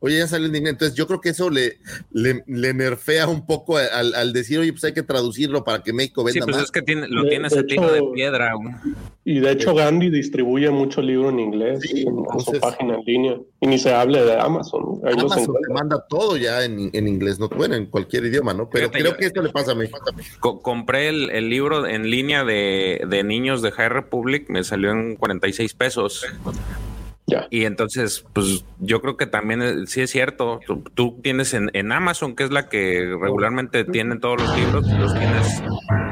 Oye, ya salió en inglés. Entonces yo creo que eso le, le, le nerfea un poco al, al decir, oye, pues hay que traducirlo para que México Sí, venda pues más. es que tiene, lo De- tiene de ese tiro de hecho- piedra. güey. Y de hecho Gandhi distribuye mucho libro en inglés Sí, en, su página en línea. Y ni se hable de Amazon. Ahí Amazon te manda todo ya en, en inglés, no bueno, en cualquier idioma, ¿no? Pero Fíjate, creo yo- que esto le pasa a México. Co- compré el, el libro en línea de, de niños de High Republic, me salió en 46 pesos. Y entonces, pues yo creo que también eh, sí es cierto. Tú, tú tienes en, en Amazon, que es la que regularmente tiene todos los libros, los tienes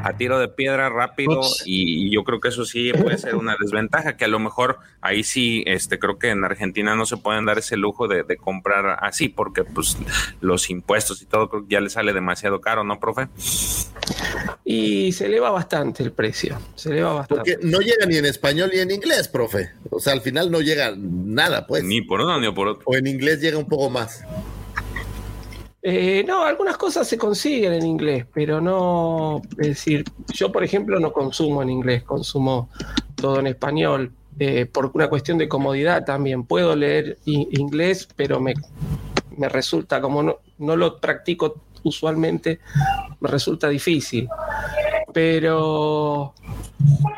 a tiro de piedra rápido. Y, y yo creo que eso sí puede ser una desventaja, que a lo mejor ahí sí, este, creo que en Argentina no se pueden dar ese lujo de, de comprar así, porque pues los impuestos y todo creo que ya le sale demasiado caro, ¿no, profe? Y se eleva bastante el precio. Se eleva bastante. Porque no llega ni en español ni en inglés, profe. O sea, al final no llega nada, pues. Ni por uno ni por otro. O en inglés llega un poco más. Eh, no, algunas cosas se consiguen en inglés, pero no, es decir, yo por ejemplo no consumo en inglés, consumo todo en español, eh, por una cuestión de comodidad también. Puedo leer i- inglés, pero me, me resulta, como no, no lo practico usualmente, me resulta difícil. Pero,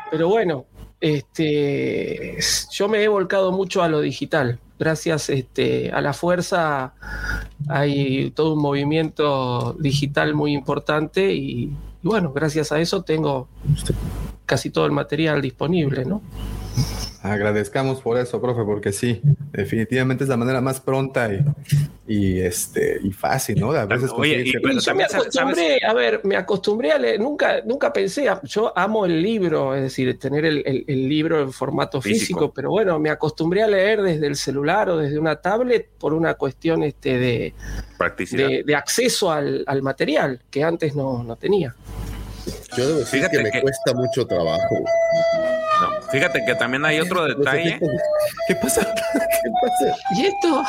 pero bueno, este, yo me he volcado mucho a lo digital. Gracias este, a la fuerza hay todo un movimiento digital muy importante y, bueno, gracias a eso tengo casi todo el material disponible, ¿no? Agradezcamos por eso, profe, porque sí, definitivamente es la manera más pronta y, y, este y fácil, ¿no? A veces Oye, y- conseguirse- pero Y yo me acostumbré, a ver, me acostumbré a leer, nunca, nunca pensé, yo amo el libro, es decir, tener el, el- el libro en formato físico, Físico. pero bueno, me acostumbré a leer desde el celular o desde una tablet por una cuestión este, de, de, de acceso al, al material que antes no, no tenía. Yo debo decir Fíjate que me que- cuesta mucho trabajo. Fíjate que también hay otro detalle. ¿Qué pasa? [laughs] ¿Qué pasa? ¿Y esto?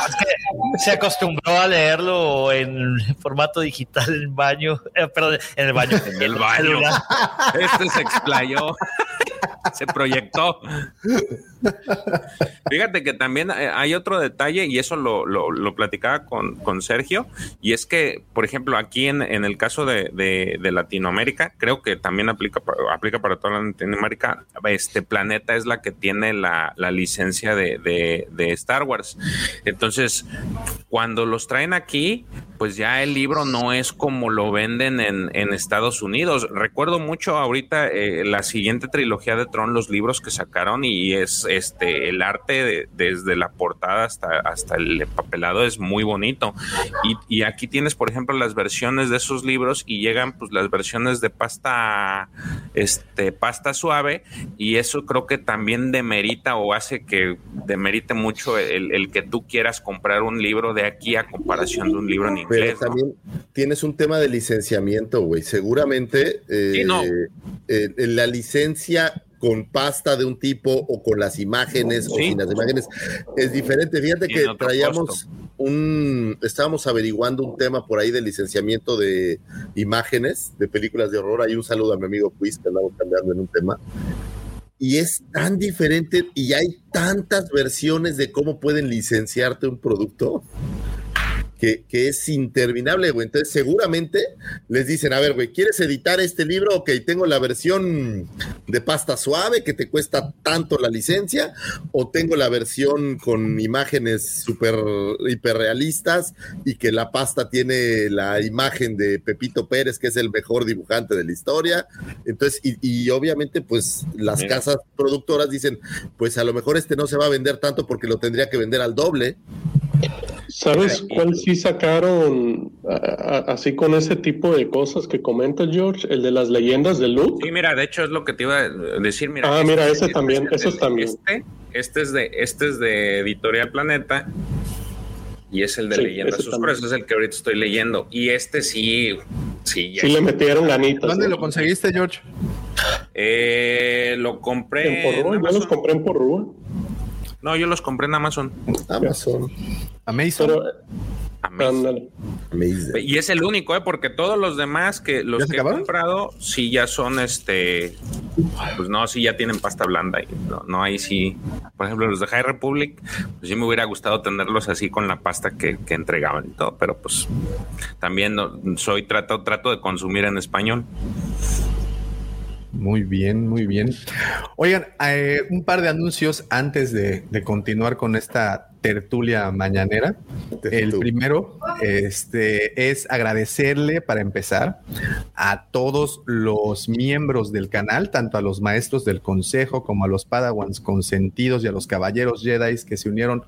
Se acostumbró a leerlo en formato digital en el baño, eh, perdón, en el baño. [laughs] En el baño. Este se explayó. [laughs] se proyectó. Fíjate que también eh, hay otro detalle, y eso lo, lo- platicaba con, con Sergio, y es que, por ejemplo, aquí en, en el caso de, de- Latinoamérica, creo que también aplica, aplica para toda Latinoamérica, este Planeta es la que tiene la, la licencia de, de- de Star Wars. Entonces, cuando los traen aquí, pues ya el libro no es como lo venden en, en Estados Unidos. Recuerdo mucho ahorita eh, la siguiente trilogía de Tron los libros que sacaron y es este el arte de- desde la portada hasta, hasta el empapelado es muy bonito. Y, y aquí tienes, por ejemplo, las versiones de esos libros y llegan pues las versiones de pasta, este, pasta suave y eso creo que también demerita o hace que demerite mucho el, el que tú quieras comprar un libro de aquí a comparación de un libro en Pero inglés. ¿no? también tienes un tema de licenciamiento, güey. Seguramente eh, Sí, no. eh, la licencia con pasta de un tipo o con las imágenes o sin las imágenes es diferente. Fíjate que traíamos costo. un, estábamos averiguando un tema por ahí de licenciamiento de imágenes de películas de horror. Ahí un saludo a mi amigo Quiz que andamos cambiando en un tema. Y es tan diferente y hay tantas versiones de cómo pueden licenciarte un producto que, que es interminable, güey. Entonces, seguramente les dicen, a ver, güey, ¿quieres editar este libro? Ok, tengo la versión de pasta suave que te cuesta tanto la licencia, o tengo la versión con imágenes súper hiperrealistas y que la pasta tiene la imagen de Pepito Pérez, que es el mejor dibujante de la historia. Entonces, y, y obviamente, pues las Mira. casas productoras dicen, pues a lo mejor este no se va a vender tanto porque lo tendría que vender al doble. ¿Sabes cuál sí sacaron a- a- así con ese tipo de cosas que comenta George? El de las leyendas de Luke. Sí, mira, de hecho es lo que te iba a decir. Mira, Ah, este- mira, ese este también, es el esos de- también. Este, este es de, este es de Editorial Planeta y es el de Sí, Leyendas Oscuras, es el que ahorita estoy leyendo. Y este sí, sí, ya Sí le metieron ganitas. ¿Dónde ¿no? lo conseguiste, George? Eh, lo compré. En Porrúa, en yo los compré en Porrúa. No, yo los compré en Amazon. Amazon. Amazon. Pero. Amazing. Y es el único, ¿eh? porque todos los demás que los ¿Ya se que he comprado, sí ya son este. Pues no, sí ya tienen pasta blanda. Y no, no, ahí sí. Por ejemplo, los de High Republic, pues sí me hubiera gustado tenerlos así con la pasta que, que entregaban y todo, pero pues también no- soy trato, trato de consumir en español. Muy bien, muy bien. Oigan, eh, un par de anuncios antes de, de continuar con esta tertulia mañanera. El primero este, es agradecerle para empezar a todos los miembros del canal, tanto a los maestros del consejo como a los padawans consentidos y a los caballeros Jedi que se unieron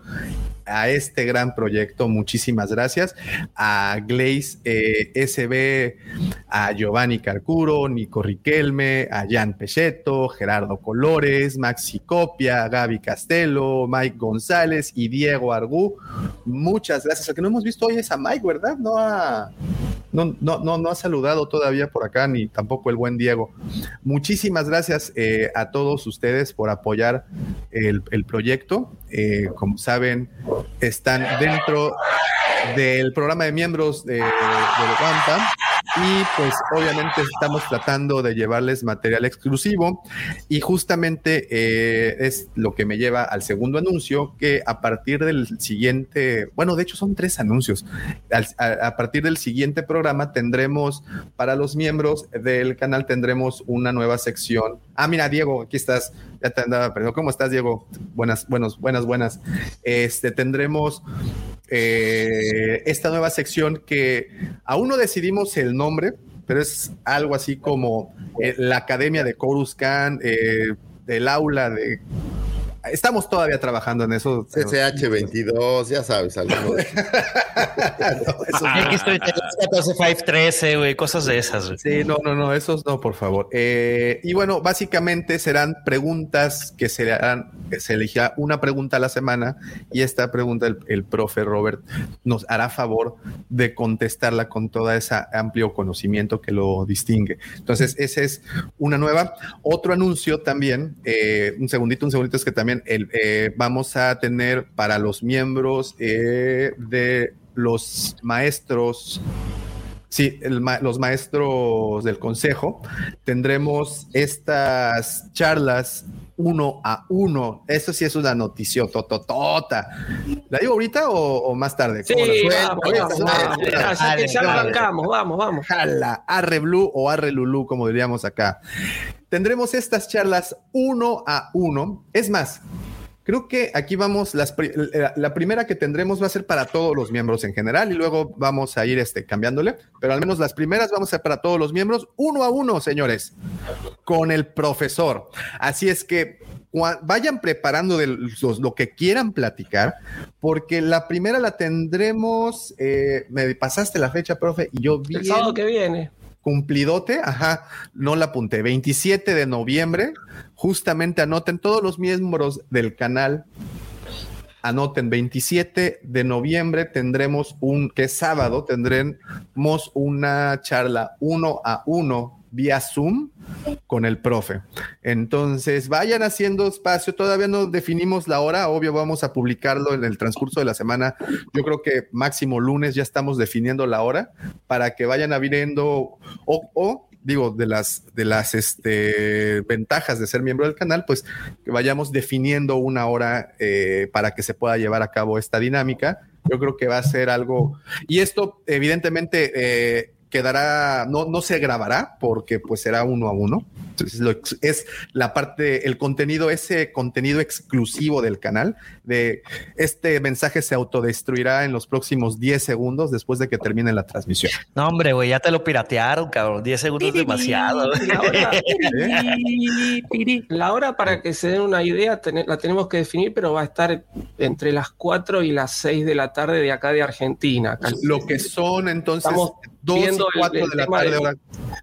a este gran proyecto. Muchísimas gracias. A Glaze eh, SB, a Giovanni Carcuro, Nico Riquelme, a Jan Pecheto, Gerardo Colores, Maxi Copia, Gaby Castelo, Mike González y Diego Argú. Muchas gracias. El que no hemos visto hoy es a Mike, ¿verdad? No ha, no, no, no, ha saludado todavía por acá, ni tampoco el buen Diego. Muchísimas gracias eh, a todos ustedes por apoyar el, el proyecto. Eh, como saben, están dentro del programa de miembros de, de Wampa y pues obviamente estamos tratando de llevarles material exclusivo y justamente eh, es lo que me lleva al segundo anuncio que a partir del siguiente, bueno de hecho son tres anuncios, a, a partir del siguiente programa tendremos para los miembros del canal tendremos una nueva sección. Ah, mira Diego, aquí estás, ya te andaba perdiendo. ¿Cómo estás Diego? Buenas, buenos, buenas, buenas. Este tendremos eh, esta nueva sección que aún no decidimos el nombre, pero es algo así como eh, la Academia de Coruscant, eh, del aula de... Estamos todavía trabajando en eso. CCH22, ya sabes, alguno de- X14513, [laughs] güey, cosas de esas. Sí, no, no, no, esos no, por favor. Eh, y bueno, básicamente serán preguntas que se le harán, que se elegirá una pregunta a la semana y esta pregunta el, el profe Robert nos hará favor de contestarla con toda esa amplio conocimiento que lo distingue. Entonces, esa es una nueva. Otro anuncio también, eh, un segundito, un segundito, es que también eh, vamos a tener para los miembros eh, de los maestros Sí, el ma- los maestros del consejo tendremos estas charlas uno a uno. Eso sí es una noticia tototota. ¿La digo ahorita o, o más tarde? Sí, vamos, vamos, vamos. Ya dale. arrancamos, vamos, vamos. Jala, arre blue o arre lulú, como diríamos acá. Tendremos estas charlas uno a uno. Es más, creo que aquí vamos, las pri- la, primera que tendremos va a ser para todos los miembros en general y luego vamos a ir este, cambiándole, pero al menos las primeras vamos a ser para todos los miembros, uno a uno, señores. con el profesor. Así es que vayan preparando de los- lo que quieran platicar, porque la primera la tendremos, eh, me pasaste la fecha, profe, y yo vi El sábado que viene. Cumplidote, ajá, no la apunté, 27 de noviembre, justamente anoten todos los miembros del canal, anoten 27 de noviembre tendremos un, que es sábado, tendremos una charla uno a uno vía Zoom con el profe. Entonces, vayan haciendo espacio. Todavía no definimos la hora. Obvio, vamos a publicarlo en el transcurso de la semana. Yo creo que máximo lunes ya estamos definiendo la hora para que vayan viendo o, o, digo, de las, de las este, ventajas de ser miembro del canal, pues que vayamos definiendo una hora eh, para que se pueda llevar a cabo esta dinámica. Yo creo que va a ser algo, y esto evidentemente eh, quedará, no, no se grabará porque pues será uno a uno. Entonces lo es la parte, el contenido, ese contenido exclusivo del canal, de este mensaje se autodestruirá en los próximos 10 segundos después de que termine la transmisión. No, hombre, güey, ya te lo piratearon, cabrón. 10 segundos es demasiado. La hora, [laughs] [laughs] la hora, para que se den una idea, ten- la tenemos que definir, pero va a estar entre las 4 y las 6 de la tarde de acá de Argentina. Lo que son entonces Estamos 2 y viendo el- 4 el de la tarde. de-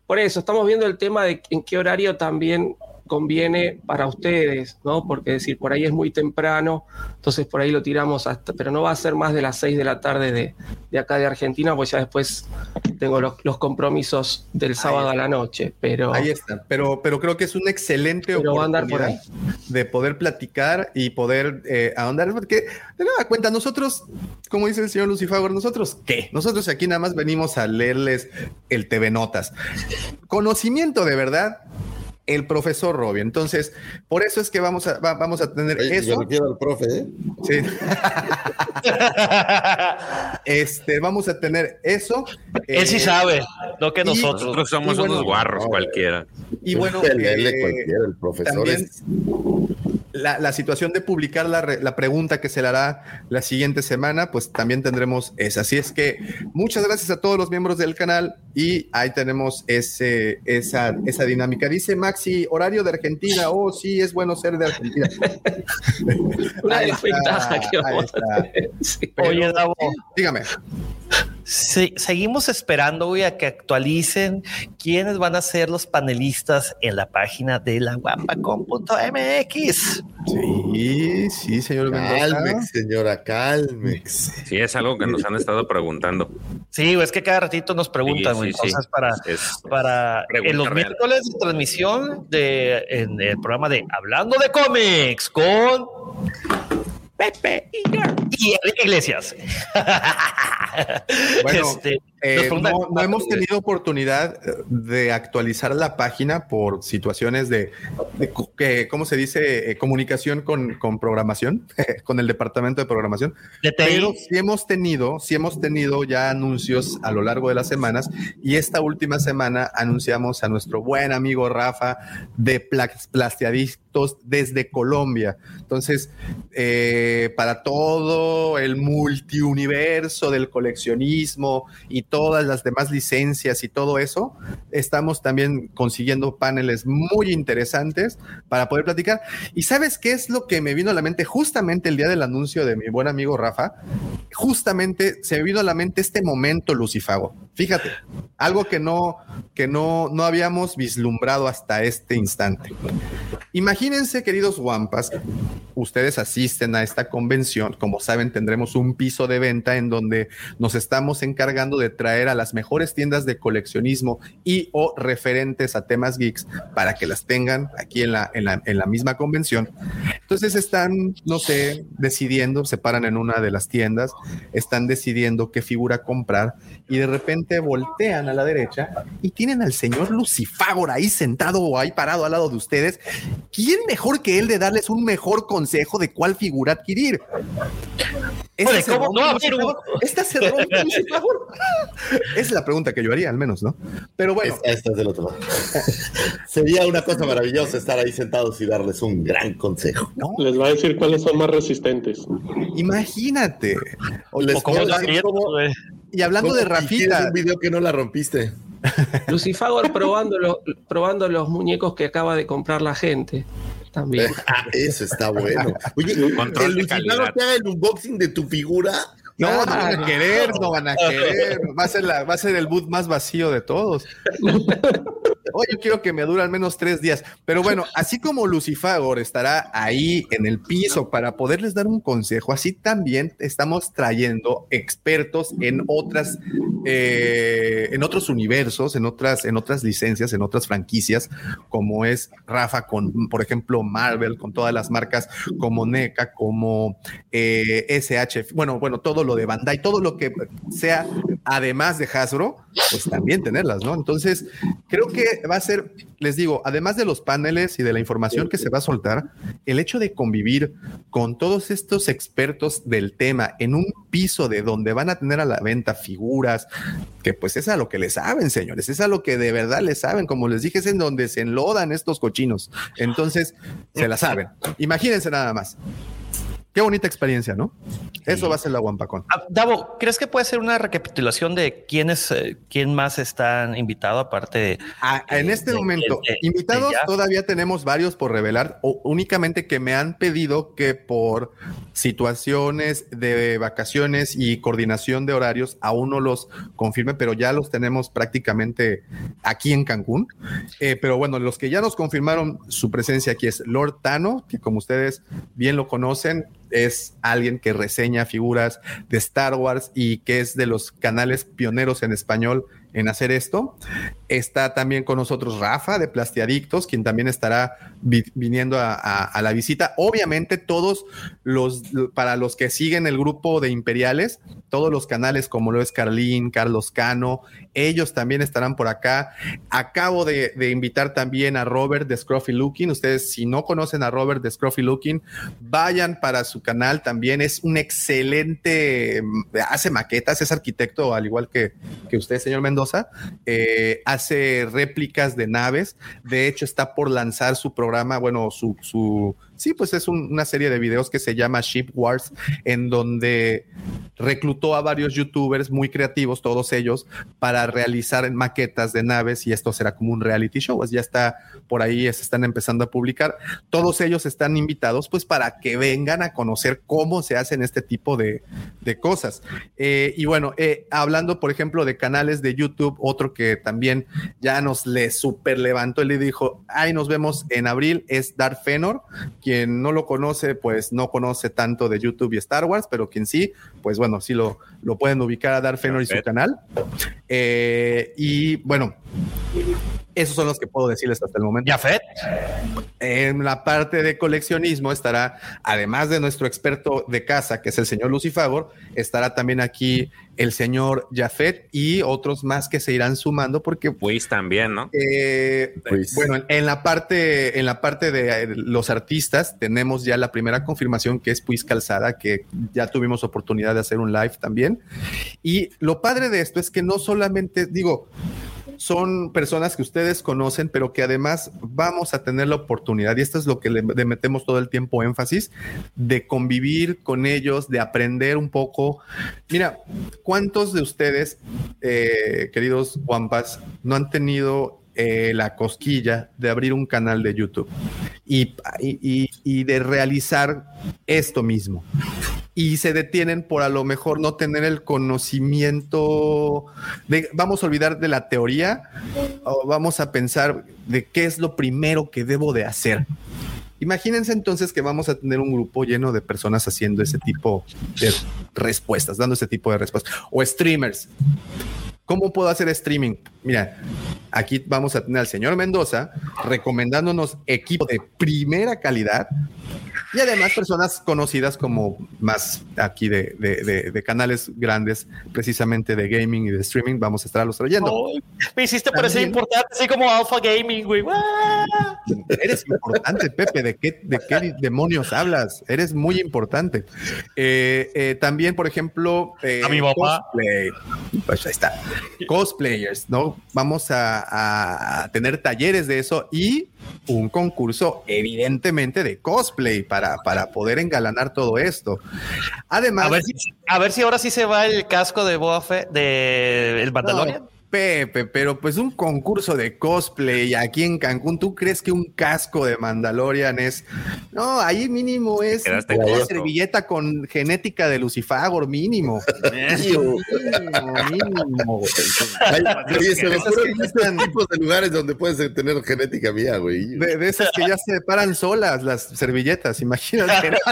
Por eso, estamos viendo el tema de en qué horario también conviene para ustedes, ¿no? Porque decir, por ahí es muy temprano, entonces por ahí lo tiramos hasta, pero no va a ser más de las 6 de la tarde de, de acá de Argentina, pues ya después tengo los, los compromisos del sábado a la noche, pero... Ahí está, pero, pero creo que es una excelente por oportunidad de poder platicar y poder eh, ahondar, porque de nada cuenta, nosotros, como dice el señor Lucifago, nosotros qué? Nosotros aquí nada más venimos a leerles el TV Notas. Conocimiento de verdad, el profesor Robbie. Entonces, por eso es que vamos a, va- vamos a tener Oye, eso. me refiero al profe, ¿eh? Sí. [laughs] este, vamos a tener eso. Él sí Eh, sabe, no que y- nosotros. Nosotros somos bueno, unos guarros cualquiera. Y bueno, eh, cualquiera, el profesor también es- la, la situación de publicar la, re- la pregunta que se le hará la siguiente semana, pues también tendremos esa. Así es que muchas gracias a todos los miembros del canal y ahí tenemos ese, esa, esa dinámica. Dice Maxi, horario de Argentina. Oh, sí, es bueno ser de Argentina. [laughs] Una de Ahí las está, ventajas que vamos a tener. sí. Pero- Oye, Davo, Dígame. Se- seguimos esperando, güey, a que actualicen quiénes van a ser los panelistas en la página de la guapacom.mx. Sí, sí, señor. Calmex, señora, Calmex. Sí, es algo que nos han estado preguntando. Sí, güey, es que cada ratito nos preguntan, Sí, güey, sí, sí. cosas para, Es- para en los real. miércoles de transmisión de en el programa de Hablando de cómics con Pepe y yo y Enrique Iglesias. Bueno, Este, Eh, no, no hemos tenido oportunidad eh, de actualizar la página por situaciones de, de ¿cómo se dice? Eh, comunicación con, con programación, [laughs] con el departamento de programación. De. Pero sí hemos tenido, sí hemos tenido ya anuncios a lo largo de las semanas y esta última semana anunciamos a nuestro buen amigo Rafa de Pla- Plastiadictos desde Colombia. Entonces, eh, para todo el multiuniverso del coleccionismo y todas las demás licencias y todo eso, estamos también consiguiendo paneles muy interesantes para poder platicar. ¿Y sabes qué es lo que me vino a la mente justamente el día del anuncio de mi buen amigo Rafa? Justamente se me vino a la mente este momento lucifago. Fíjate, algo que no, que no, no habíamos vislumbrado hasta este instante. Imagínense, queridos guampas, ustedes asisten a esta convención. Como saben, tendremos un piso de venta en donde nos estamos encargando de traer a las mejores tiendas de coleccionismo y o referentes a temas geeks para que las tengan aquí en la, en la, en la misma convención. Entonces están, no sé, decidiendo, se paran en una de las tiendas, están decidiendo qué figura comprar y de repente voltean a la derecha y tienen al señor Lucifagor ahí sentado o ahí parado al lado de ustedes. ¿Quién mejor que él de darles un mejor consejo de cuál figura adquirir? Oye, se ¿cómo no un- ¿Esta se [laughs] rompe? Es la pregunta que yo haría, al menos, ¿no? Pero bueno. Es- Esta es del otro lado. [laughs] Sería una cosa maravillosa estar ahí sentados y darles un gran consejo. Les va a decir cuáles son más resistentes. Imagínate. O Les o la- decir y hablando de Rafita, un video que no la rompiste. Lucifagor probando, lo- probando los muñecos que acaba de comprar la gente. También. [laughs] Ah, eso está bueno. Oye, Control el te haga el unboxing de tu figura. No, no van a querer, no van a querer. [laughs] Va a ser, la, va a ser el boot más vacío de todos. [laughs] Oye, yo quiero que me dure al menos tres días. Pero bueno, [laughs] así como Lucifagor estará ahí en el piso para poderles dar un consejo, así también estamos trayendo expertos en otras, eh, en otros universos, en otras, en otras licencias, en otras franquicias, como es Rafa con, por ejemplo, Marvel, con todas las marcas como NECA, como eh, SH, bueno, bueno, todo lo de Bandai, todo lo que sea además de Hasbro, pues también tenerlas, ¿no? Entonces, creo que va a ser, les digo, además de los paneles y de la información que se va a soltar, el hecho de convivir con todos estos expertos del tema en un piso de donde van a tener a la venta figuras, que pues es a lo que le saben, señores, es a lo que de verdad le saben, como les dije, es en donde se enlodan estos cochinos. Entonces, se la saben. Imagínense nada más. Qué bonita experiencia, ¿no? Eso va a ser la Guampacón. Ah, Davo, ¿crees que puede ser una recapitulación de quiénes, eh, quién más están invitado aparte de... Ah, en este de- momento, de- de- invitados todavía tenemos varios por revelar, o únicamente que me han pedido que por situaciones de vacaciones y coordinación de horarios aún no los confirme, pero ya los tenemos prácticamente aquí en Cancún. Eh, pero bueno, los que ya nos confirmaron su presencia aquí es Lord Tano, que como ustedes bien lo conocen, es alguien que reseña figuras de Star Wars y que es de los canales pioneros en español en hacer esto. Está también con nosotros Rafa de Plastiadictos, quien también estará vi- viniendo a, la visita. Obviamente todos los, para los que siguen el grupo de Imperiales, todos los canales como lo es Carlín, Carlos Cano, ellos también estarán por acá. Acabo de, invitar también a Robert de Scruffy Looking. Ustedes si no conocen a Robert de Scruffy Looking, vayan para su canal también. Es un excelente, hace maquetas, es arquitecto al igual que, que usted, señor Mendoza. Eh, hace réplicas de naves. De hecho, está por lanzar su programa, bueno, su, su sí, pues es un- una serie de videos que se llama Ship Wars, en donde reclutó a varios youtubers muy creativos, todos ellos, para realizar maquetas de naves y esto será como un reality show. Pues ya está por ahí, se están empezando a publicar. Todos ellos están invitados pues para que vengan a conocer cómo se hacen este tipo de, de cosas. Eh, y bueno, eh, hablando por ejemplo de canales de YouTube, otro que también ya nos le super levantó y le dijo, ahí nos vemos en abril, es Darth Fenor. Quien no lo conoce, pues no conoce tanto de YouTube y Star Wars, pero quien sí, pues bueno, sí lo, lo pueden ubicar a Darth Fenor y su canal. Eh, y bueno, esos son los que puedo decirles hasta el momento. Jafet. En la parte de coleccionismo estará, además de nuestro experto de casa, que es el señor Lucifagor, estará también aquí el señor Jafet y otros más que se irán sumando porque Pues también, ¿no? eh, Pues- bueno, en- la parte, en la parte de eh, los artistas, tenemos ya la primera confirmación que es Puis Calzada, que ya tuvimos oportunidad de hacer un live también. Y lo padre de esto es que no solamente, digo, son personas que ustedes conocen, pero que además vamos a tener la oportunidad, y esto es lo que le, metemos todo el tiempo énfasis, de convivir con ellos, de aprender un poco. Mira, ¿cuántos de ustedes, eh, queridos Wampas, no han tenido eh, la cosquilla de abrir un canal de YouTube y, y- y- de realizar esto mismo? y se detienen por a lo mejor no tener el conocimiento de, vamos a olvidar de la teoría o vamos a pensar de qué es lo primero que debo de hacer. Imagínense entonces que vamos a tener un grupo lleno de personas haciendo ese tipo de respuestas, dando ese tipo de respuestas. O streamers. ¿Cómo puedo hacer streaming? Mira, aquí vamos a tener al señor Mendoza recomendándonos equipo de primera calidad y además personas conocidas como más aquí de, de- de- de canales grandes, precisamente de gaming y de streaming, vamos a estarlos trayendo. Me hiciste parecer importante, así como Alpha Gaming, güey. Eres importante, Pepe. ¿De qué, de qué demonios hablas? Eres muy importante. Eh, eh, también, por ejemplo, eh, A mi papá. cosplay. Pues ahí está. Cosplayers, ¿no? Vamos a tener talleres de eso y un concurso, evidentemente, de cosplay para, para poder engalanar todo esto. Además, A ver, si, a ver si ahora sí se va el casco de Boba Fett, de el Mandalorian. No, Pepe, pero pues un concurso de cosplay aquí en Cancún, ¿tú crees que un casco de Mandalorian es? No, ahí mínimo es una servilleta con genética de Lucifagor, mínimo. mínimo, [laughs] mínimo. Ay, oye, se me Esas ocurren que ya muchos tipos de lugares donde puedes tener genética mía, güey. De, de esas que ya se paran solas las servilletas, imagínate. [laughs]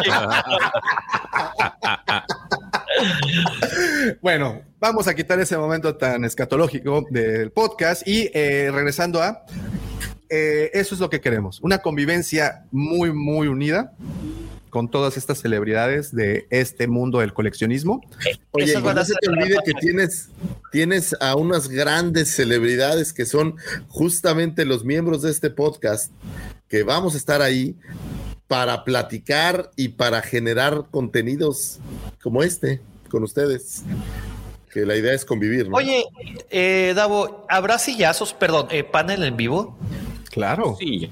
bueno, vamos a quitar ese momento tan escatológico del podcast y eh, regresando a eh, eso es lo que queremos, una convivencia muy, muy unida con todas estas celebridades de este mundo del coleccionismo. Oye, y no se te olvide que tienes, tienes a unas grandes celebridades que son justamente los miembros de este podcast, que vamos a estar ahí para platicar y para generar contenidos como este con ustedes. Que la idea es convivir, ¿no? Oye, eh, Davo, ¿habrá sillazos, perdón, eh, panel en vivo? Claro. Sí.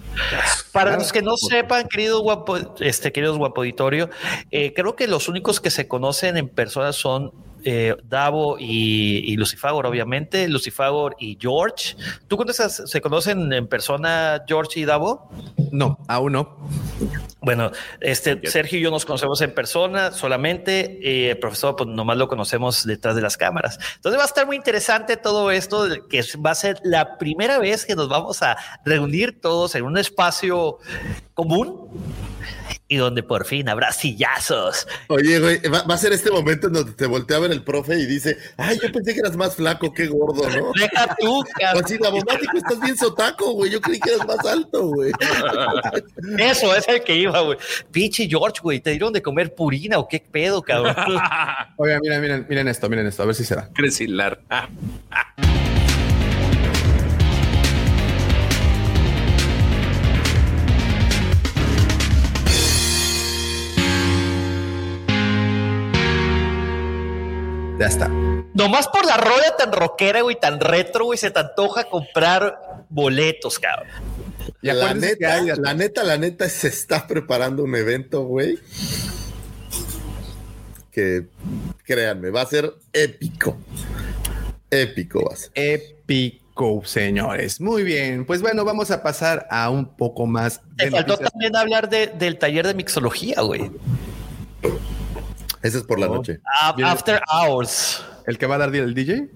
Para Claro. los que no sepan, querido guapo, este, queridos guapo auditorio, eh, creo que los únicos que se conocen en persona son eh, Davo y, y Lucifagor, obviamente, Lucifagor y George. ¿Tú conoces, se conocen en persona George y Davo? No, aún no. Bueno, este Sergio y yo nos conocemos en persona solamente. eh, el profesor, pues nomás lo conocemos detrás de las cámaras. Entonces va a estar muy interesante todo esto, que va a ser la primera vez que nos vamos a reunir todos en un espacio común y donde por fin habrá sillazos. Oye, güey, va, va a ser este momento en donde te voltea a ver el profe y dice, ay, yo pensé que eras más flaco que gordo, ¿no? [laughs] Deja tú, cabrón. Así, Davomático, estás bien sotaco, güey. Yo creí que eras más alto, güey. [laughs] Eso es el que iba, güey. Pinche George, güey, ¿te dieron de comer purina o qué pedo, cabrón? [laughs] Oigan, miren, miren, miren esto, miren esto, a ver si se da. Ya está. Nomás por la rola tan rockera, güey, tan retro, güey, se te antoja comprar boletos, cabrón. Y La neta, hay- la neta, la neta, se está preparando un evento, güey. Que créanme, va a ser épico. Épico va a ser. épico, señores. Muy bien, pues bueno, vamos a pasar a un poco más Te de faltó noticias. también hablar de- del taller de mixología, güey. Ese es por la Oh. noche. A- Viene- After Hours. ¿El que va a dar el DJ?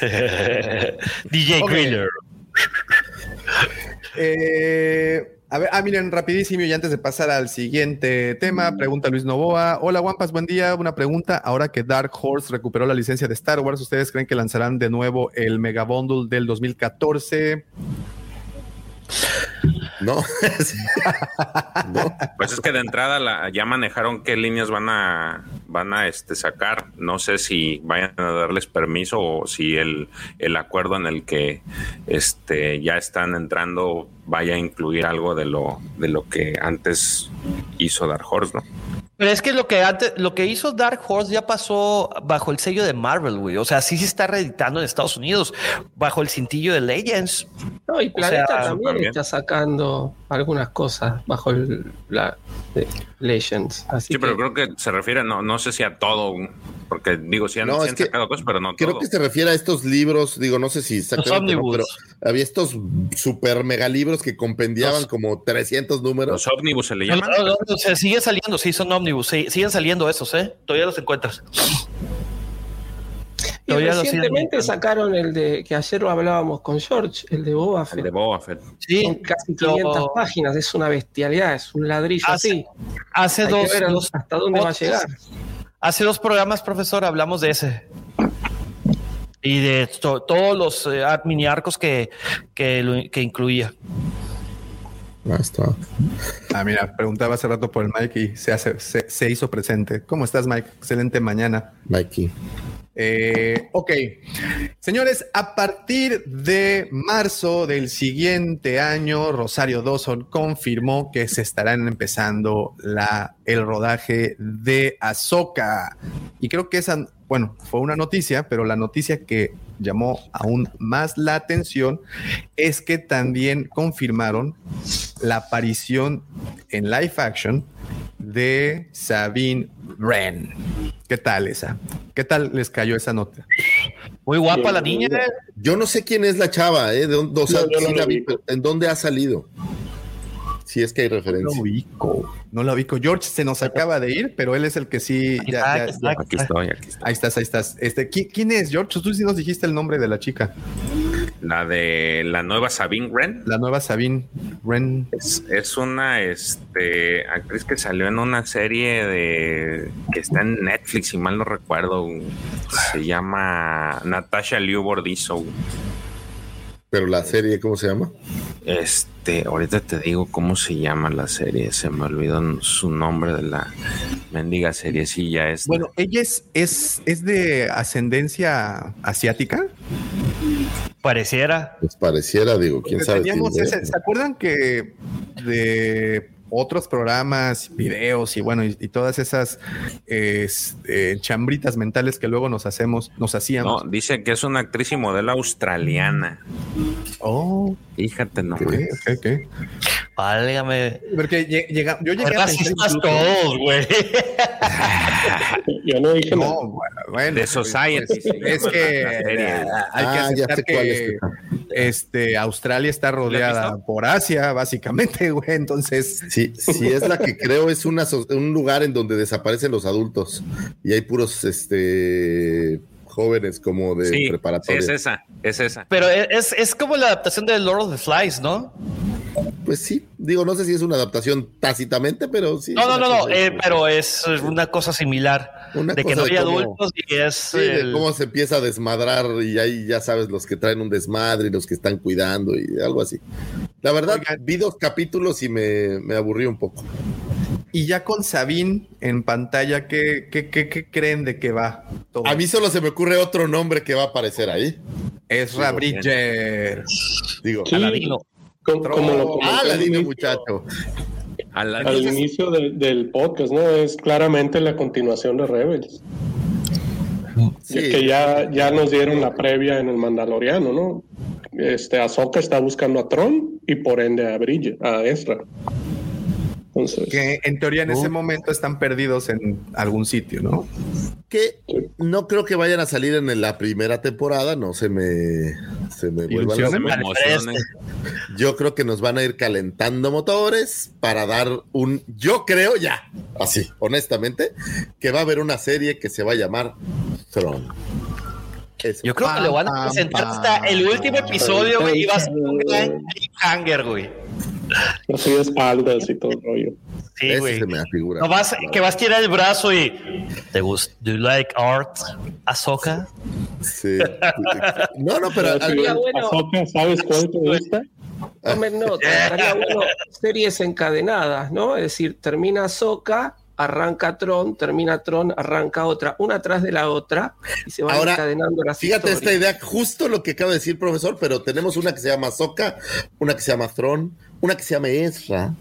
[laughs] DJ. Griller. [laughs] Eh, a ver, ah, miren, rapidísimo y antes de pasar al siguiente tema, pregunta Luis Novoa. Hola, Wampas, buen día. Una pregunta. Ahora que Dark Horse recuperó la licencia de Star Wars, ¿ustedes creen que lanzarán de nuevo el Mega Bundle del 2014? [laughs] No. Pues es que de entrada la- ya manejaron qué líneas van a van a este sacar. No sé si vayan a darles permiso o si el, el acuerdo en el que este ya están entrando vaya a incluir algo de lo de lo que antes hizo Dark Horse, ¿no? Pero es que lo que antes, lo que hizo Dark Horse ya pasó bajo el sello de Marvel, güey. O sea, sí se está reeditando en Estados Unidos bajo el cintillo de Legends. No, y Planeta sea, también, está sacando algunas cosas bajo el, la de Legends. Así Sí, que, pero creo que se refiere, no, no sé si a todo, porque digo, sí han, No, sí es han que sacado cosas, pero no Creo todo. que se refiere a estos libros, digo, no sé si exactamente, no, ómnibus. pero había estos super mega libros que compendiaban Los- como 300 números. Los ómnibus se le llaman. no, no, no, se sigue saliendo, sí, son ómnibus, sí, siguen saliendo esos, ¿eh? Todavía los encuentras. y todavía recientemente sacaron el de que ayer lo hablábamos con George, el de Boba El Fett. de Boba Fett. Sí, Son casi lo- 500 páginas, es una bestialidad, es un ladrillo Hace- así. Hace Hay que dos, ver dos- hasta dónde va a llegar. Hace dos programas, profesor, hablamos de ese. Y de to- todos los eh, mini arcos que, que incluía. Ah, está. Ah, mira, preguntaba hace rato por el Mike y se, hace, se, se hizo presente. ¿Cómo estás, Mike? Excelente mañana. Mikey. Eh, ok, señores, a partir de marzo del siguiente año, Rosario Dawson confirmó que se estarán empezando el rodaje de Ahsoka. Y creo que esa, bueno, fue una noticia, pero la noticia que llamó aún más la atención es que también confirmaron la aparición en live action de Sabine Wren. ¿Qué tal esa? ¿Qué tal les cayó esa nota? Muy guapa la niña. Yo no sé quién es la chava, ¿eh? De dónde, o sea, No, no la la vi, ¿En dónde ha salido? Si es que hay No referencia. lo ubico. No lo ubico. George se nos acaba de ir, pero él es el que sí. Aquí ya- está, ya- aquí está. Aquí estoy, aquí estoy. Ahí estás, ahí estás. Este, ¿qui- ¿quién, es, George? Tú sí nos dijiste el nombre de la chica. La de la nueva Sabine Wren. La nueva Sabine Wren. Es, es una este, actriz que salió en una serie de que está en Netflix, si mal no recuerdo. Se llama Natasha Liu Bordizo. Pero la serie, ¿cómo se llama? Este, ahorita te digo cómo se llama la serie. Se me olvidó su nombre de la mendiga seriecilla esta. Bueno, ella es, es, es de ascendencia asiática. Pareciera. Pues pareciera, digo, quién Porque sabe. teníamos quién ese- es. ¿Se acuerdan que de otros programas, videos y bueno, y, y todas esas este, chambritas mentales que luego nos hacemos, nos hacíamos? No, dice que es una actriz y modelo australiana. Oh, Fíjate nomás. ok, ok. Válgame. Porque lle- llega, yo llegué Qué a pensar incluso- todos, güey. [laughs] Yo no dije nada. No, bueno, bueno, pues, Society. es que la- la serie. hay que Ah, ya aceptar es que. Este, Australia está rodeada por Asia, básicamente, güey. Entonces, Sí, sí es la que creo es una, un lugar en donde desaparecen los adultos y hay puros este jóvenes como de Sí, sí, preparatoria. es esa, es esa. Pero es, es como la adaptación de Lord of the Flies, ¿no? Pues sí, digo, no sé si es una adaptación tácitamente, pero sí. No, no, no, no, eh, pero es una cosa similar. Una de que no hay cómo- adultos y es. Sí, de cómo se empieza a desmadrar y ahí ya sabes los que traen un desmadre y los que están cuidando y algo así. La verdad, Oigan. vi dos capítulos y me, me aburrí un poco. y ya con Sabine en pantalla, ¿qué, qué, qué, qué creen de que va? todo? A mí solo se me ocurre otro nombre que va a aparecer ahí. Ezra Digo, bien. Digo, Sí, Aladino. como, como lo ah, la al dime inicio- muchacho. La- Al inicio del, del podcast, ¿no? Es claramente la continuación de Rebels. Sí. Que ya, ya nos dieron la previa en el Mandaloriano, ¿no? Este, Ahsoka está buscando a Tron y por ende a Bridget, a Ezra. Entonces, Que en teoría en ese momento están perdidos en algún sitio, ¿no? que no creo que vayan a salir en la primera temporada, no se me, se me locos. emociona. Yo creo que nos van a ir calentando motores para dar un, yo creo ya, así, honestamente, que va a haber una serie que se va a llamar Throne. Eso. Yo creo que lo van a presentar hasta el último episodio, güey, y va a ser un gran cliffhanger, güey. así de espaldas y todo el rollo. Sí, güey. No vas, que vas a tirar el brazo y. ¿Te gusta? ¿Do you like art, Ahsoka? Sí. No, no, pero Pero bueno. Ahsoka, ¿sabes cuál te gusta? Tomen nota, estaría bueno series encadenadas, ¿no? Es decir, termina Soca, arranca Tron, termina Tron, arranca otra, una tras de la otra, y se van Ahora, encadenando las Fíjate esta idea, justo lo que acaba de decir profesor, pero tenemos una que se llama Soka, una que se llama Throne, una que se llama Ezra.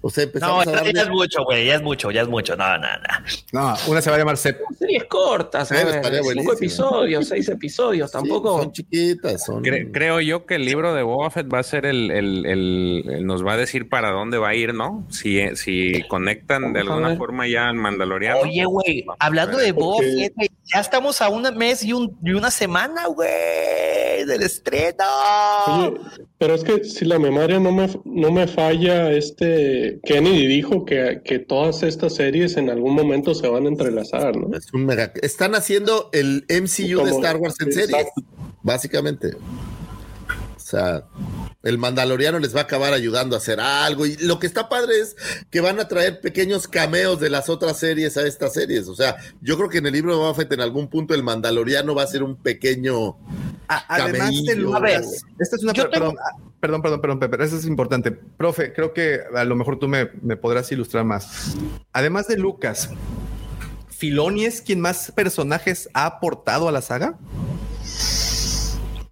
O sea, No, empezamos a ya, darle... ya es mucho, güey, ya es mucho, ya es mucho. No, no, no. No, una se va a llamar Sep. Series cortas, Sí, cinco buenísimo. episodios, [laughs] seis episodios, Sí, tampoco. son chiquitas, son... Cre- creo yo que el libro de Boba Fett va a ser el, el- el- el- nos va a decir para dónde va a ir, ¿no? Si, si conectan de alguna forma ya al Mandaloriano. Oye, güey, hablando de Boba Porque- Fett, güey, ya estamos a un mes y, un, y una semana, güey, del estreno. Oye, pero es que si la memoria no me, no me falla, este Kennedy dijo que, que todas estas series en algún momento se van a entrelazar, ¿no? Es un mega... Están haciendo el MCU de Star Wars en series, Exacto. básicamente. O sea, el Mandaloriano les va a acabar ayudando a hacer algo. Y lo que está padre es que van a traer pequeños cameos de las otras series a estas series. O sea, yo creo que en el libro de Boba Fett en algún punto el Mandaloriano va a ser un pequeño... A- además de ver, esta es una yo perdón, perdón, perdón, perdón, Pepe, eso es importante. Profe, creo que a lo mejor tú me, me podrás ilustrar más. Además de Lucas, ¿Filoni es quien más personajes ha aportado a la saga?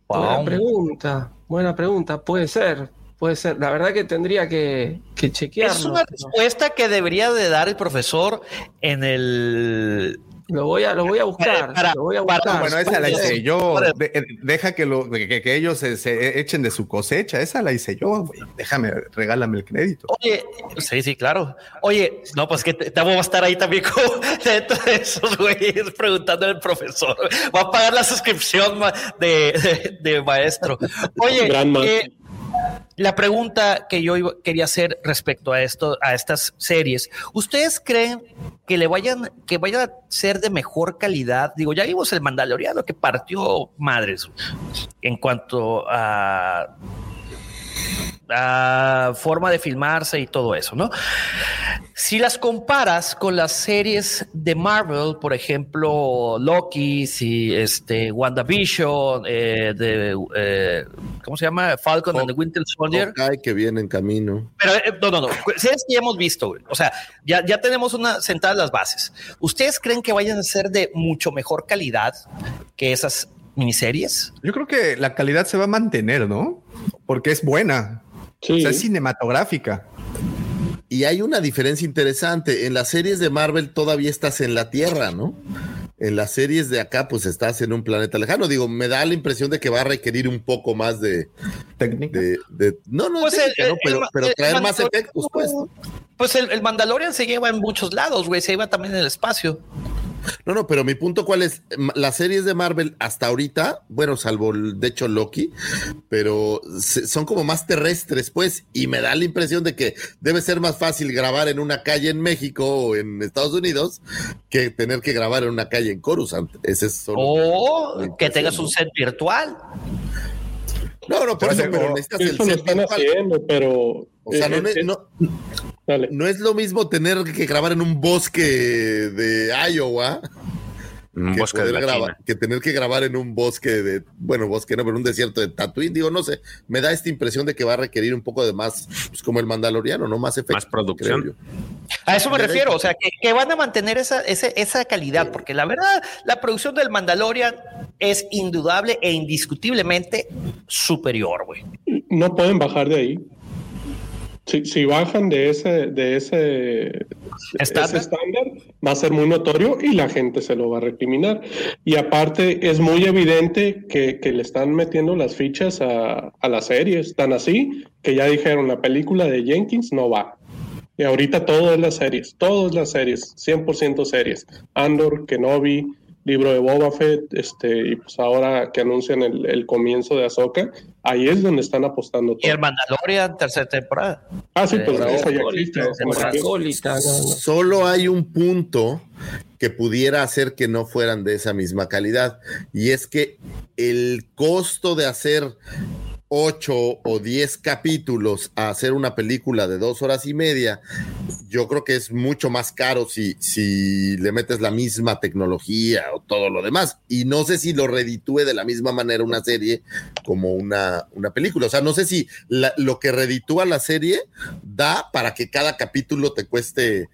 Buena pregunta, buena pregunta, puede ser, puede ser. La verdad que tendría que, que chequearlo. Es una respuesta que debería de dar el profesor en el Lo voy a, lo voy a buscar. Para- lo voy a para- buscar. Bueno, esa la hice yo. De- eh, deja que, lo, que, que ellos se, se echen de su cosecha. Esa la hice yo, güey. Déjame, regálame el crédito. Oye, sí, sí, claro. Oye, no, pues que te, te voy a estar ahí también como [laughs] dentro de esos güeyes preguntando al profesor. Va a pagar la suscripción de, de- de maestro. Oye, eh, la pregunta que yo quería hacer respecto a esto, a estas series, ¿ustedes creen que le vayan, que vayan a ser de mejor calidad? Digo, ya vimos el Mandaloriano que partió madres en cuanto a a forma de filmarse y todo eso, ¿no? Si las comparas con las series de Marvel, por ejemplo, Loki, si este WandaVision, eh, de, eh, ¿cómo se llama? Falcon and the Winter Soldier. Hawkeye que viene en camino. Pero eh, no, no, no. Series que ya hemos visto, güey. O sea, ya, ya tenemos una sentadas las bases. ¿Ustedes creen que vayan a ser de mucho mejor calidad que esas miniseries? Yo creo que la calidad se va a mantener, ¿no? Porque es buena. Sí. O sea, es cinematográfica. Y hay una diferencia interesante. En las series de Marvel todavía estás en la Tierra, ¿no? En las series de acá, pues estás en un planeta lejano. Digo, me da la impresión de que va a requerir un poco más de. Técnica. de- de- no, no, Pues técnica, el- pero, el- pero el traer más Mandalorian- efectos, pues. Pues el, el Mandalorian se lleva en muchos lados, güey. Se lleva también en el espacio. [laughs] No, no, pero mi punto cuál es, las series de Marvel hasta ahorita, bueno, salvo de hecho Loki, pero son como más terrestres, pues, y me da la impresión de que debe ser más fácil grabar en una calle en México o en Estados Unidos que tener que grabar en una calle en Coruscant. Ese es solo O que tengas un set virtual. No, no, por eso, pero necesitas el Eso lo set están virtual. haciendo, pero. O sea, no, eh, eh, no- dale. no es lo mismo tener que grabar en un bosque de Iowa Un que, bosque de poder la grabar- China. que tener que grabar en un bosque de, bueno, bosque no, pero un desierto de Tatooine, digo, no sé, me da esta impresión de que va a requerir un poco de más, pues como el Mandaloriano, ¿no? Más efecto. Más producción. creo yo. A eso me refiero, o sea, que, que van a mantener esa, ese- esa calidad, porque la verdad, la producción del Mandalorian es indudable e indiscutiblemente superior, güey. No pueden bajar de ahí. Si, si bajan de ese, de ese ¿Estándar? ese estándar, va a ser muy notorio y la gente se lo va a recriminar. Y aparte, es muy evidente que, que le están metiendo las fichas a, a las series, tan así que ya dijeron la película de Jenkins no va. Y ahorita todo es las series, todas las series, 100% series. Andor, Kenobi, libro de Boba Fett, este, y pues ahora que anuncian el, el comienzo de Ahsoka, ahí es donde están apostando Y el todo. Mandalorian, tercera temporada. Ah, sí, pues Eh, ya existe. no. Solo hay un punto que pudiera hacer que no fueran de esa misma calidad, y es que el costo de hacer ocho o diez capítulos a hacer una película de dos horas y media, yo creo que es mucho más caro si, si le metes la misma tecnología o todo lo demás. Y no sé si lo reditúe de la misma manera una serie como una, una película. O sea, no sé si la- lo que reditúa la serie da para que cada capítulo te cueste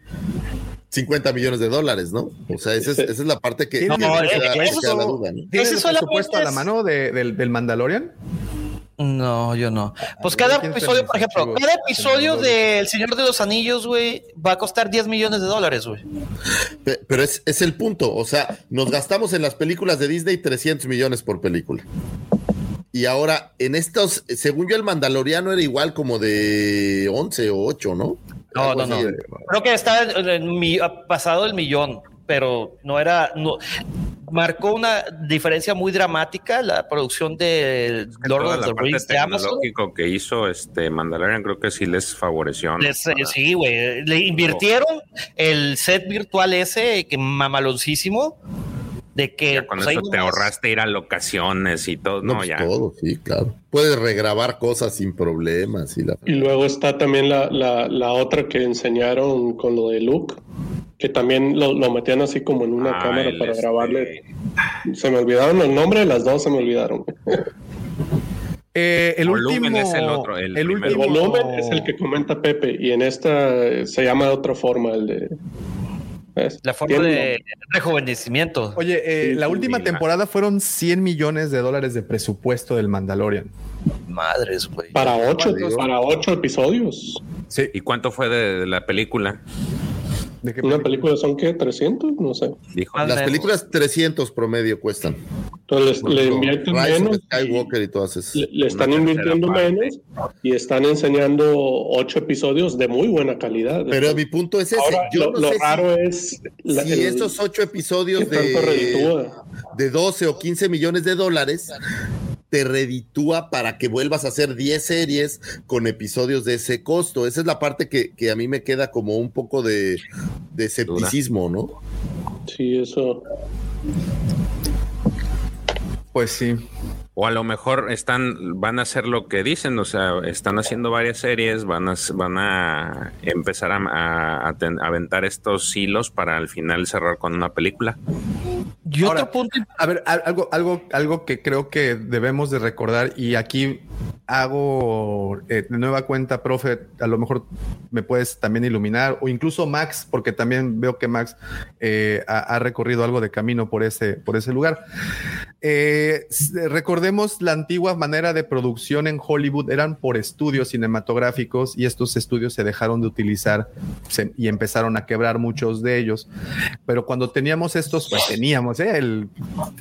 50 millones de dólares, ¿no? O sea, esa es, esa es la parte que, No, que no, queda- eso queda la duda, ¿no? ¿Tienes Ese el presupuesto a la mano de- del, del Mandalorian? No, yo no. Pues ver, cada ¿quién episodio, por ejemplo, cada episodio En el de El Señor de los Anillos, güey, va a costar 10 millones de dólares, güey. Pe- Pero es, es el punto. O sea, nos gastamos en las películas de Disney 300 millones por película. Y ahora, en estos, según yo, el Mandaloriano era igual como de 11 o 8, ¿no? No, Algo no, no. Creo que está en- mi- pasado el millón, pero no era. No, marcó una diferencia muy dramática la producción de Lord of the Rings de Amazon. que hizo este Mandalorian creo que sí les favoreció. eh, sí, güey. Le invirtieron el set virtual ese, que mamaloncísimo, de que. Ya con pues, eso te ahorraste ir a locaciones y todo. No, No, pues ya. todo, sí, claro. Puedes regrabar cosas sin problemas. Y la... Y luego está también la, la, la otra que enseñaron con lo de Luke, que también lo, lo metían así como en una Ah, cámara para este- grabarle. Se me olvidaron el nombre de las dos, se me olvidaron. Eh, el Volumen último, es el otro, el. El último volumen es el que comenta Pepe y en esta se llama de otra forma el de... La forma de rejuvenecimiento. Oye, eh, Sí, la última sí. temporada fueron 100 millones de dólares de presupuesto del Mandalorian. Madres, güey. Para ocho, para ocho episodios. Sí. ¿Y cuánto fue de, de la película? ¿De qué Una película son qué, 300, no sé. Las películas 300 promedio cuestan. Entonces le invierten Rise menos. Skywalker y todas esas. Le, le están invirtiendo menos y están enseñando ocho episodios de muy buena calidad. Pero mi punto es ese. Ahora, Yo lo, no lo sé si- raro es la- si el- estos ocho episodios ¿Qué tanto de, de 12 o 15 millones de dólares te reditúa para que vuelvas a hacer 10 series con episodios de ese costo. Esa es la parte que, que a mí me queda como un poco de, de escepticismo, ¿no? Sí, eso. Pues sí. O a lo mejor están, van a hacer lo que dicen, o sea, están haciendo varias series, van a, van a empezar a, a- a ten- a aventar estos hilos para al final cerrar con una película. Y otro punto. A ver, al- algo, algo, algo que creo que debemos de recordar, y aquí hago eh, de nueva cuenta, profe, a lo mejor me puedes también iluminar, o incluso Max, porque también veo que Max eh, ha, ha recorrido algo de camino por ese, por ese lugar. Eh, s- recordemos la antigua manera de producción en Hollywood, eran por estudios cinematográficos y estos estudios se dejaron de utilizar se- y empezaron a quebrar muchos de ellos. Pero cuando teníamos estos, pues teníamos, ¿eh? El,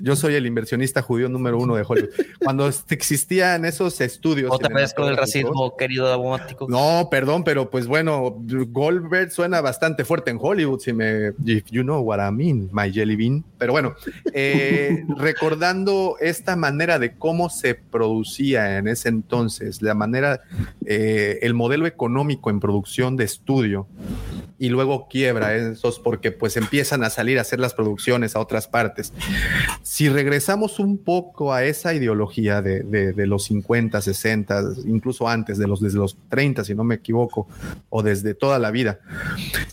yo soy el inversionista judío número uno de Hollywood. Cuando existían esos estudios. Otra vez con el racismo, querido Dabomático. no, perdón, pero pues bueno, Goldberg suena bastante fuerte en Hollywood, si me, if you know what I mean, my jelly bean. Pero bueno, eh, [laughs] esta manera de cómo se producía en ese entonces, la manera, eh, el modelo económico en producción de estudio, y luego quiebra esos porque pues empiezan a salir a hacer las producciones a otras partes. Si regresamos un poco a esa ideología de, de- de los 50, 60, incluso antes de los desde los 30, si no me equivoco, o desde toda la vida,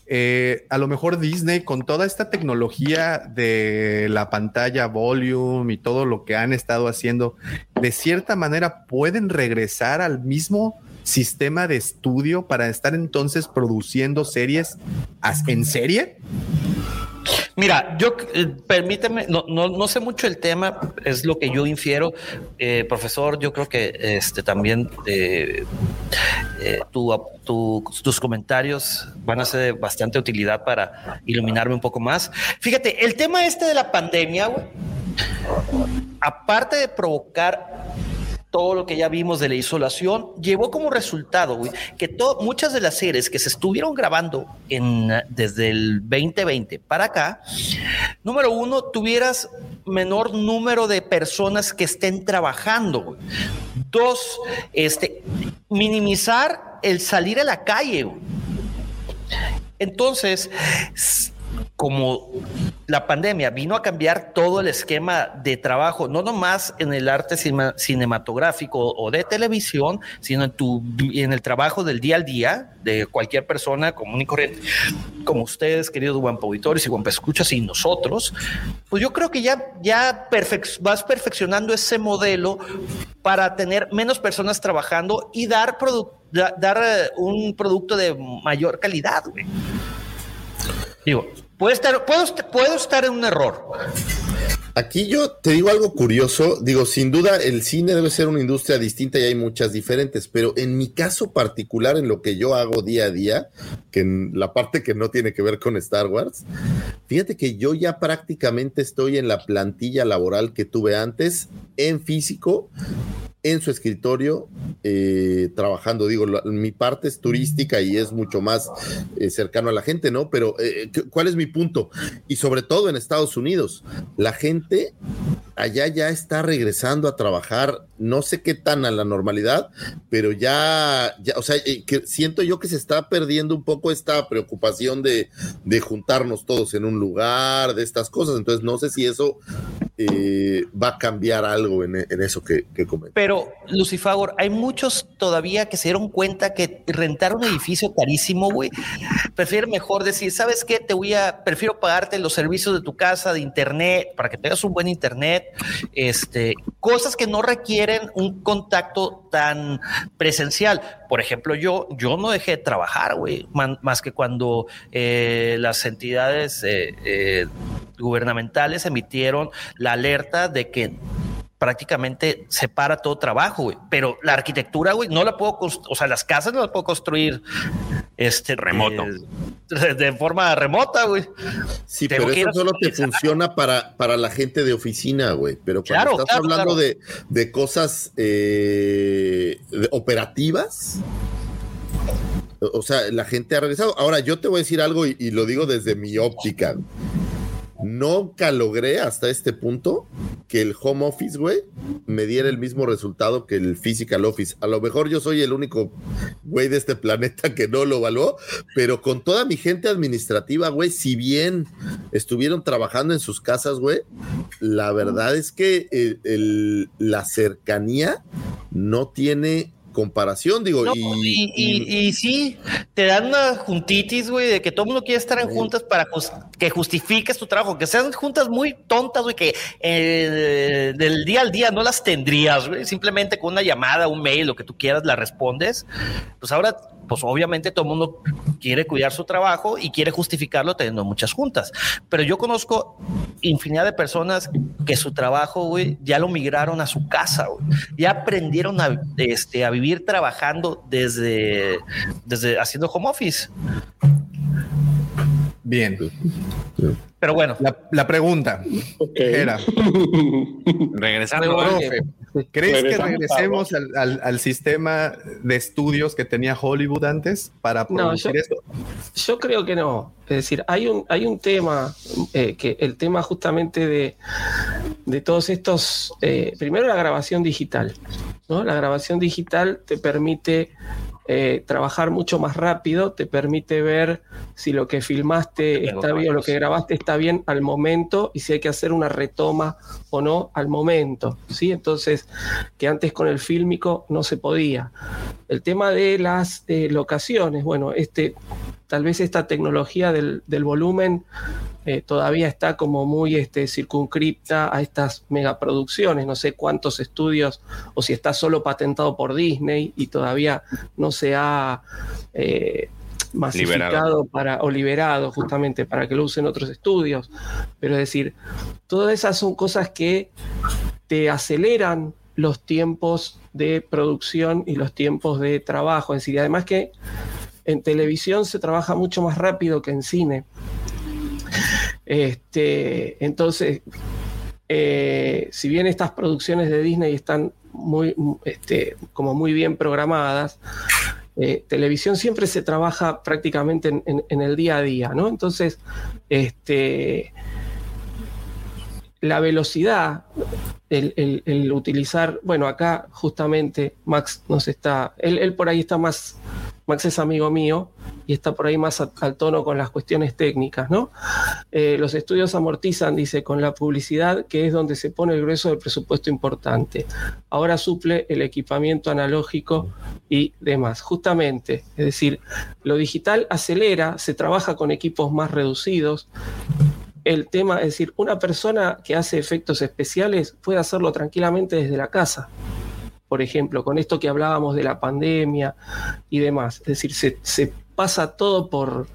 eh, a lo mejor Disney con toda esta tecnología de la pantalla volume y todo lo que han estado haciendo, de cierta manera pueden regresar al mismo sistema de estudio para estar entonces produciendo series en serie? Mira, yo, eh, permíteme, no, no, no sé mucho el tema, es lo que yo infiero. Eh, profesor, yo creo que este también eh, tu- tu- tus comentarios van a ser de bastante utilidad para iluminarme un poco más. Fíjate, el tema este de la pandemia, aparte de provocar todo lo que ya vimos de la isolación, llevó como resultado, que muchas de las series que se estuvieron grabando desde el 2020 para acá, número uno, tuvieras menor número de personas que estén trabajando. Dos, este, minimizar el salir a la calle. Entonces, como la pandemia vino a cambiar todo el esquema de trabajo, no nomás en el arte cinematográfico o de televisión, sino en, tu, en el trabajo del día al día de cualquier persona común y corriente, como ustedes, queridos Guampa Auditores y Guampa Escuchas y nosotros, pues yo creo que ya, ya vas perfeccionando ese modelo para tener menos personas trabajando y dar, dar eh, un producto de mayor calidad, güey. Digo, puede estar, puedo, puedo estar en un error. Aquí yo te digo algo curioso, digo, sin duda el cine debe ser una industria distinta y hay muchas diferentes, pero en mi caso particular, en lo que yo hago día a día, que en la parte que no tiene que ver con Star Wars, fíjate que yo ya prácticamente estoy en la plantilla laboral que tuve antes, en físico, en su escritorio, eh, trabajando. Digo, mi parte es turística y es mucho más eh, cercano a la gente, ¿no? Pero, eh, ¿qué- ¿cuál es mi punto? Y sobre todo en Estados Unidos, la gente allá ya está regresando a trabajar, no sé qué tan a la normalidad, pero ya, ya o sea, eh, siento yo que se está perdiendo un poco esta preocupación de, de juntarnos todos en un lugar, de estas cosas. Entonces, no sé si eso eh, va a cambiar algo en, eso que, que comenté. Pero, Lucifagor, hay muchos todavía que se dieron cuenta que rentar un edificio carísimo, güey, prefieren mejor decir, ¿sabes qué? Te voy a, prefiero pagarte los servicios de tu casa, de internet, para que tengas un buen internet, este, cosas que no requieren un contacto tan presencial. Por ejemplo, yo, yo no dejé de trabajar, güey, más que cuando eh, las entidades eh, eh, gubernamentales emitieron la alerta de que prácticamente separa todo trabajo, güey. Pero la arquitectura, güey, no la puedo, o sea, las casas no las puedo construir este Remoto. de, de forma remota, güey. Sí, Tengo pero eso solo te funciona para, para la gente de oficina, güey. Pero cuando Claro, estás claro, hablando claro. De, de cosas eh, de- operativas, o sea, la gente ha regresado. Ahora, yo te voy a decir algo y, y lo digo desde mi óptica. Nunca logré hasta este punto que el home office, güey, me diera el mismo resultado que el physical office. A lo mejor yo soy el único güey de este planeta que no lo evaluó, pero con toda mi gente administrativa, güey, si bien estuvieron trabajando en sus casas, güey, la verdad es que la cercanía no tiene comparación, digo, No, y, y, y- y sí, te dan una juntitis, güey, de que todo el mundo quiere estar en juntas para jus- que justifiques tu trabajo, que sean juntas muy tontas, güey, que eh, del día al día no las tendrías, güey, simplemente con una llamada, un mail, lo que tú quieras, la respondes. Pues ahora, pues obviamente todo el mundo quiere cuidar su trabajo y quiere justificarlo teniendo muchas juntas. Pero yo conozco infinidad de personas que su trabajo, güey, ya lo migraron a su casa, güey. Ya aprendieron a, este, a vivir trabajando desde, desde haciendo home office. Bien. Pero bueno. La, la pregunta era, [laughs] Regresando. profe, ¿crees que regresemos al, al- al sistema de estudios que tenía Hollywood antes para No, producir yo- esto? Yo creo que no. Es decir, hay un, hay un tema, eh, que el tema justamente de, de todos estos, eh, primero la grabación digital. ¿no? La grabación digital te permite eh, trabajar mucho más rápido, te permite ver si lo que filmaste está bien o lo que grabaste está bien al momento y si hay que hacer una retoma o no al momento. ¿sí? Entonces, que antes con el fílmico no se podía. El tema de las eh, locaciones, bueno, este, tal vez esta tecnología del, volumen eh, todavía está como muy este, circunscripta a estas megaproducciones. No sé cuántos estudios o si está solo patentado por Disney y todavía no se ha eh, masificado Liberado. para, o liberado justamente para que lo usen otros estudios. Pero es decir, todas esas son cosas que te aceleran los tiempos de producción y los tiempos de trabajo. Es decir, además que en televisión se trabaja mucho más rápido que en cine. Este, entonces, eh, si bien estas producciones de Disney están muy, este, como muy bien programadas, eh, televisión siempre se trabaja prácticamente en, el día a día, ¿no? Entonces, este, la velocidad, el, el- el utilizar, bueno, acá justamente Max nos está, él, él por ahí está más, Max es amigo mío y está por ahí más al tono con las cuestiones técnicas, ¿no? Eh, los estudios amortizan, dice, con la publicidad, que es donde se pone el grueso del presupuesto importante. Ahora suple el equipamiento analógico y demás. Justamente, es decir, lo digital acelera, se trabaja con equipos más reducidos. El tema, es decir, una persona que hace efectos especiales puede hacerlo tranquilamente desde la casa. Por ejemplo, con esto que hablábamos de la pandemia y demás. Es decir, se, pasa todo por,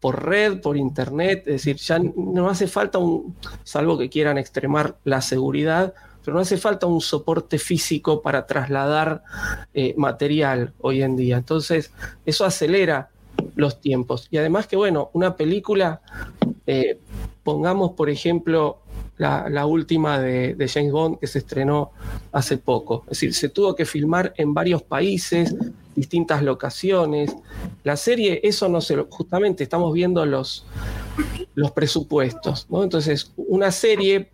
por red, por internet, es decir, ya no hace falta un, salvo que quieran extremar la seguridad, pero no hace falta un soporte físico para trasladar eh, material hoy en día. Entonces, eso acelera los tiempos. Y además que, bueno, una película, eh, pongamos por ejemplo la, la última de, James Bond que se estrenó hace poco. Es decir, se tuvo que filmar en varios países, distintas locaciones. La serie, eso no se lo, justamente estamos viendo los, los presupuestos. Entonces, una serie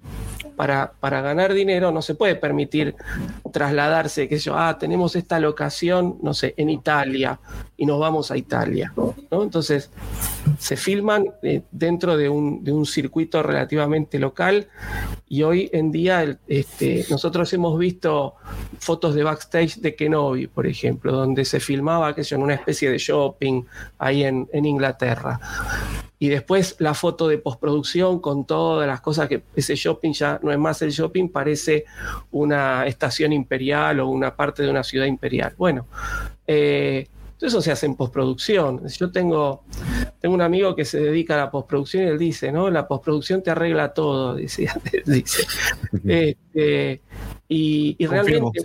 para, para ganar dinero no se puede permitir trasladarse, que yo, ah, tenemos esta locación, no sé, en Italia y nos vamos a Italia, ¿no? Entonces, se filman eh, dentro de un, de un circuito relativamente local y hoy en día este, nosotros hemos visto fotos de backstage de Kenobi, por ejemplo, donde se filmaba que en una especie de shopping ahí en, en Inglaterra. Y después la foto de postproducción con todas las cosas que ese shopping ya no es más el shopping, parece una estación imperial o una parte de una ciudad imperial. Bueno, eh, eso se hace en postproducción. Yo tengo, tengo un amigo que se dedica a la postproducción y él dice, ¿no? La postproducción te arregla todo, [laughs] dice. dice. Este, Y, realmente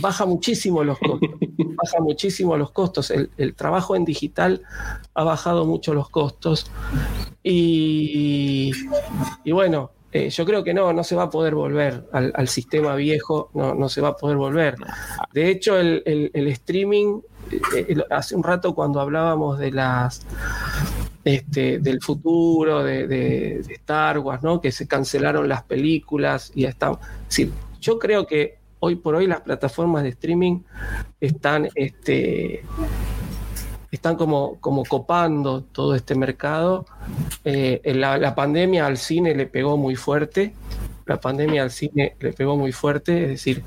baja muchísimo los costos. baja muchísimo los costos. El, el trabajo en digital ha bajado mucho los costos. Y, y bueno, eh, yo creo que no, no se va a poder volver al, sistema viejo, no, no se va a poder volver. De hecho, el, el- streaming, eh, el- hace un rato cuando hablábamos de las este, del futuro, de, Star Wars, ¿no? que se cancelaron las películas y está. Sí, yo creo que hoy por hoy las plataformas de streaming están, este, están como, como copando todo este mercado. Eh, la pandemia al cine le pegó muy fuerte. La pandemia al cine le pegó muy fuerte, es decir,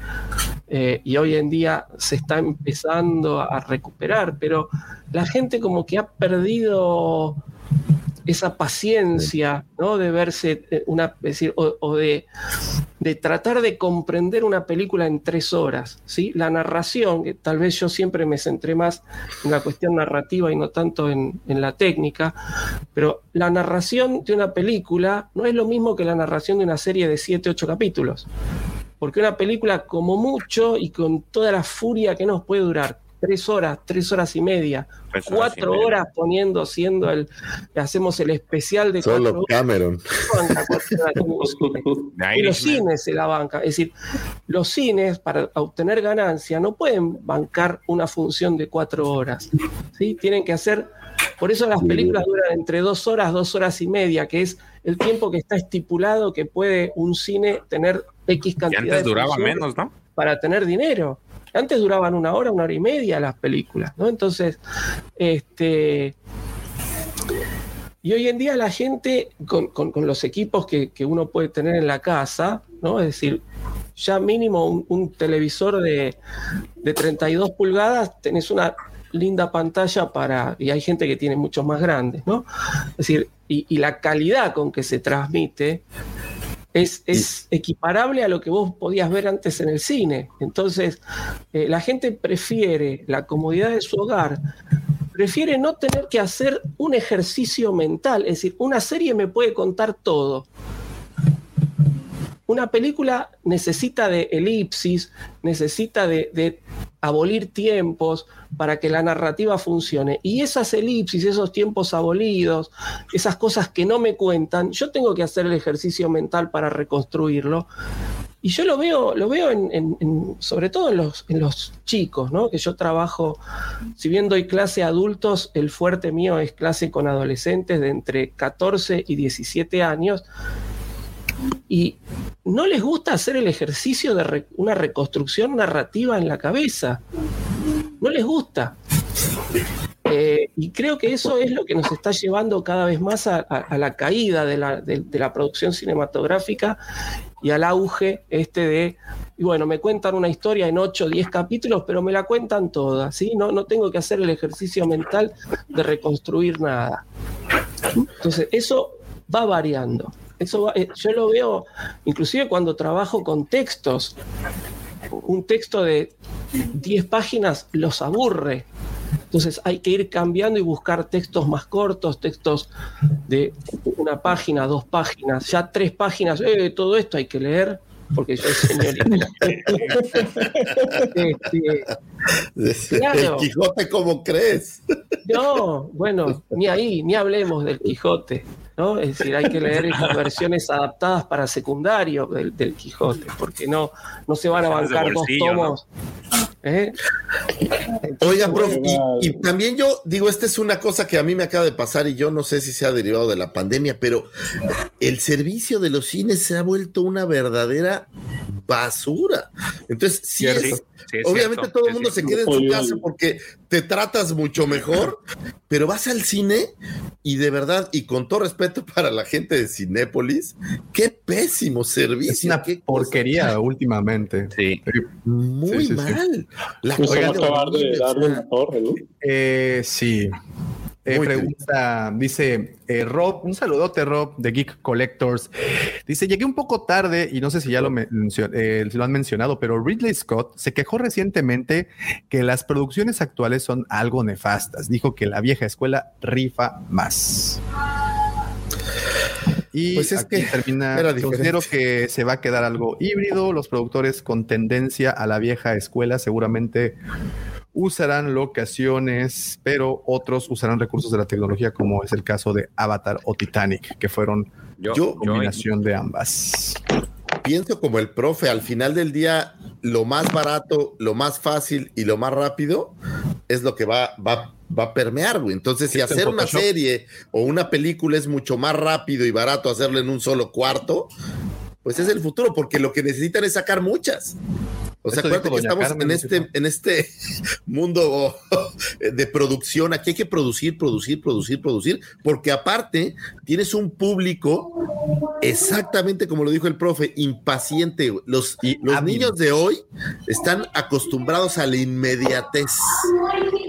eh, y hoy en día se está empezando a recuperar, pero la gente como que ha perdido esa paciencia, ¿no? De verse eh, una, decir, o, o de, de tratar de comprender una película en tres horas, ¿sí? La narración, que tal vez yo siempre me centré más en la cuestión narrativa y no tanto en, en la técnica, pero la narración de una película no es lo mismo que la narración de una serie de siete, ocho capítulos. Porque una película, como mucho y con toda la furia que nos puede durar, tres horas, tres horas y media, Tres horas cuatro horas poniendo, haciendo el, hacemos el especial de cuatro Solo [laughs] horas. Cameron. Y los cines se la banca. Es decir, los cines, para obtener ganancia, no pueden bancar una función de cuatro horas. ¿sí? Tienen que hacer. Por eso las películas duran entre dos horas, dos horas y media, que es el tiempo que está estipulado que puede un cine tener X Y cantidad antes de duraba menos, ¿no? para tener dinero. Antes duraban una hora, una hora y media las películas, ¿no? Entonces, este. Y hoy en día la gente, con, con- los equipos que, que uno puede tener en la casa, ¿no? Es decir, ya mínimo un, televisor de, de 32 pulgadas, tenés una linda pantalla para, y hay gente que tiene muchos más grandes, ¿no? Es decir, y la calidad con que se transmite es, es equiparable a lo que vos podías ver antes en el cine. Entonces, eh, la gente prefiere la comodidad de su hogar, prefiere no tener que hacer un ejercicio mental, es decir, una serie me puede contar todo. Una película necesita de elipsis, necesita de, abolir tiempos para que la narrativa funcione. Y esas elipsis, esos tiempos abolidos, esas cosas que no me cuentan, yo tengo que hacer el ejercicio mental para reconstruirlo. Y yo lo veo, lo veo sobre todo en los, en los chicos, ¿no? Que yo trabajo, si bien doy clase a adultos, el fuerte mío es clase con adolescentes de entre 14 y 17 años. Y no les gusta hacer el ejercicio de re- una reconstrucción narrativa en la cabeza. No les gusta. Eh, y creo que eso es lo que nos está llevando cada vez más a, la caída de la, de- de la producción cinematográfica y al auge este de, y bueno, me cuentan una historia en 8 o 10 capítulos, pero me la cuentan toda, ¿sí? No, no tengo que hacer el ejercicio mental de reconstruir nada. Entonces, eso va variando. Eso va- eh, yo lo veo, inclusive cuando trabajo con textos, un texto de 10 páginas los aburre. Entonces hay que ir cambiando y buscar textos más cortos, textos de una página, dos páginas, ya tres páginas, eh, todo esto hay que leer, porque yo soy señorita. [laughs] Este, Claro. El Quijote, ¿cómo crees? no, bueno, ni ahí, ni hablemos del Quijote, ¿no? Es decir, hay que leer esas versiones adaptadas para secundario del, del Quijote, porque no, no se van a bancar dos bolsillo, ¿no? tomos. ¿eh? Oiga, profe, y, y también yo digo, esta es una cosa que a mí me acaba de pasar y yo no sé si se ha derivado de la pandemia, pero el servicio de los cines se ha vuelto una verdadera basura. Entonces, sí, es- Sí, sí, es obviamente cierto. todo el mundo se queda en su casa porque te tratas mucho mejor, pero vas al cine y de verdad, y con todo respeto para la gente de Cinépolis, qué pésimo servicio. Es una qué cosa porquería últimamente. Sí. Muy Sí, sí, sí. mal. La a acabar de darle torre, ¿no? Eh, sí. Eh, pregunta, dice eh, Rob, un saludote Rob de Geek Collectors. Dice, llegué un poco tarde y no sé si ya lo, eh, lo han mencionado, pero Ridley Scott se quejó recientemente que las producciones actuales son algo nefastas. Dijo que la vieja escuela rifa más. Y Pues es aquí que termina. era. Considero que se va a quedar algo híbrido. Los productores con tendencia a la vieja escuela seguramente usarán locaciones, pero otros usarán recursos de la tecnología, como es el caso de Avatar o Titanic, que fueron Yo- combinación de ambas. Pienso como el profe, al final del día, lo más barato, lo más fácil y lo más rápido es lo que va, va, va a permear, güey. Entonces, si hacer una serie o una película es mucho más rápido y barato hacerlo en un solo cuarto, pues es el futuro, porque lo que necesitan es sacar muchas. O sea, acuérdate que estamos Carmen, en este, en este [laughs] mundo [laughs] de producción. Aquí hay que producir, producir, producir, producir, porque aparte tienes un público exactamente como lo dijo el profe, impaciente. Los, los niños de hoy están acostumbrados a la inmediatez.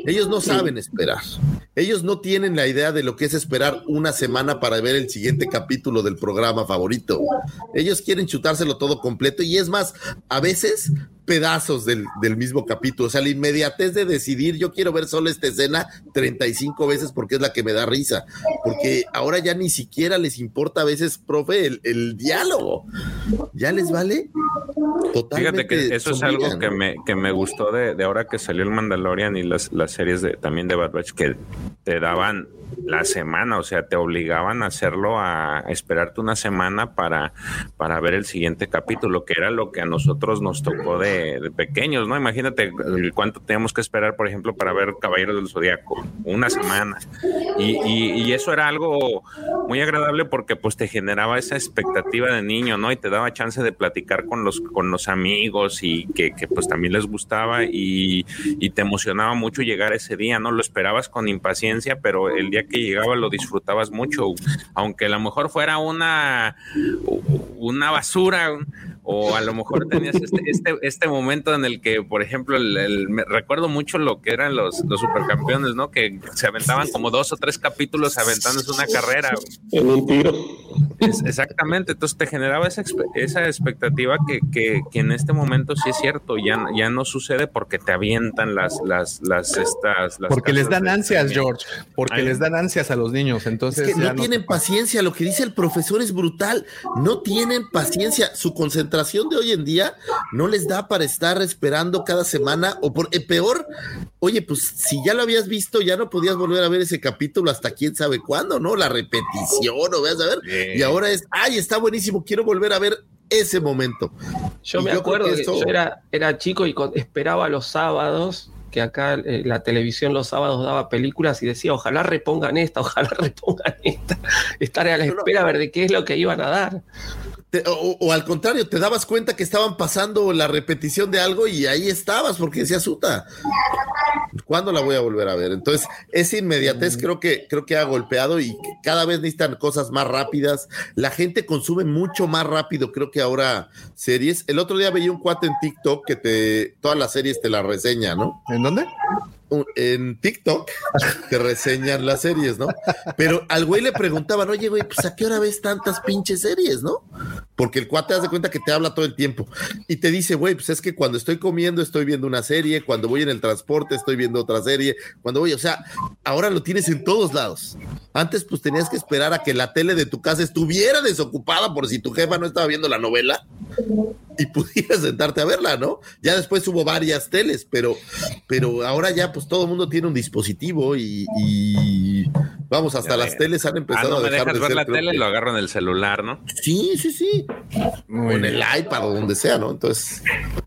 Ellos no saben esperar. Ellos no tienen la idea de lo que es esperar una semana para ver el siguiente capítulo del programa favorito. Ellos quieren chutárselo todo completo y es más, a veces pedazos del, del mismo capítulo. O sea, la inmediatez de decidir, yo quiero ver solo esta escena 35 veces porque es la que me da risa. Porque ahora ya ni siquiera les importa a veces, profe, el, el diálogo. ¿Ya les vale? Totalmente. Fíjate que eso es algo que me, que me gustó de, de ahora que salió el Mandalorian y las, las series de, también de Bad Batch que te daban la semana, o sea, te obligaban a hacerlo a esperarte una semana para, para ver el siguiente capítulo, que era lo que a nosotros nos tocó de, pequeños, ¿no? Imagínate cuánto teníamos que esperar, por ejemplo, para ver Caballeros del Zodiaco, una semana. Y, eso era algo muy agradable porque pues te generaba esa expectativa de niño, ¿no? Y te daba chance de platicar con los, con los amigos y que, que, pues también les gustaba y, y te emocionaba mucho llegar ese día, ¿no? Lo esperabas con impaciencia, pero el día que llegaba lo disfrutabas mucho, aunque a lo mejor fuera una, una basura o a lo mejor tenías este, este, este momento en el que, por ejemplo, el, el- me recuerdo mucho lo que eran los, los supercampeones, ¿no? Que se aventaban como dos o tres capítulos aventándose una carrera. En un tiro. Es- exactamente, entonces te generaba esa, esa expectativa que, que, que en este momento sí es cierto, ya, ya no sucede porque te avientan las, las, las, estas, las Porque les dan ansias. George. Porque Ay. les dan ansias a los niños. Entonces, Es que ya no tienen paciencia, lo que dice el profesor es brutal, no tienen paciencia, su concentración de hoy en día no les da para estar esperando cada semana o por eh, peor, oye, pues si ya lo habías visto, ya no podías volver a ver ese capítulo hasta quién sabe cuándo, ¿no? La repetición, o veas a ver, y ahora es, ay, está buenísimo, quiero volver a ver ese momento. Yo Y me acuerdo que, eso- yo era, era chico y con- esperaba los sábados, que acá eh, la televisión los sábados daba películas y decía, ojalá repongan esta, ojalá [laughs] repongan esta. Estar a la espera a ver de qué es lo que iban a dar. Te- o, o al contrario, te dabas cuenta que estaban pasando la repetición de algo y ahí estabas porque decías, Uta, ¿cuándo la voy a volver a ver? Entonces, esa inmediatez creo que, creo que ha golpeado y cada vez necesitan cosas más rápidas. La gente consume mucho más rápido, creo que ahora series. El otro día veía un cuate en TikTok que te, todas las series te las reseña, ¿no? ¿En dónde? En TikTok te reseñan las series, ¿no? Pero al güey le preguntaban, oye, güey, pues a qué hora ves tantas pinches series, ¿no? Porque el cuate hace cuenta que te habla todo el tiempo y te dice, güey, pues es que cuando estoy comiendo estoy viendo una serie, cuando voy en el transporte estoy viendo otra serie, cuando voy, o sea, ahora lo tienes en todos lados. Antes pues tenías que esperar a que la tele de tu casa estuviera desocupada por si tu jefa no estaba viendo la novela y pudieras sentarte a verla, ¿no? Ya después hubo varias teles, pero, pero ahora ya pues todo el mundo tiene un dispositivo y, y, vamos, hasta Ya las ves. teles han Ah, empezado no a me dejar dejas de ver ser, la tele, que- lo agarro en el celular, ¿no? Sí, sí, sí. o en el iPad o donde sea, ¿no? Entonces,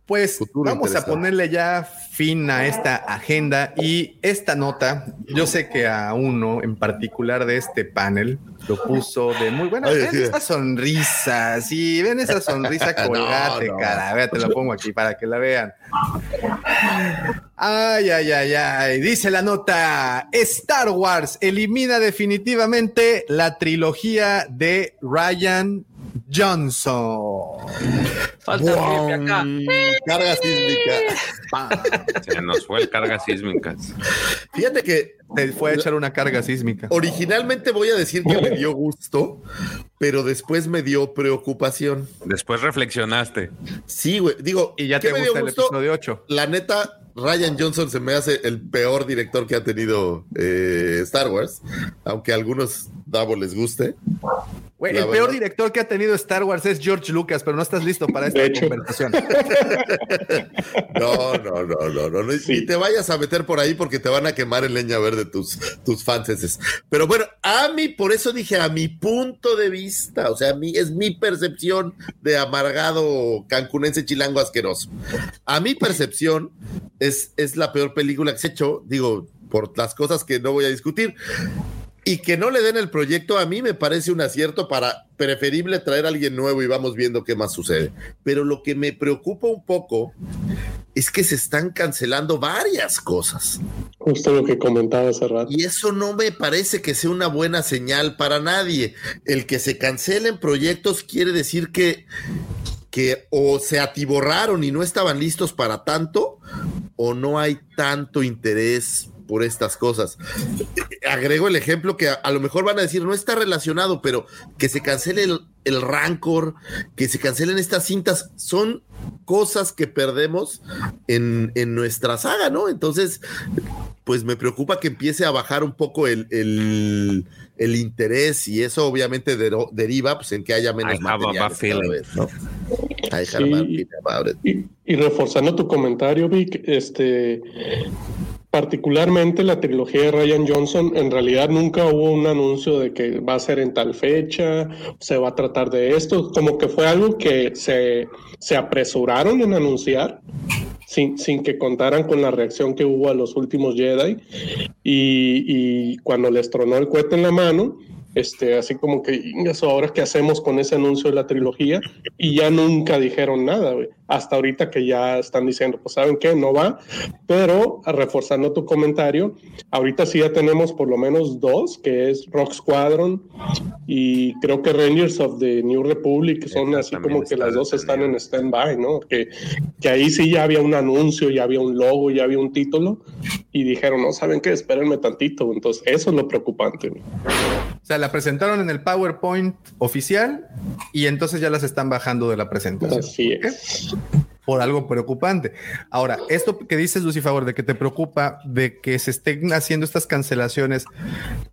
Pues vamos a ponerle ya fin a esta agenda y esta nota, yo sé que a uno en particular de este panel lo puso de muy buena. Ven sí. esa sonrisa, sí, ven esa sonrisa [laughs] colgate, no. cara. Vea, te la pongo aquí para que la vean. Ay, ay, ay, ay. Dice la nota: Star Wars elimina definitivamente la trilogía de Ryan Johnson. Falta. Pepe acá. Carga sísmica. Se nos fue el carga sísmica. Fíjate que Te fue a echar una carga sísmica. originalmente voy a decir que me dio gusto, pero después me dio preocupación. Después reflexionaste. Sí, güey. Digo, Y ya ¿qué te gusta el episodio 8. La neta, Ryan Johnson se me hace el peor director que ha tenido eh, Star Wars, aunque a algunos Davo les guste. El peor director que ha tenido Star Wars es George Lucas, pero no estás listo para esta conversación. [laughs] No, no, no, no, no, no, Ni te vayas a meter por ahí porque te van a quemar en leña verde tus, tus fans. Pero bueno, a mí, por eso dije, a mi punto de vista, o sea, a mí, es mi percepción de amargado cancunense chilango asqueroso. A mi percepción es, es la peor película que se ha hecho, digo, por las cosas que no voy a discutir. Y que no le den el proyecto a mí me parece un acierto para preferible traer a alguien nuevo y vamos viendo qué más sucede. Pero lo que me preocupa un poco es que se están cancelando varias cosas. Justo lo que comentaba hace rato. Y eso no me parece que sea una buena señal para nadie. El que se cancelen proyectos quiere decir que, que o se atiborraron y no estaban listos para tanto, o no hay tanto interés por estas cosas. Agrego el ejemplo que a, a lo mejor van a decir no está relacionado, pero que se cancele el, el Rancor, que se cancelen estas cintas, son cosas que perdemos en, en nuestra saga, ¿no? Entonces, pues me preocupa que empiece a bajar un poco el, el, el interés y eso obviamente deriva pues, en que haya menos I have a bad materiales cada feeling. vez, ¿no? I have Sí. a bad feeling about it. Y, y reforzando tu comentario, Vic, este, particularmente la trilogía de Ryan Johnson, en realidad nunca hubo un anuncio de que va a ser en tal fecha, se va a tratar de esto, como que fue algo que se, se apresuraron en anunciar. Sin, sin que contaran con la reacción que hubo a los últimos Jedi y, y cuando les tronó el cohete en la mano, este, así como que, "Ingas, ahora qué hacemos con ese anuncio de la trilogía, y ya nunca dijeron nada, güey. Hasta ahorita que ya están diciendo, pues saben qué, no va, pero reforzando tu comentario, ahorita sí ya tenemos por lo menos dos, que es Rock Squadron y creo que Rangers of the New Republic, que son así como que las dos están en stand-by, ¿no? Que, que ahí sí ya había un anuncio, ya había un logo, ya había un título, y dijeron, no, ¿saben qué? Espérenme tantito. Entonces, eso es lo preocupante. güey. O sea, la presentaron en el PowerPoint oficial y entonces ya las están bajando de la presentación. Así es. Por algo preocupante. Ahora, esto que dices, Lucy Favor, de que te preocupa de que se estén haciendo estas cancelaciones,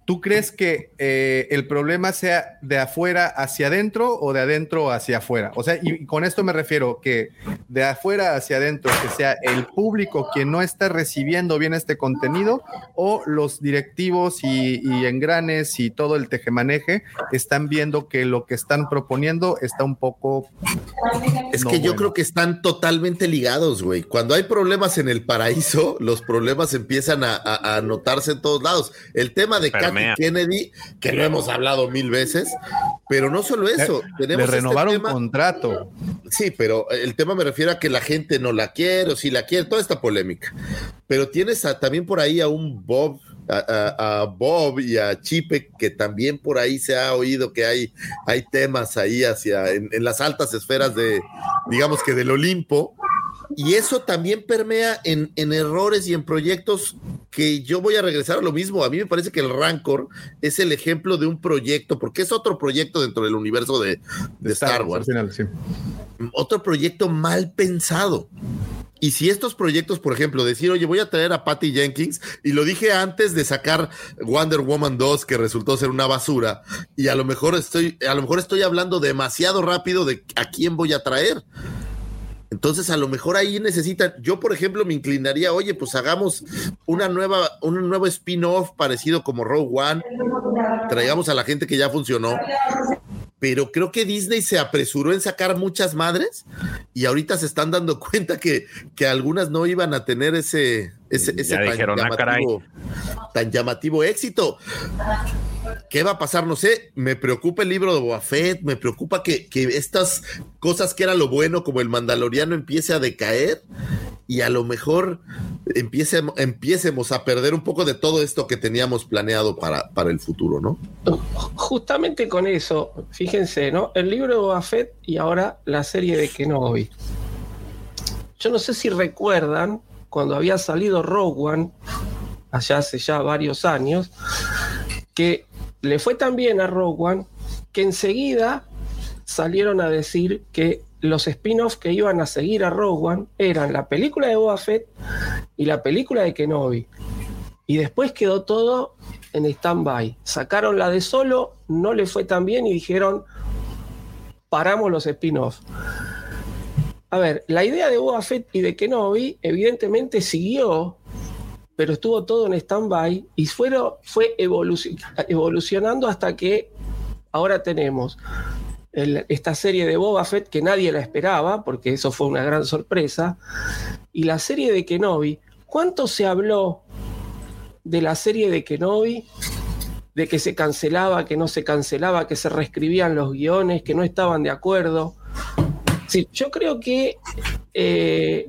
¿tú crees que eh, el problema sea de afuera hacia adentro o de adentro hacia afuera? O sea, y, con esto me refiero que de afuera hacia adentro, que sea el público quien no está recibiendo bien este contenido o los directivos y, y engranes y todo el tejemaneje están viendo que lo que están proponiendo está un poco... Es no que yo bueno. creo que están totalmente ligados, güey. Cuando hay problemas en el paraíso, [laughs] los problemas empiezan a, a- a notarse en todos lados. El tema de. Kathy Kennedy, que lo hemos hablado mil veces, pero no solo eso. Le tenemos este renovaron tema- contrato. Sí, pero el tema me refiero a que la gente no la quiere o si la quiere, toda esta polémica. Pero tienes a- también por ahí a un Bob, a, a- Bob y a Chipe, que también por ahí se ha oído que hay, hay temas ahí hacia, en, en las altas esferas de, digamos que del Olimpo. Y eso también permea en, en errores y en proyectos que yo voy a regresar a lo mismo. A mí me parece que el Rancor es el ejemplo de un proyecto, porque es otro proyecto dentro del universo de, de Star Wars al final, sí. otro proyecto mal pensado. Y si estos proyectos, por ejemplo, decir, oye, voy a traer a Patty Jenkins, y lo dije antes de sacar Wonder Woman 2, que resultó ser una basura, y a lo mejor estoy, a lo mejor estoy hablando demasiado rápido de a quién voy a traer. Entonces, a lo mejor ahí necesitan, yo por ejemplo me inclinaría, oye, pues hagamos una nueva, un nuevo spin-off parecido como Rogue One, traigamos a la gente que ya funcionó, pero creo que Disney se apresuró en sacar muchas madres y ahorita se están dando [laughs] cuenta que, que algunas no iban a tener ese, ese, ese Ya dijeron, "Ah, caray". llamativo, tan llamativo éxito. ¿Qué va a pasar? No sé, me preocupa el libro de Boba Fett, me preocupa que, que estas cosas que era lo bueno, como el Mandaloriano, empiece a decaer y a lo mejor empiece, empiecemos a perder un poco de todo esto que teníamos planeado para, para el futuro, ¿no? Justamente con eso, fíjense, ¿no? El libro de Boba Fett y ahora la serie de Kenobi. Yo no sé si recuerdan cuando había salido Rogue One, allá hace ya varios años, que le fue tan bien a Rogue One que enseguida salieron a decir que los spin-offs que iban a seguir a Rogue One eran la película de Boba Fett y la película de Kenobi. Y después quedó todo en stand-by. Sacaron la de solo, no le fue tan bien y dijeron, paramos los spin-offs. A ver, la idea de Boba Fett y de Kenobi evidentemente siguió, pero estuvo todo en stand-by y fue evoluci- evolucionando hasta que ahora tenemos esta serie de Boba Fett que nadie la esperaba, porque eso fue una gran sorpresa, y la serie de Kenobi. ¿Cuánto se habló de la serie de Kenobi? De que se cancelaba, que no se cancelaba, que se reescribían los guiones, que no estaban de acuerdo. Sí, yo creo que, eh,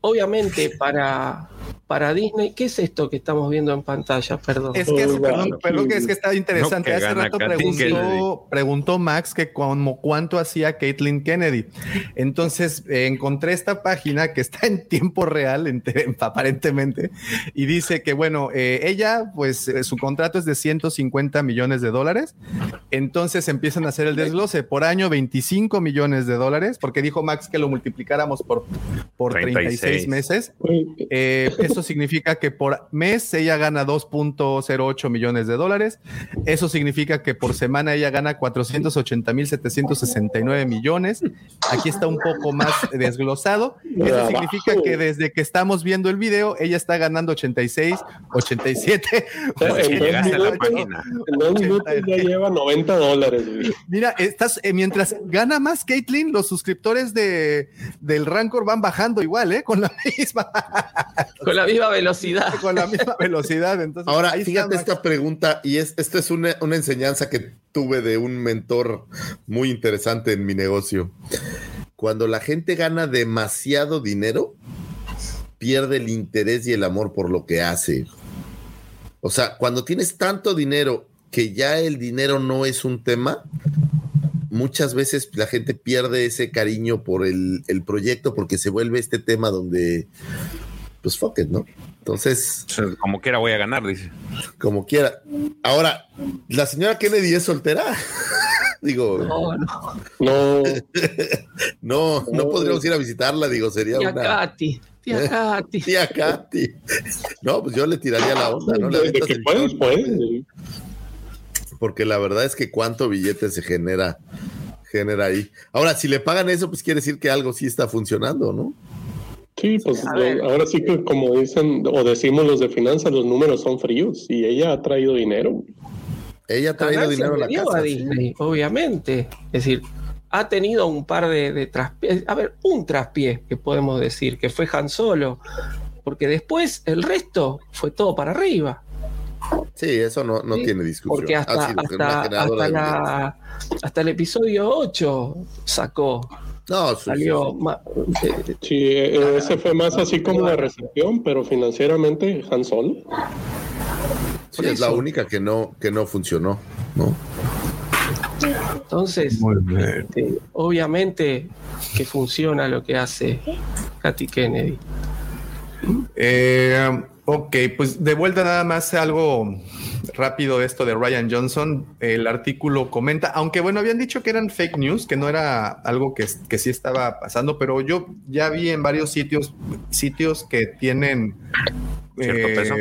obviamente, para, para Disney, ¿qué es esto que estamos viendo en pantalla? Perdón. Es que, perdón, perdón, que es que está interesante. No, que Hace rato preguntó, preguntó Max que como cuánto hacía Caitlyn Kennedy. Entonces eh, encontré esta página que está en tiempo real, ente- [laughs] aparentemente, y dice que, bueno, eh, ella, pues eh, su contrato es de 150 millones de dólares. Entonces empiezan a hacer el desglose por año 25 millones de dólares, porque dijo Max que lo multiplicáramos por, por 36 36 meses. Eh, eso significa que por mes ella gana 2.08 millones de dólares. Eso significa que por semana ella gana 480.769 millones. Aquí está un poco más desglosado. Eso significa que desde que estamos viendo el video, ella está ganando 86, 87. Desde que llegaste a la 88. página. En dos minutos ya lleva 90 dólares. güey. Mira, estás, eh, mientras gana más Caitlyn, los suscriptores de, del Van bajando igual, ¿eh? Con la [laughs] misma, Con la misma velocidad. con la misma velocidad. Entonces, Ahora, fíjate esta pregunta, y es, esto es una, una enseñanza que tuve de un mentor muy interesante en mi negocio. Cuando la gente gana demasiado dinero, pierde el interés y el amor por lo que hace. O sea, cuando tienes tanto dinero que ya el dinero no es un tema, muchas veces la gente pierde ese cariño por el, el proyecto porque se vuelve este tema donde, pues, fuck it, ¿no? Entonces, Como quiera voy a ganar, dice. como quiera. Ahora, la señora Kennedy es soltera. [laughs] digo, No, no. [laughs] No, no, no podríamos ir a visitarla, digo, sería Tía una Katy, tía [laughs] Katy. tía Katy. No, pues yo le tiraría la onda, ¿no? Le puedes, puedes. Porque la verdad es que cuánto billete se genera, genera ahí. Ahora, si le pagan eso, pues quiere decir que algo sí está funcionando, ¿no? Sí, pues ver. ahora sí que como dicen o decimos los de finanzas, los números son fríos y ella ha traído dinero. Ella ha traído dinero a la casa. a sí. Disney, obviamente. Es decir, ha tenido un par de, de traspiés. A ver, un traspié que podemos decir, que fue Han Solo. Porque después el resto fue todo para arriba. Sí, eso no, no Sí, tiene discusión. Porque Ha hasta, hasta, hasta, la- el episodio 8 sacó. No, sí, sí, Salió. sí. Sí, ese fue más así como de recepción, pero financieramente Han Solo. Sí, es la única que no, que no funcionó, ¿no? Entonces, este, obviamente que funciona lo que hace Katy Kennedy. Eh, ok, pues de vuelta nada más algo rápido esto de Ryan Johnson. El artículo comenta, aunque bueno, habían dicho que eran fake news, que no era algo que, que sí estaba pasando, pero yo ya vi en varios sitios, sitios que tienen Cierto peso.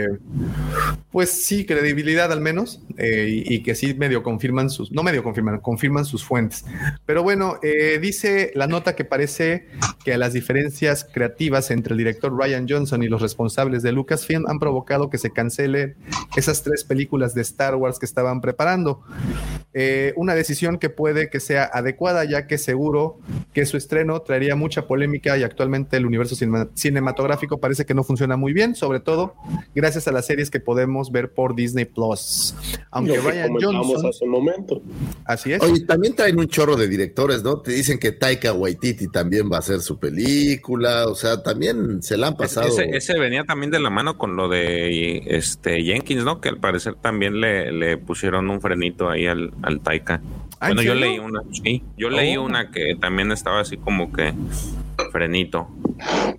pues sí, credibilidad al menos, eh, y, y que sí medio confirman sus, no medio confirman, confirman sus fuentes. Pero bueno, eh, dice la nota que parece que las diferencias creativas entre el director Ryan Johnson y los responsables de Lucasfilm han provocado que se cancelen esas tres películas de Star Wars que estaban preparando. Eh, una decisión que puede que sea adecuada, ya que seguro que su estreno traería mucha polémica y actualmente el universo cinema- cinematográfico parece que no funciona muy bien, sobre todo gracias a las series que podemos ver por Disney Plus. Aunque Lo que Ryan Johnson, hace un momento. así es. Oye, también traen un chorro de directores, ¿no? Te dicen que Taika Waititi también va a hacer su película, o sea, también se la han pasado. Ese, ese venía también de la mano con lo de este Jenkins, ¿no? Que al parecer también le, le pusieron un frenito ahí al, al Taika. ¿Ah, en bueno, yo leí una, sí, yo leí Oh. una que también estaba así como que frenito.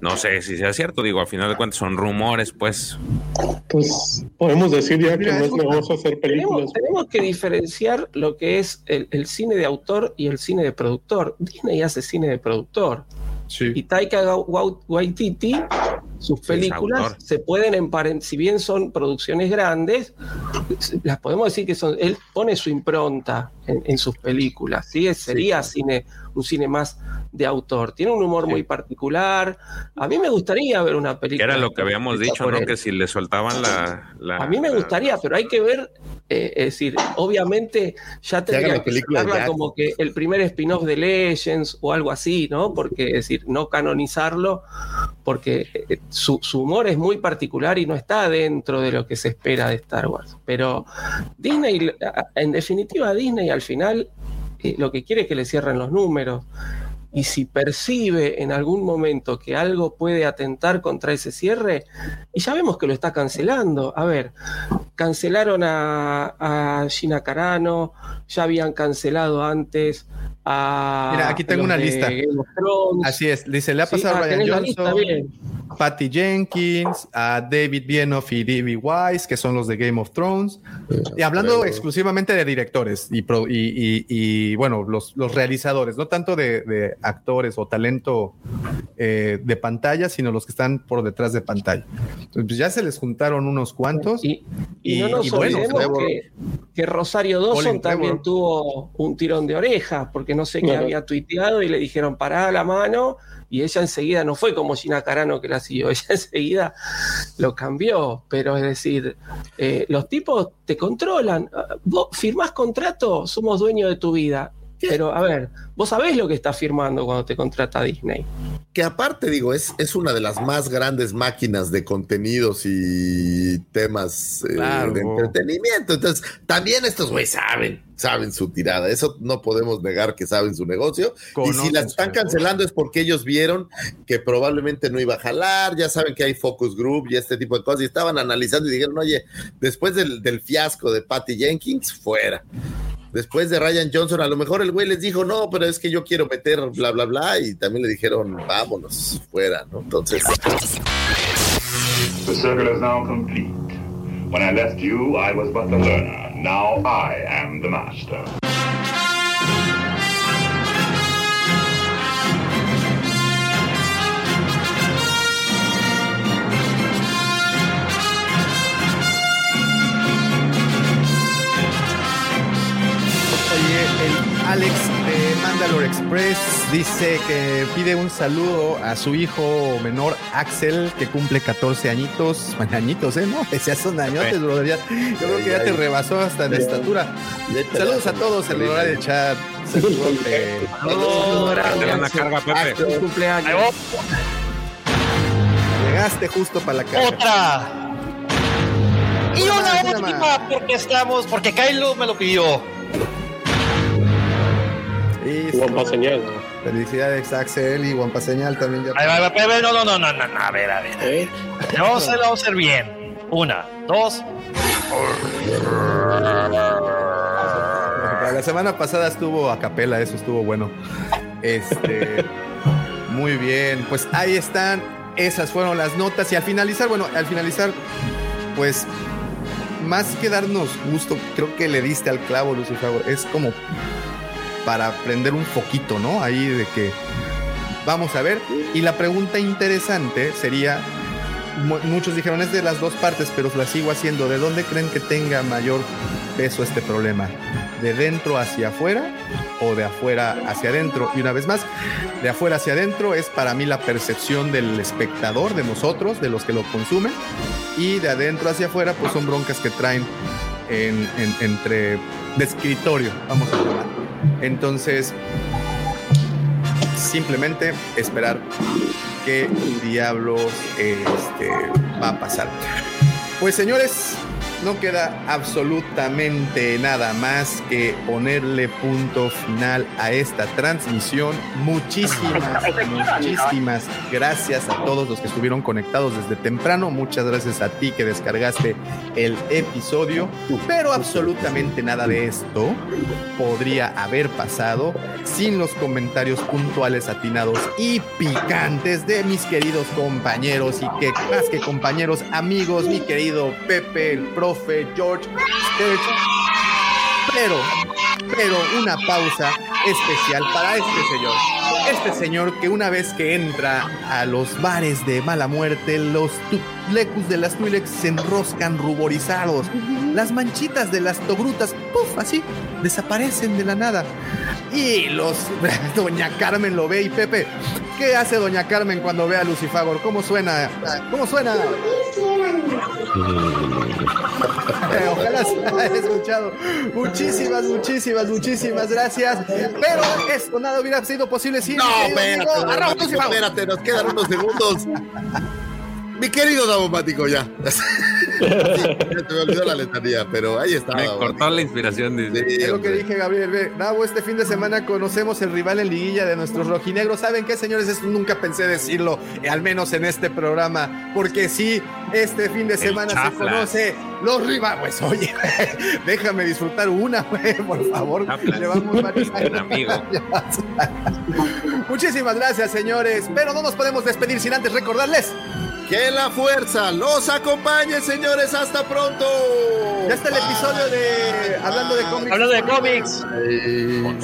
No sé si sea cierto, digo, al final de cuentas son rumores, pues. Pues podemos decir ya que Mira, no es negocio hacer películas. Tenemos, tenemos que diferenciar lo que es el, el cine de autor y el cine de productor. Disney hace cine de productor. Y Sí. Taika Wa- Waititi sus películas se pueden emparentar, si bien son producciones grandes, las podemos decir que son, él pone su impronta en, en sus películas, ¿sí? Sería cine, un cine más de autor. Tiene un humor muy particular. A mí me gustaría ver una Que película. era lo que habíamos dicho, ¿no? él. Que si le soltaban la. la- A mí me la- gustaría, pero hay que ver, eh, es decir, obviamente ya tendría que Jack. como que el primer spin-off de Legends o algo así, ¿no? Porque, es decir, no canonizarlo, porque eh, su, su humor es muy particular y no está dentro de lo que se espera de Star Wars. Pero Disney, en definitiva, Disney al final lo que quiere es que le cierren los números. Y si percibe en algún momento que algo puede atentar contra ese cierre, y ya vemos que lo está cancelando. A ver, cancelaron a, a Gina Carano, ya habían cancelado antes a. Mira, aquí tengo una lista. Thrones. Así es, dice, le ha pasado ah, a Ryan la lista, Johnson. Patty Jenkins, a David Bienoff y D.B. Wise, que son los de Game of Thrones. Y hablando exclusivamente de directores y, pro- y, y- y, bueno, los, los realizadores, no tanto de, de actores o talento eh, de pantalla, sino los que están por detrás de pantalla. Entonces, pues ya se les juntaron unos cuantos. Y, y no nos bueno, olvidemos Trevor- que, que Rosario Dawson también Tuvo un tirón de oreja, porque no sé qué había tuiteado y le dijeron pará la mano, y ella enseguida no fue como Gina Carano que la siguió, [laughs] ella enseguida lo cambió. Pero es decir, eh, los tipos te controlan. Ah, Vos firmás contrato, somos dueños de tu vida. Pero a ver, vos sabés lo que estás firmando cuando te contrata Disney. que aparte digo, es, es una de las más grandes máquinas de contenidos y temas eh, de entretenimiento. Entonces, también estos güeyes saben, saben su tirada. Eso no podemos negar que saben su negocio. y si las están cancelando es porque ellos vieron que probablemente no iba a jalar, ya saben que hay focus group y este tipo de cosas, y estaban analizando y dijeron, oye, después del, del fiasco de Patty Jenkins, fuera. Después de Ryan Johnson, a lo mejor el güey les dijo, no, pero es que yo quiero meter bla, bla, bla, y también le dijeron, vámonos, fuera, ¿no? Entonces, The circle is now complete. When I left you, I was but the learner. Now I am the master. Alex de Mandalore Express dice que pide un saludo a su hijo menor Axel, que cumple 14 añitos. Bueno, añitos, ¿eh? No, [laughs] ya son añotes, brother. ya- yo creo que ya te rebasó hasta en estatura. Saludos a todos en el horario de chat. Saludos, carga, cumpleaños. Llegaste justo para la cara. Otra. Y Una última, porque estamos, porque Kylo me lo pidió. Listo. Guampa señal. Felicidades, Axel y Guampa Señal también. Ya. Va, ahí va, espérame, no, no, no, no, no, no, a ver, a ver. A ver. Vamos a, vamos a hacer bien. Una, dos. Para la semana pasada estuvo a capela, eso estuvo bueno. Este, [laughs] muy bien, pues ahí están. Esas fueron las notas y al finalizar, bueno, al finalizar, pues más que darnos gusto, creo que le diste al clavo, Lucifer. Es como para prender un poquito, ¿no? Ahí de que vamos a ver. Y la pregunta interesante sería, mu- muchos dijeron es de las dos partes, pero la sigo haciendo. ¿De dónde creen que tenga mayor peso este problema? ¿De dentro hacia afuera o de afuera hacia adentro? Y una vez más, de afuera hacia adentro es para mí la percepción del espectador, de nosotros, de los que lo consumen. Y de adentro hacia afuera, pues son broncas que traen en- en- entre de escritorio, vamos a. Entonces, simplemente esperar qué diablos este, va a pasar. Pues señores, no queda absolutamente nada más que ponerle punto final a esta transmisión. Muchísimas, muchísimas gracias a todos los que estuvieron conectados desde temprano. Muchas gracias a ti que descargaste el episodio. Pero absolutamente nada de esto podría haber pasado sin los comentarios puntuales, atinados y picantes de mis queridos compañeros y que más que compañeros, amigos, mi querido Pepe, el George, Serge. Pero pero una pausa especial para este señor. Este señor que una vez que entra a los bares de mala muerte, los tulecus de las Twi'leks se enroscan ruborizados. Las manchitas de las togrutas, puff, así, desaparecen de la nada. Y los. [laughs] Doña Carmen lo ve y Pepe. ¿Qué hace Doña Carmen cuando ve a Lucifagor? ¿Cómo suena? ¿Cómo suena? Eh, Ojalá se haya escuchado. Muchísimas, muchísimas, muchísimas gracias. Pero esto nada hubiera sido posible sin. No, espérate, Lucifagor. espérate, nos quedan unos segundos. Mi querido Davomático, ya. Se me olvidó la letanía, pero ahí está. Me cortó la inspiración. dice. Sí, Es lo que dije, Gabriel. Ve, Davo, este fin de semana conocemos el rival en liguilla de nuestros rojinegros. ¿Saben qué, señores? Esto nunca pensé decirlo, eh, al menos en este programa, porque sí, este fin de semana se conoce los rivales. Pues oye, [laughs] déjame disfrutar una, [laughs] güey, por favor. Llevamos varios [laughs] años. amigo. Muchísimas gracias, señores. Pero no nos podemos despedir sin antes recordarles. Que la fuerza los acompañe, señores. Hasta pronto. Ya está el episodio de Hablando de cómics. Hablando de cómics. Eh, Con